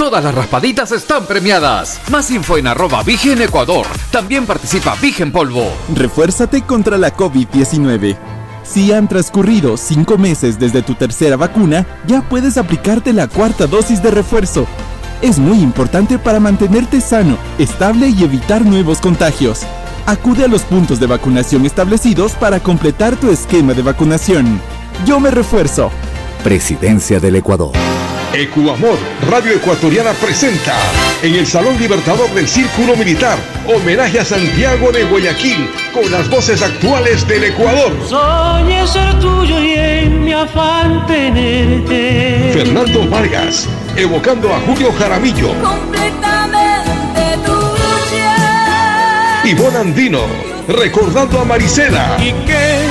Speaker 4: Todas las raspaditas están premiadas. Más info en arroba Vigen Ecuador. También participa Vigen Polvo.
Speaker 5: Refuérzate contra la COVID-19. Si han transcurrido cinco meses desde tu tercera vacuna, ya puedes aplicarte la cuarta dosis de refuerzo. Es muy importante para mantenerte sano, estable y evitar nuevos contagios. Acude a los puntos de vacunación establecidos para completar tu esquema de vacunación. Yo me refuerzo.
Speaker 6: Presidencia del Ecuador.
Speaker 17: Ecuamor, Radio Ecuatoriana presenta en el Salón Libertador del Círculo Militar, homenaje a Santiago de Guayaquil, con las voces actuales del Ecuador.
Speaker 18: Soñé ser tuyo y en mi afán tenerte.
Speaker 17: Fernando Vargas, evocando a Julio Jaramillo.
Speaker 31: Completamente tuya.
Speaker 17: Ivonne Andino, recordando a Marisela.
Speaker 18: ¿Y qué?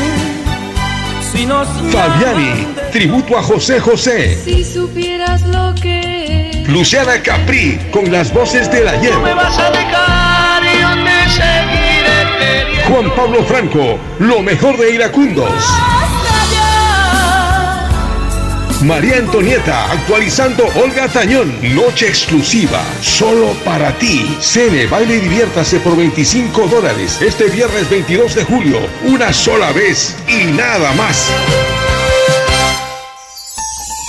Speaker 18: Si nos
Speaker 17: Fabiani, tributo a José José.
Speaker 31: Si supieras lo que
Speaker 17: Luciana Capri, con las voces del ayer.
Speaker 18: me vas a dejar y yo te seguiré queriendo.
Speaker 17: Juan Pablo Franco, lo mejor de Iracundos. María Antonieta, actualizando Olga Tañón. Noche exclusiva, solo para ti. Cene, baile y diviértase por 25 dólares. Este viernes 22 de julio, una sola vez y nada más.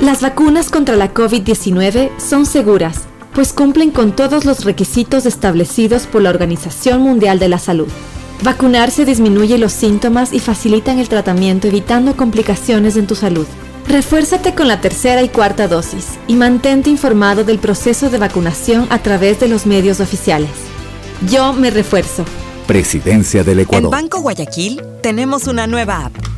Speaker 20: Las vacunas contra la COVID-19 son seguras, pues cumplen con todos los requisitos establecidos por la Organización Mundial de la Salud. Vacunarse disminuye los síntomas y facilitan el tratamiento evitando complicaciones en tu salud. Refuérzate con la tercera y cuarta dosis y mantente informado del proceso de vacunación a través de los medios oficiales. Yo me refuerzo.
Speaker 6: Presidencia del
Speaker 21: En
Speaker 6: Ecuador.
Speaker 21: Banco Guayaquil tenemos una nueva app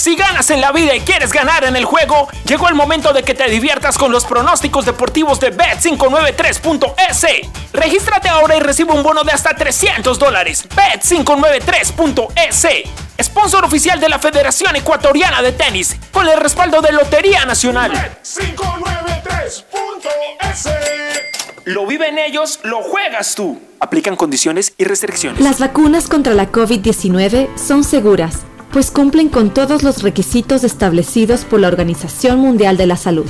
Speaker 13: Si ganas en la vida y quieres ganar en el juego, llegó el momento de que te diviertas con los pronósticos deportivos de Bet593.es. Regístrate ahora y recibe un bono de hasta 300 dólares. Bet593.es. Sponsor oficial de la Federación Ecuatoriana de Tenis, con el respaldo de Lotería Nacional. Bet593.es. Lo viven ellos, lo juegas tú. Aplican condiciones y restricciones.
Speaker 20: Las vacunas contra la COVID-19 son seguras, pues cumplen con todos los requisitos establecidos por la Organización Mundial de la Salud.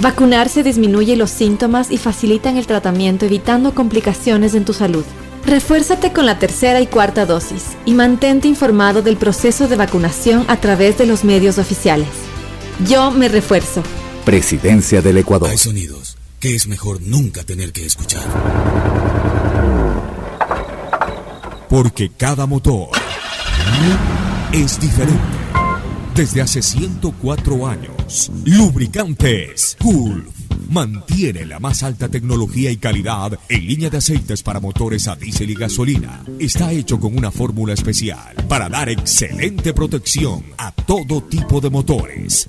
Speaker 20: Vacunarse disminuye los síntomas y facilitan el tratamiento evitando complicaciones en tu salud. Refuérzate con la tercera y cuarta dosis y mantente informado del proceso de vacunación a través de los medios oficiales. Yo me refuerzo.
Speaker 6: Presidencia del Ecuador.
Speaker 23: Hay sonidos que es mejor nunca tener que escuchar. Porque cada motor es diferente. Desde hace 104 años, Lubricantes Gulf mantiene la más alta tecnología y calidad en línea de aceites para motores a diésel y gasolina. Está hecho con una fórmula especial para dar excelente protección a todo tipo de motores,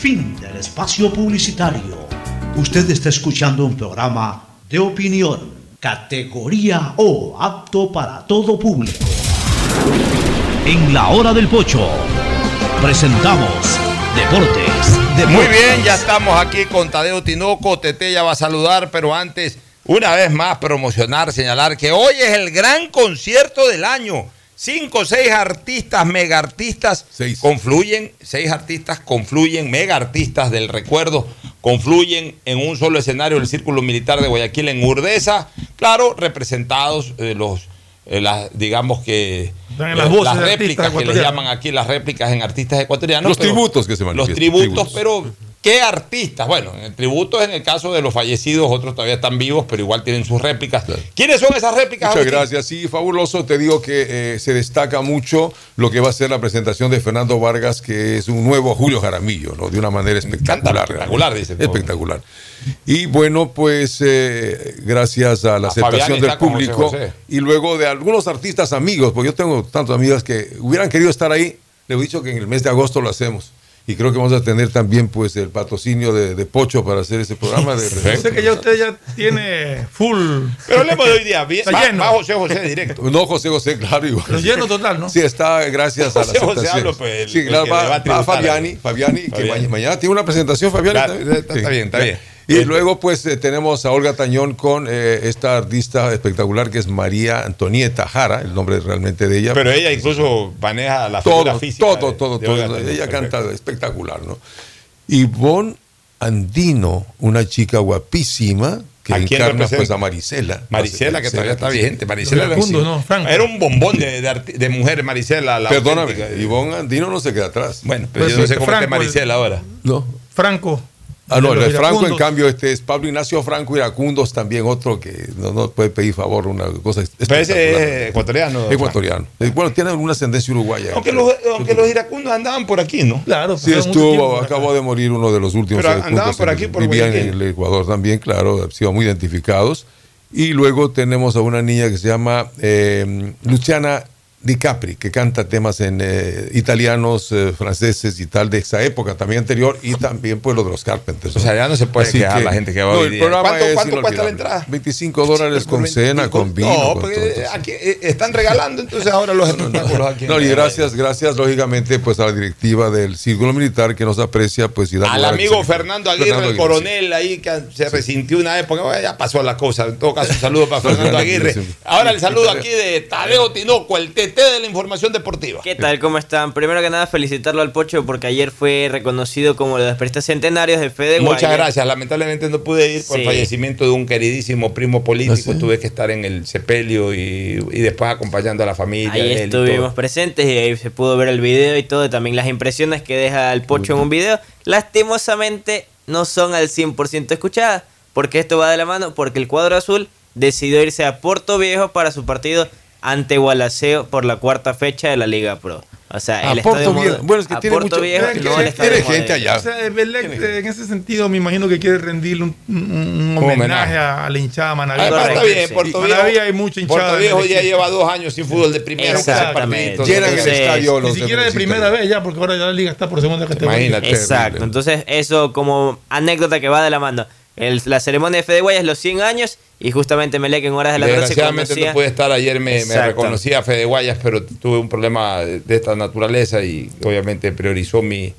Speaker 24: Fin del espacio publicitario. Usted está escuchando un programa de opinión, categoría O, apto para todo público. En la hora del pocho, presentamos Deportes. Deportes.
Speaker 2: Muy bien, ya estamos aquí con Tadeo Tinoco. Tete ya va a saludar, pero antes, una vez más, promocionar, señalar que hoy es el gran concierto del año. Cinco o seis artistas, mega artistas confluyen, seis artistas confluyen, mega artistas del recuerdo, confluyen en un solo escenario del Círculo Militar de Guayaquil en Urdesa, claro, representados eh, los, eh, las, digamos que
Speaker 8: en las
Speaker 2: réplicas que les llaman aquí las réplicas en artistas ecuatorianos.
Speaker 29: Los
Speaker 2: pero-
Speaker 29: tributos que se
Speaker 2: Los
Speaker 29: manifiestan.
Speaker 2: tributos, pero ¿qué artistas? Bueno, en el tributo en el caso de los fallecidos, otros todavía están vivos, pero igual tienen sus réplicas. ¿Quiénes son esas réplicas?
Speaker 29: Muchas
Speaker 2: Agustín?
Speaker 29: gracias. Sí, fabuloso. Te digo que eh, se destaca mucho lo que va a ser la presentación de Fernando Vargas, que es un nuevo Julio Jaramillo, ¿no? De una manera espectacular.
Speaker 2: espectacular, dice.
Speaker 29: Espectacular. Y bueno, pues eh, gracias a la
Speaker 2: A
Speaker 29: aceptación del público
Speaker 2: José José.
Speaker 29: y luego de algunos artistas amigos, porque yo tengo tantos amigos que hubieran querido estar ahí, les he dicho que en el mes de agosto lo hacemos. Y creo que vamos a tener también pues el patrocinio de, de Pocho para hacer ese programa. De, (laughs)
Speaker 8: Yo sé que ya usted ya tiene full.
Speaker 2: Pero hablemos de hoy día. Bien,
Speaker 8: Está
Speaker 2: va-
Speaker 8: lleno.
Speaker 2: va José José directo.
Speaker 29: No, José José, claro. Igual.
Speaker 8: Pero lleno total, ¿no?
Speaker 29: Sí, está gracias a la
Speaker 2: José José
Speaker 29: aceptación.
Speaker 2: hablo, pues, el-
Speaker 29: sí,
Speaker 2: el
Speaker 29: claro,
Speaker 2: que
Speaker 29: va,
Speaker 2: a
Speaker 29: va Fabiani,
Speaker 2: a-
Speaker 29: Fabiani, que mañana tiene una presentación, Fabiani.
Speaker 2: Claro,
Speaker 29: también.
Speaker 2: está- está bien, está bien.
Speaker 29: Y luego, pues, eh, tenemos a Olga Tañón con eh, esta artista espectacular que es María Antonieta Jara, el nombre realmente de ella.
Speaker 2: Pero ella incluso maneja la figura
Speaker 29: todo,
Speaker 2: física.
Speaker 29: todo,
Speaker 2: de-
Speaker 29: todo,
Speaker 2: de
Speaker 29: todo.
Speaker 2: Tañón.
Speaker 29: Ella
Speaker 2: Perfecto.
Speaker 29: canta espectacular, ¿no? Ivonne Andino, una chica guapísima que
Speaker 2: ¿A quién
Speaker 29: encarna
Speaker 2: representa?
Speaker 29: pues a Marisela.
Speaker 2: Marisela, que todavía está vigente. Marisela
Speaker 8: ¿no? Franco.
Speaker 2: era un bombón de, de, de mujer, Marisela. La
Speaker 29: Perdóname,
Speaker 2: auténtica.
Speaker 29: Ivonne Andino no se queda atrás.
Speaker 2: Bueno, pero
Speaker 8: Pues
Speaker 2: yo no sé cómo está Marisela ahora.
Speaker 29: No.
Speaker 8: Franco.
Speaker 29: Ah, no, el Franco, en cambio, este es Pablo Ignacio Franco Iracundos, también otro que no nos puede pedir favor, una cosa
Speaker 2: Pero ese es ecuatoriano.
Speaker 29: Ecuatoriano. Eh, Bueno, tiene una ascendencia uruguaya.
Speaker 2: Aunque los, aunque los iracundos andaban por aquí, ¿no?
Speaker 8: Claro,
Speaker 29: Sí, estuvo, acabó de morir uno de los últimos
Speaker 2: Pero
Speaker 29: iracundos
Speaker 2: andaban por aquí, por
Speaker 29: Vivían en el Ecuador también, claro, han sido muy identificados. Y luego tenemos a una niña que se llama eh, Luciana Di Capri, que canta temas en eh, italianos, eh, franceses y tal de esa época, también anterior, y también pues lo de los Carpenters.
Speaker 2: O sea, ya no se puede quejar la gente que va
Speaker 29: no,
Speaker 2: hoy
Speaker 29: el
Speaker 2: día.
Speaker 29: programa
Speaker 2: ¿Cuánto-
Speaker 29: es
Speaker 2: cuánto cuesta la entrada?
Speaker 29: 25 dólares con cena, con vino.
Speaker 2: No,
Speaker 29: con
Speaker 2: porque aquí eh, están regalando entonces ahora los (laughs) espectáculos aquí.
Speaker 29: No, y gracias, gracias lógicamente pues a la directiva del Círculo Militar que nos aprecia pues y da
Speaker 2: Al
Speaker 29: que
Speaker 2: amigo Fernando Aguirre,
Speaker 29: Fernando
Speaker 2: el coronel ahí que se resintió una época, bueno, ya pasó la cosa. En todo caso, un saludo para (laughs) Fernando Aguirre. Ahora el saludo aquí de Tadeo Tinoco, el TT de la información deportiva.
Speaker 34: ¿Qué tal? ¿Cómo están? Primero que nada, felicitarlo al Pocho porque ayer fue reconocido como los deportistas centenarios de Fede
Speaker 2: Muchas
Speaker 34: Guaya.
Speaker 2: gracias. Lamentablemente no pude ir por el fallecimiento de un queridísimo primo político. Tuve que estar en el sepelio y, y después acompañando a la familia.
Speaker 34: Ahí
Speaker 2: él
Speaker 34: estuvimos
Speaker 2: todo.
Speaker 34: presentes y ahí se pudo ver el video y todo, y también las impresiones que deja el Pocho en un video. Lastimosamente no son al 100% escuchadas, porque esto va de la mano, porque el cuadro azul decidió irse a Puerto Viejo para su partido ante Gualaceo por la cuarta fecha de la Liga Pro. O sea,
Speaker 29: A
Speaker 34: el
Speaker 29: Puerto
Speaker 34: estadio
Speaker 29: Viejo. Bueno, es que
Speaker 34: a
Speaker 29: tiene mucho-
Speaker 34: Viejo y no
Speaker 29: tiene gente allá.
Speaker 8: O sea, Emelec, eh, en ese sentido, me imagino que quiere rendirle un, homenaje
Speaker 2: homenaje.
Speaker 8: a la hinchada Manaví.
Speaker 2: Además, está bien,
Speaker 8: Sí.
Speaker 2: Puerto
Speaker 8: Manaví
Speaker 2: Viejo,
Speaker 8: hay mucha hinchada.
Speaker 2: Viejo ya lleva dos años sin fútbol de primera.
Speaker 34: Exactamente. Llenan el
Speaker 8: Ni siquiera de primera vez ya, porque ahora ya la liga está por segunda categoría.
Speaker 2: Imagínate.
Speaker 34: Exacto, entonces eso como anécdota que va de la mano. El- la ceremonia de Fede Guayas, los 100 años, y justamente Melec en horas de la noche
Speaker 2: Desgraciadamente no pude estar ayer, me, me reconocía a Fede Guayas, pero tuve un problema de de esta naturaleza y obviamente priorizó mi,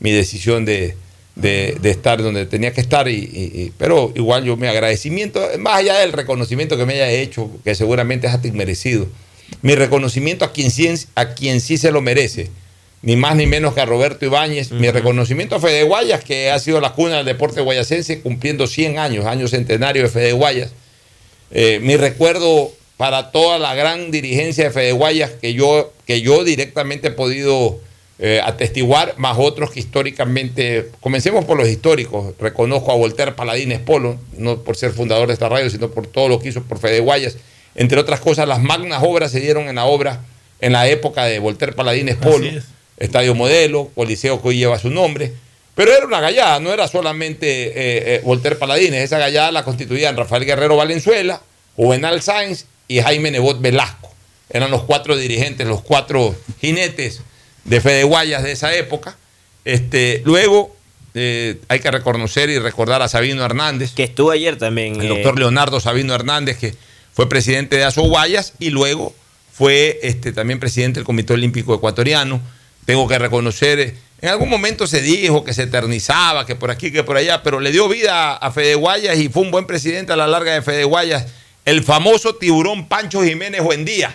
Speaker 2: mi decisión de, de- de estar donde tenía que estar. Y, y- pero igual yo mi agradecimiento, más allá del reconocimiento que me haya hecho, que seguramente es hasta inmerecido, mi reconocimiento a quien, a quien sí se lo merece. Ni más ni menos que a Roberto Ibáñez. Mi reconocimiento a Fede Guayas, que ha sido la cuna del deporte guayacense, cumpliendo 100 años, año centenario de Fede Guayas. Eh, mi recuerdo para toda la gran dirigencia de Fede Guayas que yo, que yo directamente he podido eh, atestiguar, más otros que históricamente, comencemos por los históricos, reconozco a Voltaire Paladines Polo, no por ser fundador de esta radio, sino por todo lo que hizo por Fede Guayas. Entre otras cosas, las magnas obras se dieron en la obra, en la época de Voltaire Paladines Polo,
Speaker 8: Así es.
Speaker 2: Estadio Modelo, Coliseo que hoy lleva su nombre. Pero era una gallada, no era solamente eh, eh, Voltaire Paladines. Esa gallada la constituían Rafael Guerrero Valenzuela, Juvenal Sáenz y Jaime Nebot Velasco. Eran los cuatro dirigentes, los cuatro jinetes de Fede Guayas de esa época. Este, luego eh, hay que reconocer y recordar a Sabino Hernández.
Speaker 34: Que estuvo ayer también.
Speaker 2: El
Speaker 34: eh,
Speaker 2: doctor Leonardo Sabino Hernández, que fue presidente de Aso Guayas y luego fue este, también presidente del Comité Olímpico Ecuatoriano. Tengo que reconocer, en algún momento se dijo que se eternizaba, que por aquí, que por allá, pero le dio vida a Fede Guayas y fue un buen presidente a la larga de Fede Guayas, el famoso tiburón Pancho Jiménez Buendía,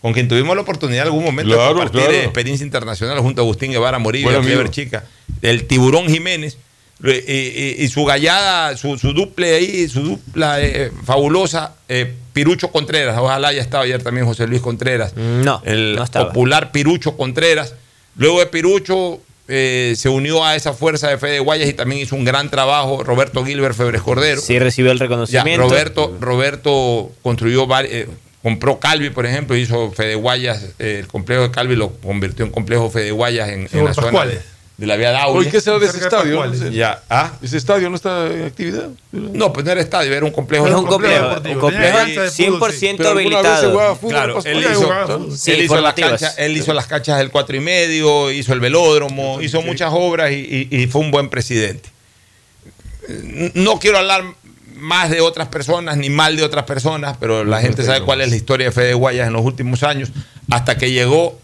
Speaker 2: con quien tuvimos la oportunidad en algún momento
Speaker 29: Claro,
Speaker 2: de compartir
Speaker 29: claro.
Speaker 2: eh, experiencia internacional junto a Agustín Guevara Morillo
Speaker 29: Buen
Speaker 2: y a
Speaker 29: amigo.
Speaker 2: Clever Chica, el tiburón Jiménez. eh, eh, y su gallada, su, su duple ahí, su dupla eh, fabulosa, eh, Pirucho Contreras. Ojalá haya estado ayer también José Luis Contreras.
Speaker 34: No,
Speaker 2: el
Speaker 34: no
Speaker 2: popular Pirucho Contreras. Luego de Pirucho eh, se unió a esa fuerza de Fede Guayas y también hizo un gran trabajo Roberto Gilbert Febres Cordero.
Speaker 34: Sí recibió el
Speaker 2: Ya,
Speaker 34: reconocimiento.
Speaker 2: Roberto, Roberto construyó vari- eh, compró Calvi, por ejemplo, hizo Fede Guayas, eh, el complejo de Calvi lo convirtió en complejo Fede Guayas en, en la zona de, de la vía Daule.
Speaker 29: Oye, ¿qué será de ese
Speaker 8: de
Speaker 29: estadio?
Speaker 2: Ya, ¿ah?
Speaker 29: ¿Ese estadio no está en actividad?
Speaker 2: No, pues no era estadio, era un complejo. De
Speaker 34: un complejo, un complejo
Speaker 8: Tenía cancha de fútbol, sí.
Speaker 34: 100%
Speaker 29: Pero alguna vez se
Speaker 34: habilitado.
Speaker 29: fútbol
Speaker 2: Claro, él hizo,
Speaker 8: jugaba fútbol.
Speaker 34: Sí,
Speaker 2: él, hizo las canchas, él hizo las canchas del cuatro y medio, hizo el velódromo, hizo muchas obras y, y- y fue un buen presidente. No quiero hablar más de otras personas ni mal de otras personas, pero la gente sabe cuál es la historia de Fede Guayas en los últimos años, hasta que llegó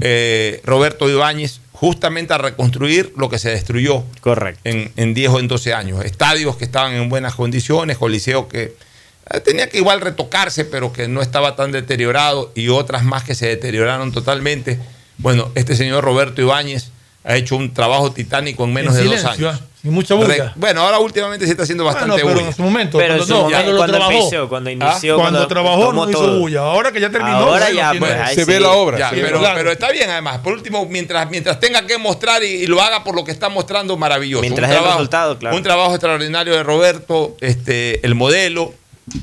Speaker 2: eh, Roberto Ibáñez justamente a reconstruir lo que se destruyó
Speaker 34: Correcto.
Speaker 2: en, en 10 o en 12 años. Estadios que estaban en buenas condiciones, coliseos que eh, tenía que igual retocarse, pero que no estaba tan deteriorado, y otras más que se deterioraron totalmente. Bueno, este señor Roberto Ibáñez ha hecho un trabajo titánico en menos
Speaker 8: En
Speaker 2: de dos años.
Speaker 8: ah, sin mucha bulla.
Speaker 2: Re- bueno, ahora últimamente se está haciendo
Speaker 8: Bueno,
Speaker 2: bastante
Speaker 8: pero
Speaker 2: bulla.
Speaker 8: en su momento,
Speaker 34: Pero
Speaker 8: cuando,
Speaker 34: su
Speaker 8: no,
Speaker 34: momento,
Speaker 8: cuando lo
Speaker 34: cuando
Speaker 8: trabajó.
Speaker 34: inició, cuando inició,
Speaker 8: cuando,
Speaker 34: cuando
Speaker 8: trabajó no hizo
Speaker 34: todo.
Speaker 8: bulla. Ahora que ya terminó,
Speaker 34: Ahora
Speaker 8: bueno,
Speaker 34: ya,
Speaker 8: tiene-
Speaker 34: pues,
Speaker 29: Se ve la obra.
Speaker 2: Ya,
Speaker 29: sí,
Speaker 2: pero,
Speaker 8: claro.
Speaker 2: pero está bien además. Por último, mientras, mientras tenga que mostrar y, y lo haga por lo que está mostrando, maravilloso.
Speaker 34: Mientras
Speaker 2: un trabajo,
Speaker 34: resultado, claro.
Speaker 2: Un trabajo extraordinario de Roberto, este, el modelo,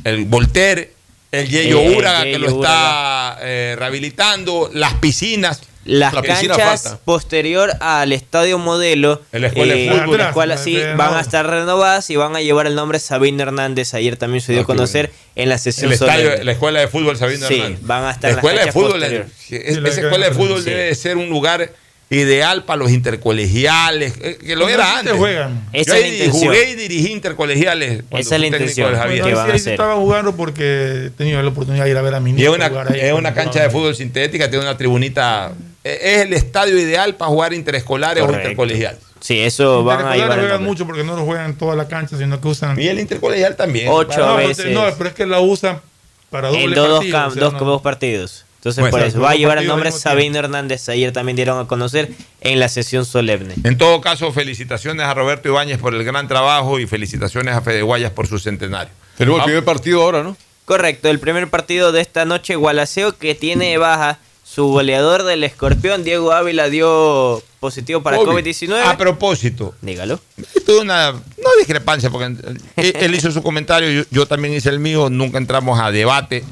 Speaker 2: el Voltaire, el Yeyo
Speaker 34: Eh,
Speaker 2: Uraga, que lo está eh, rehabilitando, las piscinas.
Speaker 34: Las
Speaker 29: La
Speaker 34: canchas
Speaker 29: falta.
Speaker 34: posterior al estadio modelo,
Speaker 2: En la escuela de fútbol.
Speaker 34: la escuela
Speaker 8: Atrás,
Speaker 34: sí, van a estar renovadas y van a llevar el nombre Sabino Hernández. Ayer también se dio a conocer en la sesión
Speaker 2: El estadio,
Speaker 34: solemne.
Speaker 2: la escuela de fútbol Sabino
Speaker 34: Sí,
Speaker 2: Hernández.
Speaker 34: van a estar
Speaker 2: la
Speaker 34: las
Speaker 2: escuela de fútbol, es- esa escuela de fútbol
Speaker 34: sí.
Speaker 2: debe de ser un lugar ideal para los intercolegiales, eh, que lo era antes.
Speaker 8: juegan.
Speaker 34: Esa
Speaker 2: Yo
Speaker 34: es la
Speaker 2: jugué y dirigí intercolegiales.
Speaker 34: Esa es la intención.
Speaker 2: Javier.
Speaker 34: ¿Qué
Speaker 8: Bueno, sí, estaba jugando porque he tenido la oportunidad de ir a ver a mi
Speaker 2: Y es
Speaker 8: niño
Speaker 2: una,
Speaker 8: jugar ahí
Speaker 2: es una cancha de fútbol sintética, tiene una tribunita. Eh, Es el estadio ideal para jugar interescolares o intercolegiales.
Speaker 34: Sí, eso van a llevar
Speaker 8: juegan mucho porque no lo juegan en toda la cancha, sino que usan.
Speaker 2: Y el intercolegial también.
Speaker 34: Ocho
Speaker 8: no,
Speaker 34: a
Speaker 8: pero-
Speaker 34: veces.
Speaker 8: no, pero es que la usan para doble
Speaker 34: en dos,
Speaker 8: partido,
Speaker 34: cam-
Speaker 8: o sea,
Speaker 34: dos,
Speaker 8: no-
Speaker 34: dos partidos. Entonces, por eso va a llevar el nombre Sabino Hernández. Ayer también dieron a conocer en la sesión solemne.
Speaker 2: En todo caso, felicitaciones a Roberto Ibáñez por el gran trabajo y felicitaciones a Fede Guayas por su centenario.
Speaker 29: Tenemos el primer partido ahora, ¿no?
Speaker 34: Correcto, el primer partido de esta noche, Gualaceo, que tiene baja su goleador del escorpión, Diego Ávila, dio positivo para
Speaker 2: COVID.
Speaker 34: COVID-19.
Speaker 2: A propósito,
Speaker 34: Dígalo.
Speaker 2: tuve una no discrepancia, porque él, (laughs) él hizo su comentario, yo, yo también hice el mío, nunca entramos a debate,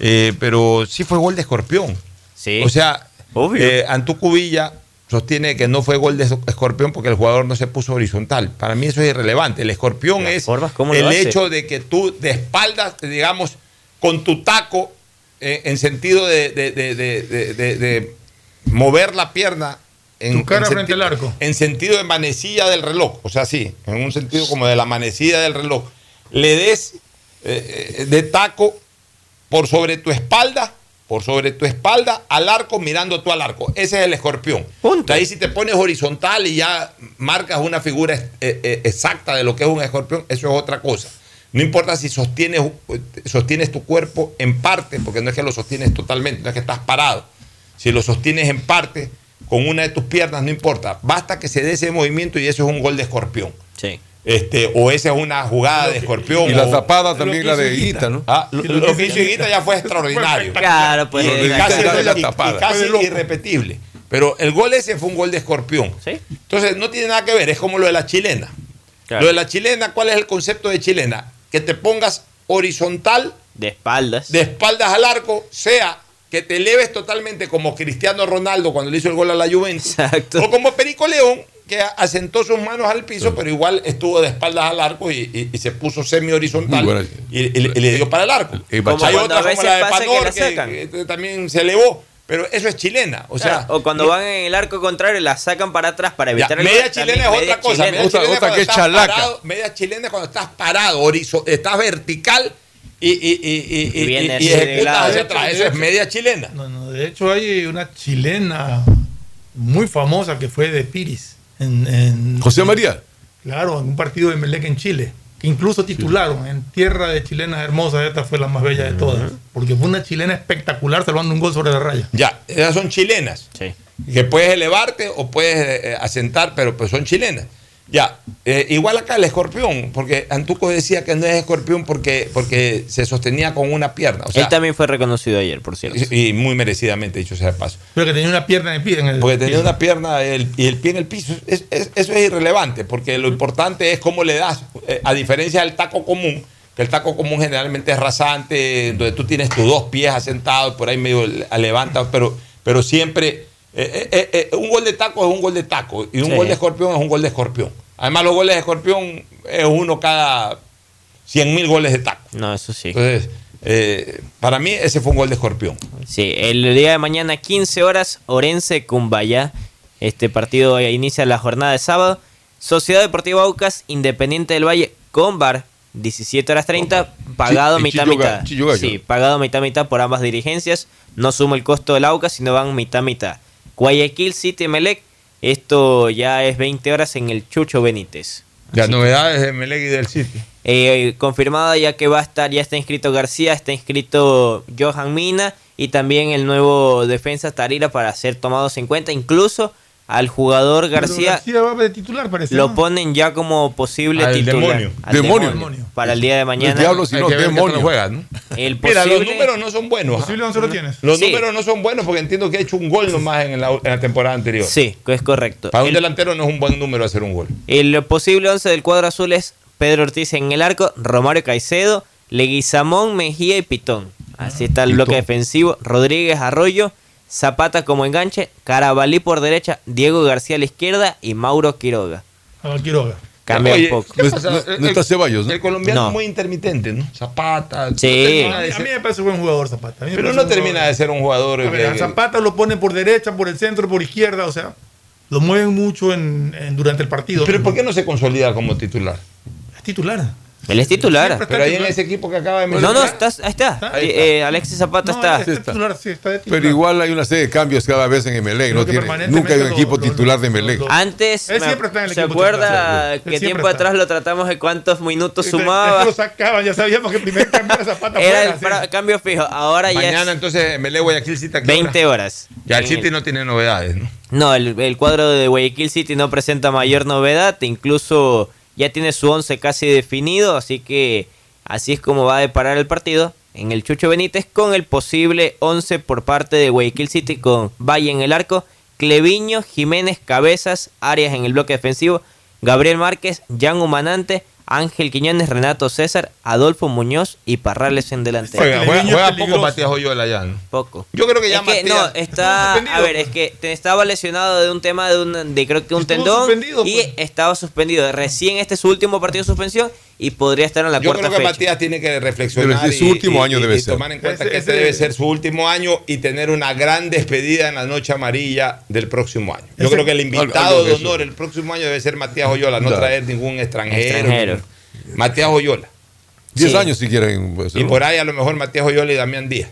Speaker 2: eh, pero sí fue gol de escorpión.
Speaker 34: Sí.
Speaker 2: O sea,
Speaker 34: Obvio.
Speaker 2: eh, Antuco Villa sostiene que no fue gol de escorpión porque el jugador no se puso horizontal. Para mí eso es irrelevante. El escorpión
Speaker 34: Las
Speaker 2: es
Speaker 34: formas, ¿cómo lo
Speaker 2: el hecho de que tú de espaldas, digamos, con tu taco, eh, en sentido de, de- de- de- de- de- de mover la pierna. En,
Speaker 8: Tu cara
Speaker 2: en
Speaker 8: frente al arco.
Speaker 2: En sentido de manecilla del reloj. O sea, sí, en un sentido como de la manecilla del reloj. Le des eh, eh, de taco por sobre tu espalda, por sobre tu espalda al arco, mirando tú al arco. Ese es el escorpión.
Speaker 34: Punto.
Speaker 2: Ahí si te pones horizontal y ya marcas una figura eh, eh, exacta de lo que es un escorpión, eso es otra cosa. No importa si sostienes, sostienes tu cuerpo en parte, porque no es que lo sostienes totalmente, no es que estás parado. Si lo sostienes en parte con una de tus piernas, no importa. Basta que se dé ese movimiento y eso es un gol de escorpión.
Speaker 34: Sí.
Speaker 2: Este, o esa es una jugada de escorpión.
Speaker 29: Y la
Speaker 2: o-
Speaker 29: tapada también la de
Speaker 8: Higuita.
Speaker 29: ¿no?
Speaker 2: Ah, lo,
Speaker 8: lo
Speaker 2: lo
Speaker 8: que
Speaker 2: hizo Higuita ya fue extraordinario.
Speaker 34: Claro, pues.
Speaker 2: Y, y casi, y- casi irrepetible. Pero el gol ese fue un gol de escorpión.
Speaker 34: Sí.
Speaker 2: Entonces no tiene nada que ver, es como lo de la chilena.
Speaker 34: Claro.
Speaker 2: Lo de la chilena, ¿cuál es el concepto de chilena? Que te pongas horizontal,
Speaker 34: De espaldas.
Speaker 2: de espaldas al arco, sea que te eleves totalmente como Cristiano Ronaldo cuando le hizo el gol a la Juventus,
Speaker 34: Exacto.
Speaker 2: o como Perico León, que asentó sus manos al piso, pero igual estuvo de espaldas al arco y, y- y se puso semi horizontal y, y- y le dio para el arco.
Speaker 29: Eh,
Speaker 2: Como hay
Speaker 34: Cuando
Speaker 2: otra
Speaker 34: a veces
Speaker 2: como la de
Speaker 34: que
Speaker 2: Panor que, que también se elevó, pero eso es chilena. O sea,
Speaker 34: Claro, o cuando van en el arco contrario la sacan para atrás para
Speaker 2: ya,
Speaker 34: evitar el
Speaker 2: media
Speaker 34: gol,
Speaker 2: chilena
Speaker 34: también
Speaker 2: es
Speaker 34: media
Speaker 2: otra cosa.
Speaker 34: chilena.
Speaker 2: Media
Speaker 29: Otra-
Speaker 2: chilena es
Speaker 29: otra
Speaker 2: cuando
Speaker 29: que es
Speaker 2: estás
Speaker 29: chalaca.
Speaker 2: parado, media chilena es cuando estás parado, horizo- estás vertical y, y, y, y,
Speaker 34: Y viene
Speaker 2: ejecutas hacia atrás. Eso es media chilena.
Speaker 8: No, no, de hecho hay una chilena muy famosa que fue de Piris. En, en-
Speaker 29: José María.
Speaker 8: Claro, en un partido de Melec en Chile. Incluso titularon en tierra de chilenas hermosas. Esta fue la más bella de todas. Porque fue una chilena espectacular salvando un gol sobre la raya.
Speaker 2: Ya, esas son chilenas. Que puedes elevarte o puedes eh, asentar, pero pues son chilenas. Ya, eh, igual acá el escorpión, porque Antuco decía que no es escorpión porque, porque se sostenía con una pierna. O sea,
Speaker 34: Él también fue reconocido ayer, por cierto.
Speaker 2: y, y muy merecidamente, dicho sea de paso.
Speaker 8: Pero que tenía una pierna en el pie. En el
Speaker 2: Porque tenía una pierna el- y el pie en el piso. Es- es- eso es irrelevante, porque lo importante es cómo le das, eh, a diferencia del taco común, que el taco común generalmente es rasante, donde tú tienes tus dos pies asentados, por ahí medio le- levantas, pero, pero siempre eh, eh, eh, un gol de taco es un gol de taco y un
Speaker 34: Sí.
Speaker 2: gol de escorpión es un gol de escorpión. Además, los goles de escorpión es uno cada 100 mil goles de taco.
Speaker 34: No, eso sí.
Speaker 2: Entonces, para mí ese fue un gol de escorpión.
Speaker 34: Sí, el día de mañana, 15 horas, Orense Cumbaya. Este partido inicia la jornada de sábado. Sociedad Deportiva Aucas, Independiente del Valle, con bar, 17 horas 30, pagado mitad mitad. Sí, pagado mitad mitad por ambas dirigencias. No suma el costo del Aucas, sino van mitad mitad. Guayaquil City Melec, esto ya es 20 horas en el Chucho Benítez.
Speaker 2: Las novedades de Melegui del City.
Speaker 34: Eh, confirmada ya que va a estar, ya está inscrito García, está inscrito Johan Mina y también el nuevo defensa Tarira para ser tomados en cuenta. Incluso al jugador
Speaker 8: Pero
Speaker 34: García
Speaker 8: García va de titular, parece.
Speaker 34: lo
Speaker 8: ¿no?
Speaker 34: ponen ya como posible
Speaker 2: Al
Speaker 34: titular.
Speaker 2: demonio.
Speaker 34: Al
Speaker 29: Demonio.
Speaker 34: Para el día de mañana.
Speaker 29: El diablo, si no, demonio.
Speaker 2: juega, ¿no?
Speaker 34: El (laughs)
Speaker 2: Mira, los
Speaker 34: posible-
Speaker 2: números no son buenos.
Speaker 8: Posible once lo tienes.
Speaker 2: Los
Speaker 34: Sí.
Speaker 2: números no son buenos porque entiendo que ha hecho un gol nomás en la, en la temporada anterior.
Speaker 34: Sí, es correcto.
Speaker 2: Para un
Speaker 34: El-
Speaker 2: delantero no es un buen número hacer un gol.
Speaker 34: El posible 11 del cuadro azul es Pedro Ortiz en el arco, Romario Caicedo, Leguizamón, Mejía y Pitón. Así está el bloque defensivo. Rodríguez Arroyo, Zapata como enganche, Carabalí por derecha, Diego García a la izquierda y Mauro Quiroga.
Speaker 8: A Quiroga.
Speaker 34: Cambia
Speaker 2: Oye,
Speaker 34: un poco.
Speaker 2: ¿qué
Speaker 29: No
Speaker 2: pasa?
Speaker 29: está- no
Speaker 2: El-
Speaker 29: está Ceballos, ¿no?
Speaker 2: El colombiano
Speaker 34: No.
Speaker 2: es muy intermitente, ¿no? Zapata.
Speaker 34: Sí.
Speaker 8: A
Speaker 2: de
Speaker 8: mí, a mí me parece buen jugador Zapata. A mí me
Speaker 2: pero no termina
Speaker 8: jugador.
Speaker 2: de ser un jugador.
Speaker 8: A ver, a Zapata lo pone por derecha, por el centro, por izquierda, o sea, lo mueven mucho en, en- durante el partido.
Speaker 2: pero ¿por qué no se consolida como titular?
Speaker 8: Es titular.
Speaker 34: Él es titular.
Speaker 2: Pero ahí en ese equipo que acaba de
Speaker 34: No, no,
Speaker 2: mencionar-
Speaker 34: estás- ahí está.
Speaker 2: Ahí está.
Speaker 34: Eh, Alexis Zapata
Speaker 8: No,
Speaker 34: está.
Speaker 8: es titular, sí, está de titular.
Speaker 29: Pero igual hay una serie de cambios cada vez en Emelec. No tiene, nunca hay un equipo
Speaker 8: lo-
Speaker 29: titular de
Speaker 8: lo-
Speaker 29: Emelec.
Speaker 34: Antes,
Speaker 8: Él
Speaker 34: me-
Speaker 8: siempre está en el
Speaker 34: ¿se
Speaker 8: equipo
Speaker 34: acuerda
Speaker 8: titular.
Speaker 34: Que tiempo
Speaker 8: está.
Speaker 34: atrás lo tratamos de cuántos minutos sumaba?
Speaker 8: que (laughs) lo sacaban, ya sabíamos que primero cambió Zapata (laughs)
Speaker 34: Era
Speaker 8: fuera,
Speaker 34: el
Speaker 8: sí.
Speaker 34: pra- cambio fijo. Ahora ya
Speaker 2: Mañana
Speaker 34: es
Speaker 2: entonces Melé Guayaquil City. ¿a qué hora?
Speaker 34: 20 horas.
Speaker 2: Ya el City
Speaker 34: el-
Speaker 2: no tiene novedades, ¿no?
Speaker 34: No, el, el cuadro de Guayaquil City no presenta mayor novedad, incluso ya tiene su 11 casi definido, así que así es como va a deparar el partido en el Chucho Benítez con el posible 11 por parte de Guayaquil City con Valle en el arco, Cleviño, Jiménez, Cabezas, Arias en el bloque defensivo, Gabriel Márquez, Jan Humanante, Ángel Quiñones, Renato César, Adolfo Muñoz y Parrales en delantero.
Speaker 2: Juega, juega- poco. Matías Oyola ya, ¿no?
Speaker 34: Poco.
Speaker 2: Yo creo que ya
Speaker 34: Es que,
Speaker 2: Matías-
Speaker 34: no, está, a ver, es que te estaba lesionado de un tema de un, de creo que un
Speaker 8: Estuvo
Speaker 34: tendón
Speaker 8: suspendido,
Speaker 34: y
Speaker 8: pues.
Speaker 34: estaba suspendido. Recién este es su último partido de suspensión y podría estar en la
Speaker 2: Yo
Speaker 34: cuarta
Speaker 2: creo que
Speaker 34: fecha.
Speaker 2: Matías tiene que reflexionar.
Speaker 29: Es su
Speaker 2: y-
Speaker 29: último
Speaker 2: y-
Speaker 29: año
Speaker 2: y-
Speaker 29: debe
Speaker 2: y
Speaker 29: ser.
Speaker 2: tomar en cuenta
Speaker 8: Ese-
Speaker 2: que este
Speaker 8: ese-
Speaker 2: debe ser su último año y tener una gran despedida en la noche amarilla del próximo año. Yo
Speaker 8: Ese-
Speaker 2: creo que el invitado
Speaker 29: de
Speaker 2: honor el próximo año debe ser Matías Oyola, no traer ningún extranjero.
Speaker 34: Extranjero.
Speaker 2: Matías Oyola.
Speaker 29: Diez
Speaker 34: Sí.
Speaker 29: años si quieren. pues,
Speaker 2: Y por ahí a lo mejor Matías Oyola y Damián Díaz.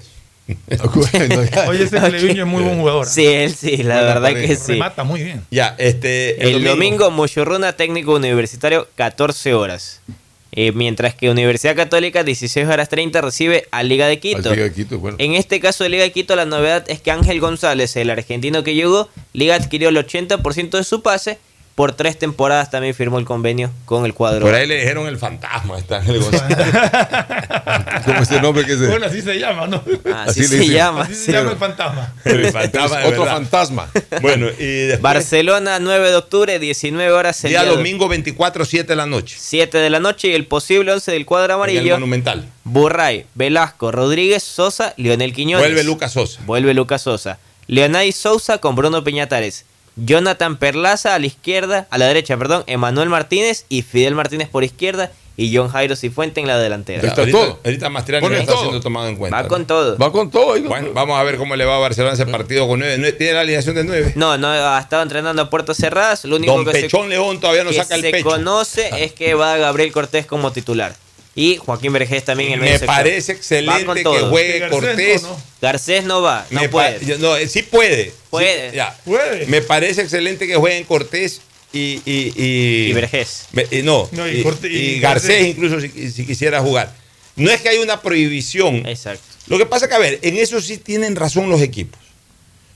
Speaker 2: (laughs)
Speaker 8: Oye, ese Cleviño es muy buen jugador.
Speaker 34: Sí, él sí, la verdad que sí.
Speaker 8: Remata muy bien.
Speaker 2: Ya, este.
Speaker 34: El, domingo, Mochurruna Técnico Universitario, 14 horas. Eh, mientras que Universidad Católica, 16 horas 30, recibe a Liga de Quito.
Speaker 29: Al Liga de Quito, bueno.
Speaker 34: En este caso de Liga de Quito, la novedad es que Ángel González, el argentino que llegó, Liga adquirió el 80% de su pase. Por tres temporadas también firmó el convenio con el cuadro.
Speaker 2: Por ahí le dijeron el fantasma. Está en el González. (laughs)
Speaker 29: ¿Cómo es el nombre que se.?
Speaker 8: Bueno, así se llama, ¿no?
Speaker 34: Así,
Speaker 29: así le
Speaker 34: se llama.
Speaker 8: Así se
Speaker 34: sí.
Speaker 8: llama el fantasma.
Speaker 2: el fantasma
Speaker 29: Otro
Speaker 2: verdad.
Speaker 29: fantasma.
Speaker 2: Bueno, y después.
Speaker 34: Barcelona, 9 de octubre, 19 horas. el
Speaker 2: Día
Speaker 34: día
Speaker 2: domingo 24, 7 de la noche.
Speaker 34: 7 de la noche y el posible 11 del cuadro
Speaker 2: En el
Speaker 34: amarillo.
Speaker 2: Monumental.
Speaker 34: Burray, Velasco, Rodríguez, Sosa, Lionel Quiñones.
Speaker 2: Vuelve Lucas Sosa.
Speaker 34: Vuelve Lucas Sosa. Leonay Sousa con Bruno Peñatares. Jonathan Perlaza a la izquierda, a la derecha, perdón, Emanuel Martínez y Fidel Martínez por izquierda y John Jairo Cifuente en la delantera.
Speaker 2: Ya, ahorita, Ahorita Mastriani no está
Speaker 34: todo.
Speaker 2: siendo tomado en cuenta.
Speaker 34: Va con todo.
Speaker 29: Va con todo.
Speaker 2: Bueno, vamos a ver cómo le va a Barcelona ese partido con nueve. ¿Tiene la alineación de nueve?
Speaker 34: No, no ha estado entrenando a puertas cerradas. Lo único
Speaker 2: Don
Speaker 34: que
Speaker 2: Pechón
Speaker 34: se,
Speaker 2: León todavía no
Speaker 34: que
Speaker 2: saca el
Speaker 34: se
Speaker 2: pecho. Ah.
Speaker 34: conoce es que va Gabriel Cortés como titular. Y Joaquín Vergés también en el
Speaker 2: Me
Speaker 34: medio sector.
Speaker 2: parece excelente
Speaker 34: con
Speaker 2: que juegue Cortés.
Speaker 34: Garcés no va, no
Speaker 2: Me
Speaker 34: puede.
Speaker 2: no, eh, sí puede.
Speaker 34: Puede.
Speaker 2: Sí, ya. Me parece excelente que jueguen Cortés y. Y, y,
Speaker 34: Y Vergés.
Speaker 2: Me- y no,
Speaker 34: No, y
Speaker 2: y, Garcés incluso si, si quisiera jugar. No es que haya una prohibición.
Speaker 34: Exacto.
Speaker 2: Lo que pasa que, a ver, en eso sí tienen razón los equipos.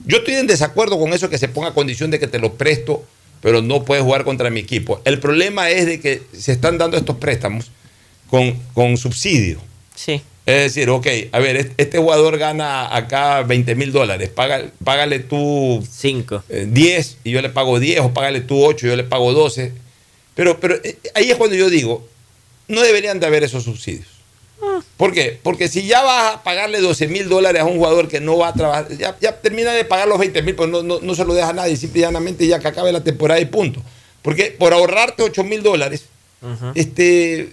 Speaker 2: Yo estoy en desacuerdo con eso que se ponga condición de que te lo presto, pero no puedes jugar contra mi equipo. El problema es de que se están dando estos préstamos con, con subsidio.
Speaker 34: Sí.
Speaker 2: Es decir, ok, a ver, este- jugador gana acá 20 mil dólares, paga- págale tú
Speaker 34: 5.
Speaker 2: 10 y yo le pago 10, o págale tú 8 y yo le pago 12. Pero, pero eh, ahí es cuando yo digo, no deberían de haber esos subsidios. ¿Por qué? Porque si ya vas a pagarle 12 mil dólares a un jugador que no va a trabajar, ya, ya termina de pagar los 20 mil, pues no, no, no se lo deja a nadie, simple y llanamente ya que acabe la temporada y punto. Porque por ahorrarte 8 mil dólares, este,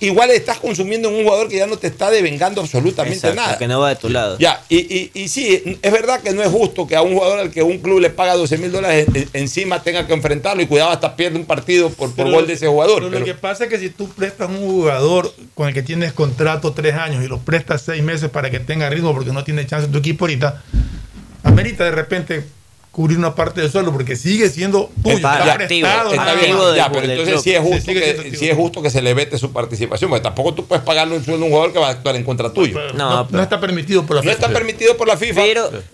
Speaker 2: igual estás consumiendo en un jugador que ya no te está devengando absolutamente
Speaker 34: Exacto,
Speaker 2: nada.
Speaker 34: que no va de tu lado.
Speaker 2: Ya, y, y, y sí, es verdad que no es justo que a un jugador al que un club le paga 12 mil dólares en- encima tenga que enfrentarlo y cuidado hasta pierde un partido por, por
Speaker 8: Pero-
Speaker 2: gol de ese jugador.
Speaker 8: pero
Speaker 2: pero-
Speaker 8: lo que pasa es que si tú prestas un jugador con el que tienes contrato tres años y lo prestas seis meses para que tenga ritmo porque no tiene chance en tu equipo ahorita, amerita de repente cubrir una parte del suelo porque sigue siendo tuyo.
Speaker 2: Está,
Speaker 8: está
Speaker 2: ya,
Speaker 8: prestado,
Speaker 2: está
Speaker 8: más.
Speaker 2: ya, pero entonces sí es, justo que,
Speaker 8: activo.
Speaker 2: sí es justo que se le vete su participación, porque tampoco tú puedes pagarle un sueldo a un jugador que va a actuar en contra tuyo.
Speaker 8: No, no está permitido por la
Speaker 2: No
Speaker 8: FIFA.
Speaker 2: está permitido por la FIFA.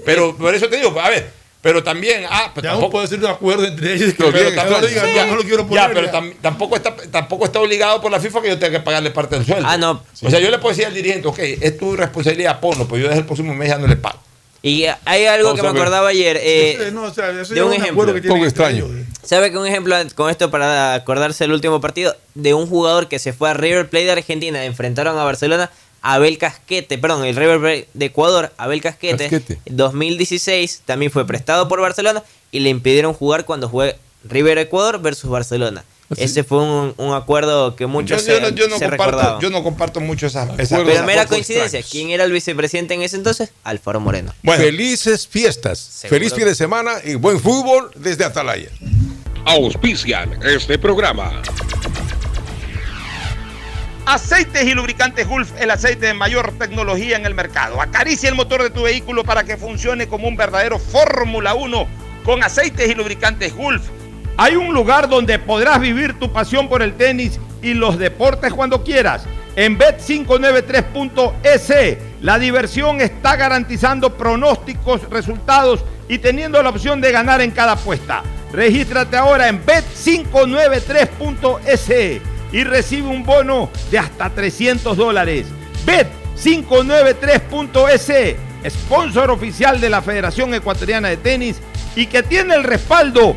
Speaker 2: Pero, por eso te digo, a ver, pero también, ah, pero
Speaker 8: Ya
Speaker 2: tampoco
Speaker 8: puede ser un acuerdo entre ellos que
Speaker 2: Pero
Speaker 8: pero tampoco digan, no, no lo quiero poner.
Speaker 2: Ya, pero
Speaker 8: ya.
Speaker 2: tam- tampoco, está, tampoco está obligado por la FIFA que yo tenga que pagarle parte del sueldo.
Speaker 34: Ah, no.
Speaker 2: O sea, yo le puedo decir al dirigente, ok, es tu responsabilidad, ponlo, pero yo desde el próximo mes ya no le pago.
Speaker 34: Y hay algo que me acordaba ayer. eh,
Speaker 8: no, o sea, eso
Speaker 34: de un
Speaker 8: un
Speaker 34: ejemplo.
Speaker 8: que tienen entre ellos.
Speaker 34: ¿Sabe que un ejemplo con esto para acordarse del último partido? De un jugador que se fue a River Plate de Argentina, enfrentaron a Barcelona, Abel Casquete, perdón, el River Plate de Ecuador, Abel Casquete,
Speaker 29: Casquete.
Speaker 34: 2016, también fue prestado por Barcelona y le impidieron jugar cuando juegue River Ecuador versus Barcelona. Ese fue un, un acuerdo que
Speaker 2: Yo,
Speaker 34: muchos
Speaker 2: yo
Speaker 34: se,
Speaker 2: no, yo no
Speaker 34: se
Speaker 2: comparto,
Speaker 34: recordaban.
Speaker 2: yo no comparto mucho esas, esas
Speaker 34: Pero mera coincidencia. ¿quién era el vicepresidente en ese entonces? Alfaro Moreno.
Speaker 29: Felices fiestas.
Speaker 34: Seguro.
Speaker 29: Feliz fin de semana y buen fútbol desde Atalaya.
Speaker 17: Auspician este programa.
Speaker 2: Aceites y lubricantes Gulf, el aceite de mayor tecnología en el mercado. Acaricia el motor de tu vehículo para que funcione como un verdadero Fórmula 1 con aceites y lubricantes Gulf. Hay un lugar donde podrás vivir tu pasión por el tenis y los deportes cuando quieras. En Bet593.es, la diversión está garantizando pronósticos, resultados y teniendo la opción de ganar en cada apuesta. Regístrate ahora en Bet593.es y recibe un bono de hasta 300 dólares. Bet593.es, sponsor oficial de la Federación Ecuatoriana de Tenis y que tiene el respaldo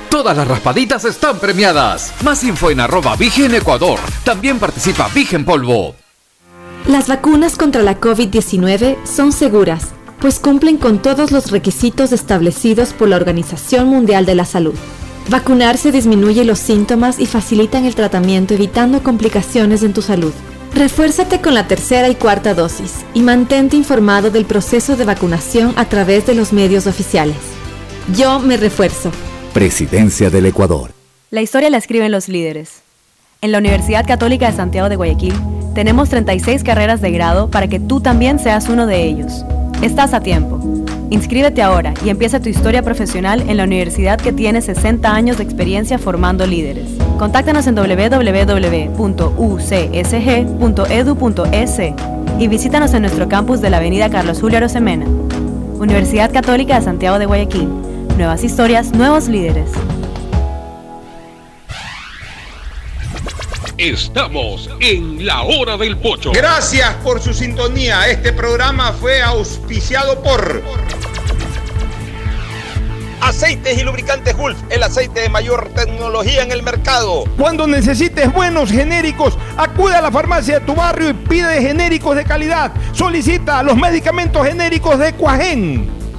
Speaker 4: Todas las raspaditas están premiadas. Más info en arroba Vigen Ecuador. También participa Vigen Polvo.
Speaker 20: Las vacunas contra la COVID-19 son seguras, pues cumplen con todos los requisitos establecidos por la Organización Mundial de la Salud. Vacunarse disminuye los síntomas y facilitan el tratamiento evitando complicaciones en tu salud. Refuérzate con la tercera y cuarta dosis y mantente informado del proceso de vacunación a través de los medios oficiales. Yo me refuerzo.
Speaker 35: Presidencia del Ecuador.
Speaker 3: La historia la escriben los líderes. En la Universidad Católica de Santiago de Guayaquil tenemos 36 carreras de grado para que tú también seas uno de ellos. Estás a tiempo. Inscríbete ahora y empieza tu historia profesional en la universidad que tiene 60 años de experiencia formando líderes. Contáctanos en www.ucsg.edu.es y visítanos en nuestro campus de la Avenida Carlos Julio Arosemena. Universidad Católica de Santiago de Guayaquil. Nuevas historias, nuevos líderes.
Speaker 36: Estamos en la hora del pocho.
Speaker 2: Gracias por su sintonía. Este programa fue auspiciado por
Speaker 37: Aceites y lubricantes Gulf, el aceite de mayor tecnología en el mercado.
Speaker 2: Cuando necesites buenos genéricos, acude a la farmacia de tu barrio y pide genéricos de calidad. Solicita los medicamentos genéricos de Cuajén.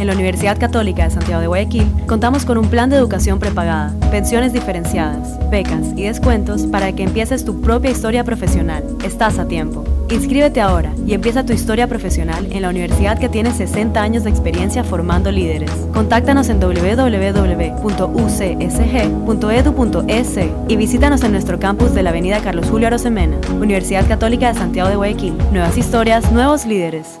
Speaker 3: En la Universidad Católica de Santiago de Guayaquil contamos con un plan de educación prepagada, pensiones diferenciadas, becas y descuentos para que empieces tu propia historia profesional. Estás a tiempo. Inscríbete ahora y empieza tu historia profesional en la universidad que tiene 60 años de experiencia formando líderes. Contáctanos en www.ucsg.edu.es y visítanos en nuestro campus de la Avenida Carlos Julio Arosemena, Universidad Católica de Santiago de Guayaquil. Nuevas historias, nuevos líderes.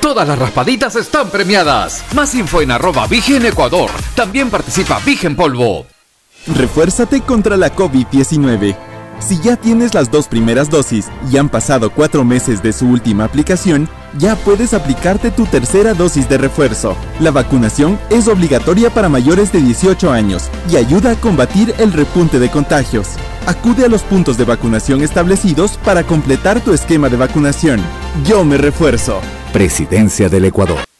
Speaker 4: Todas las raspaditas están premiadas. Más info en arroba Vigen Ecuador. También participa Vigen Polvo.
Speaker 5: Refuérzate contra la COVID-19. Si ya tienes las dos primeras dosis y han pasado cuatro meses de su última aplicación, ya puedes aplicarte tu tercera dosis de refuerzo. La vacunación es obligatoria para mayores de 18 años y ayuda a combatir el repunte de contagios. Acude a los puntos de vacunación establecidos para completar tu esquema de vacunación. Yo me refuerzo.
Speaker 35: Presidencia del Ecuador.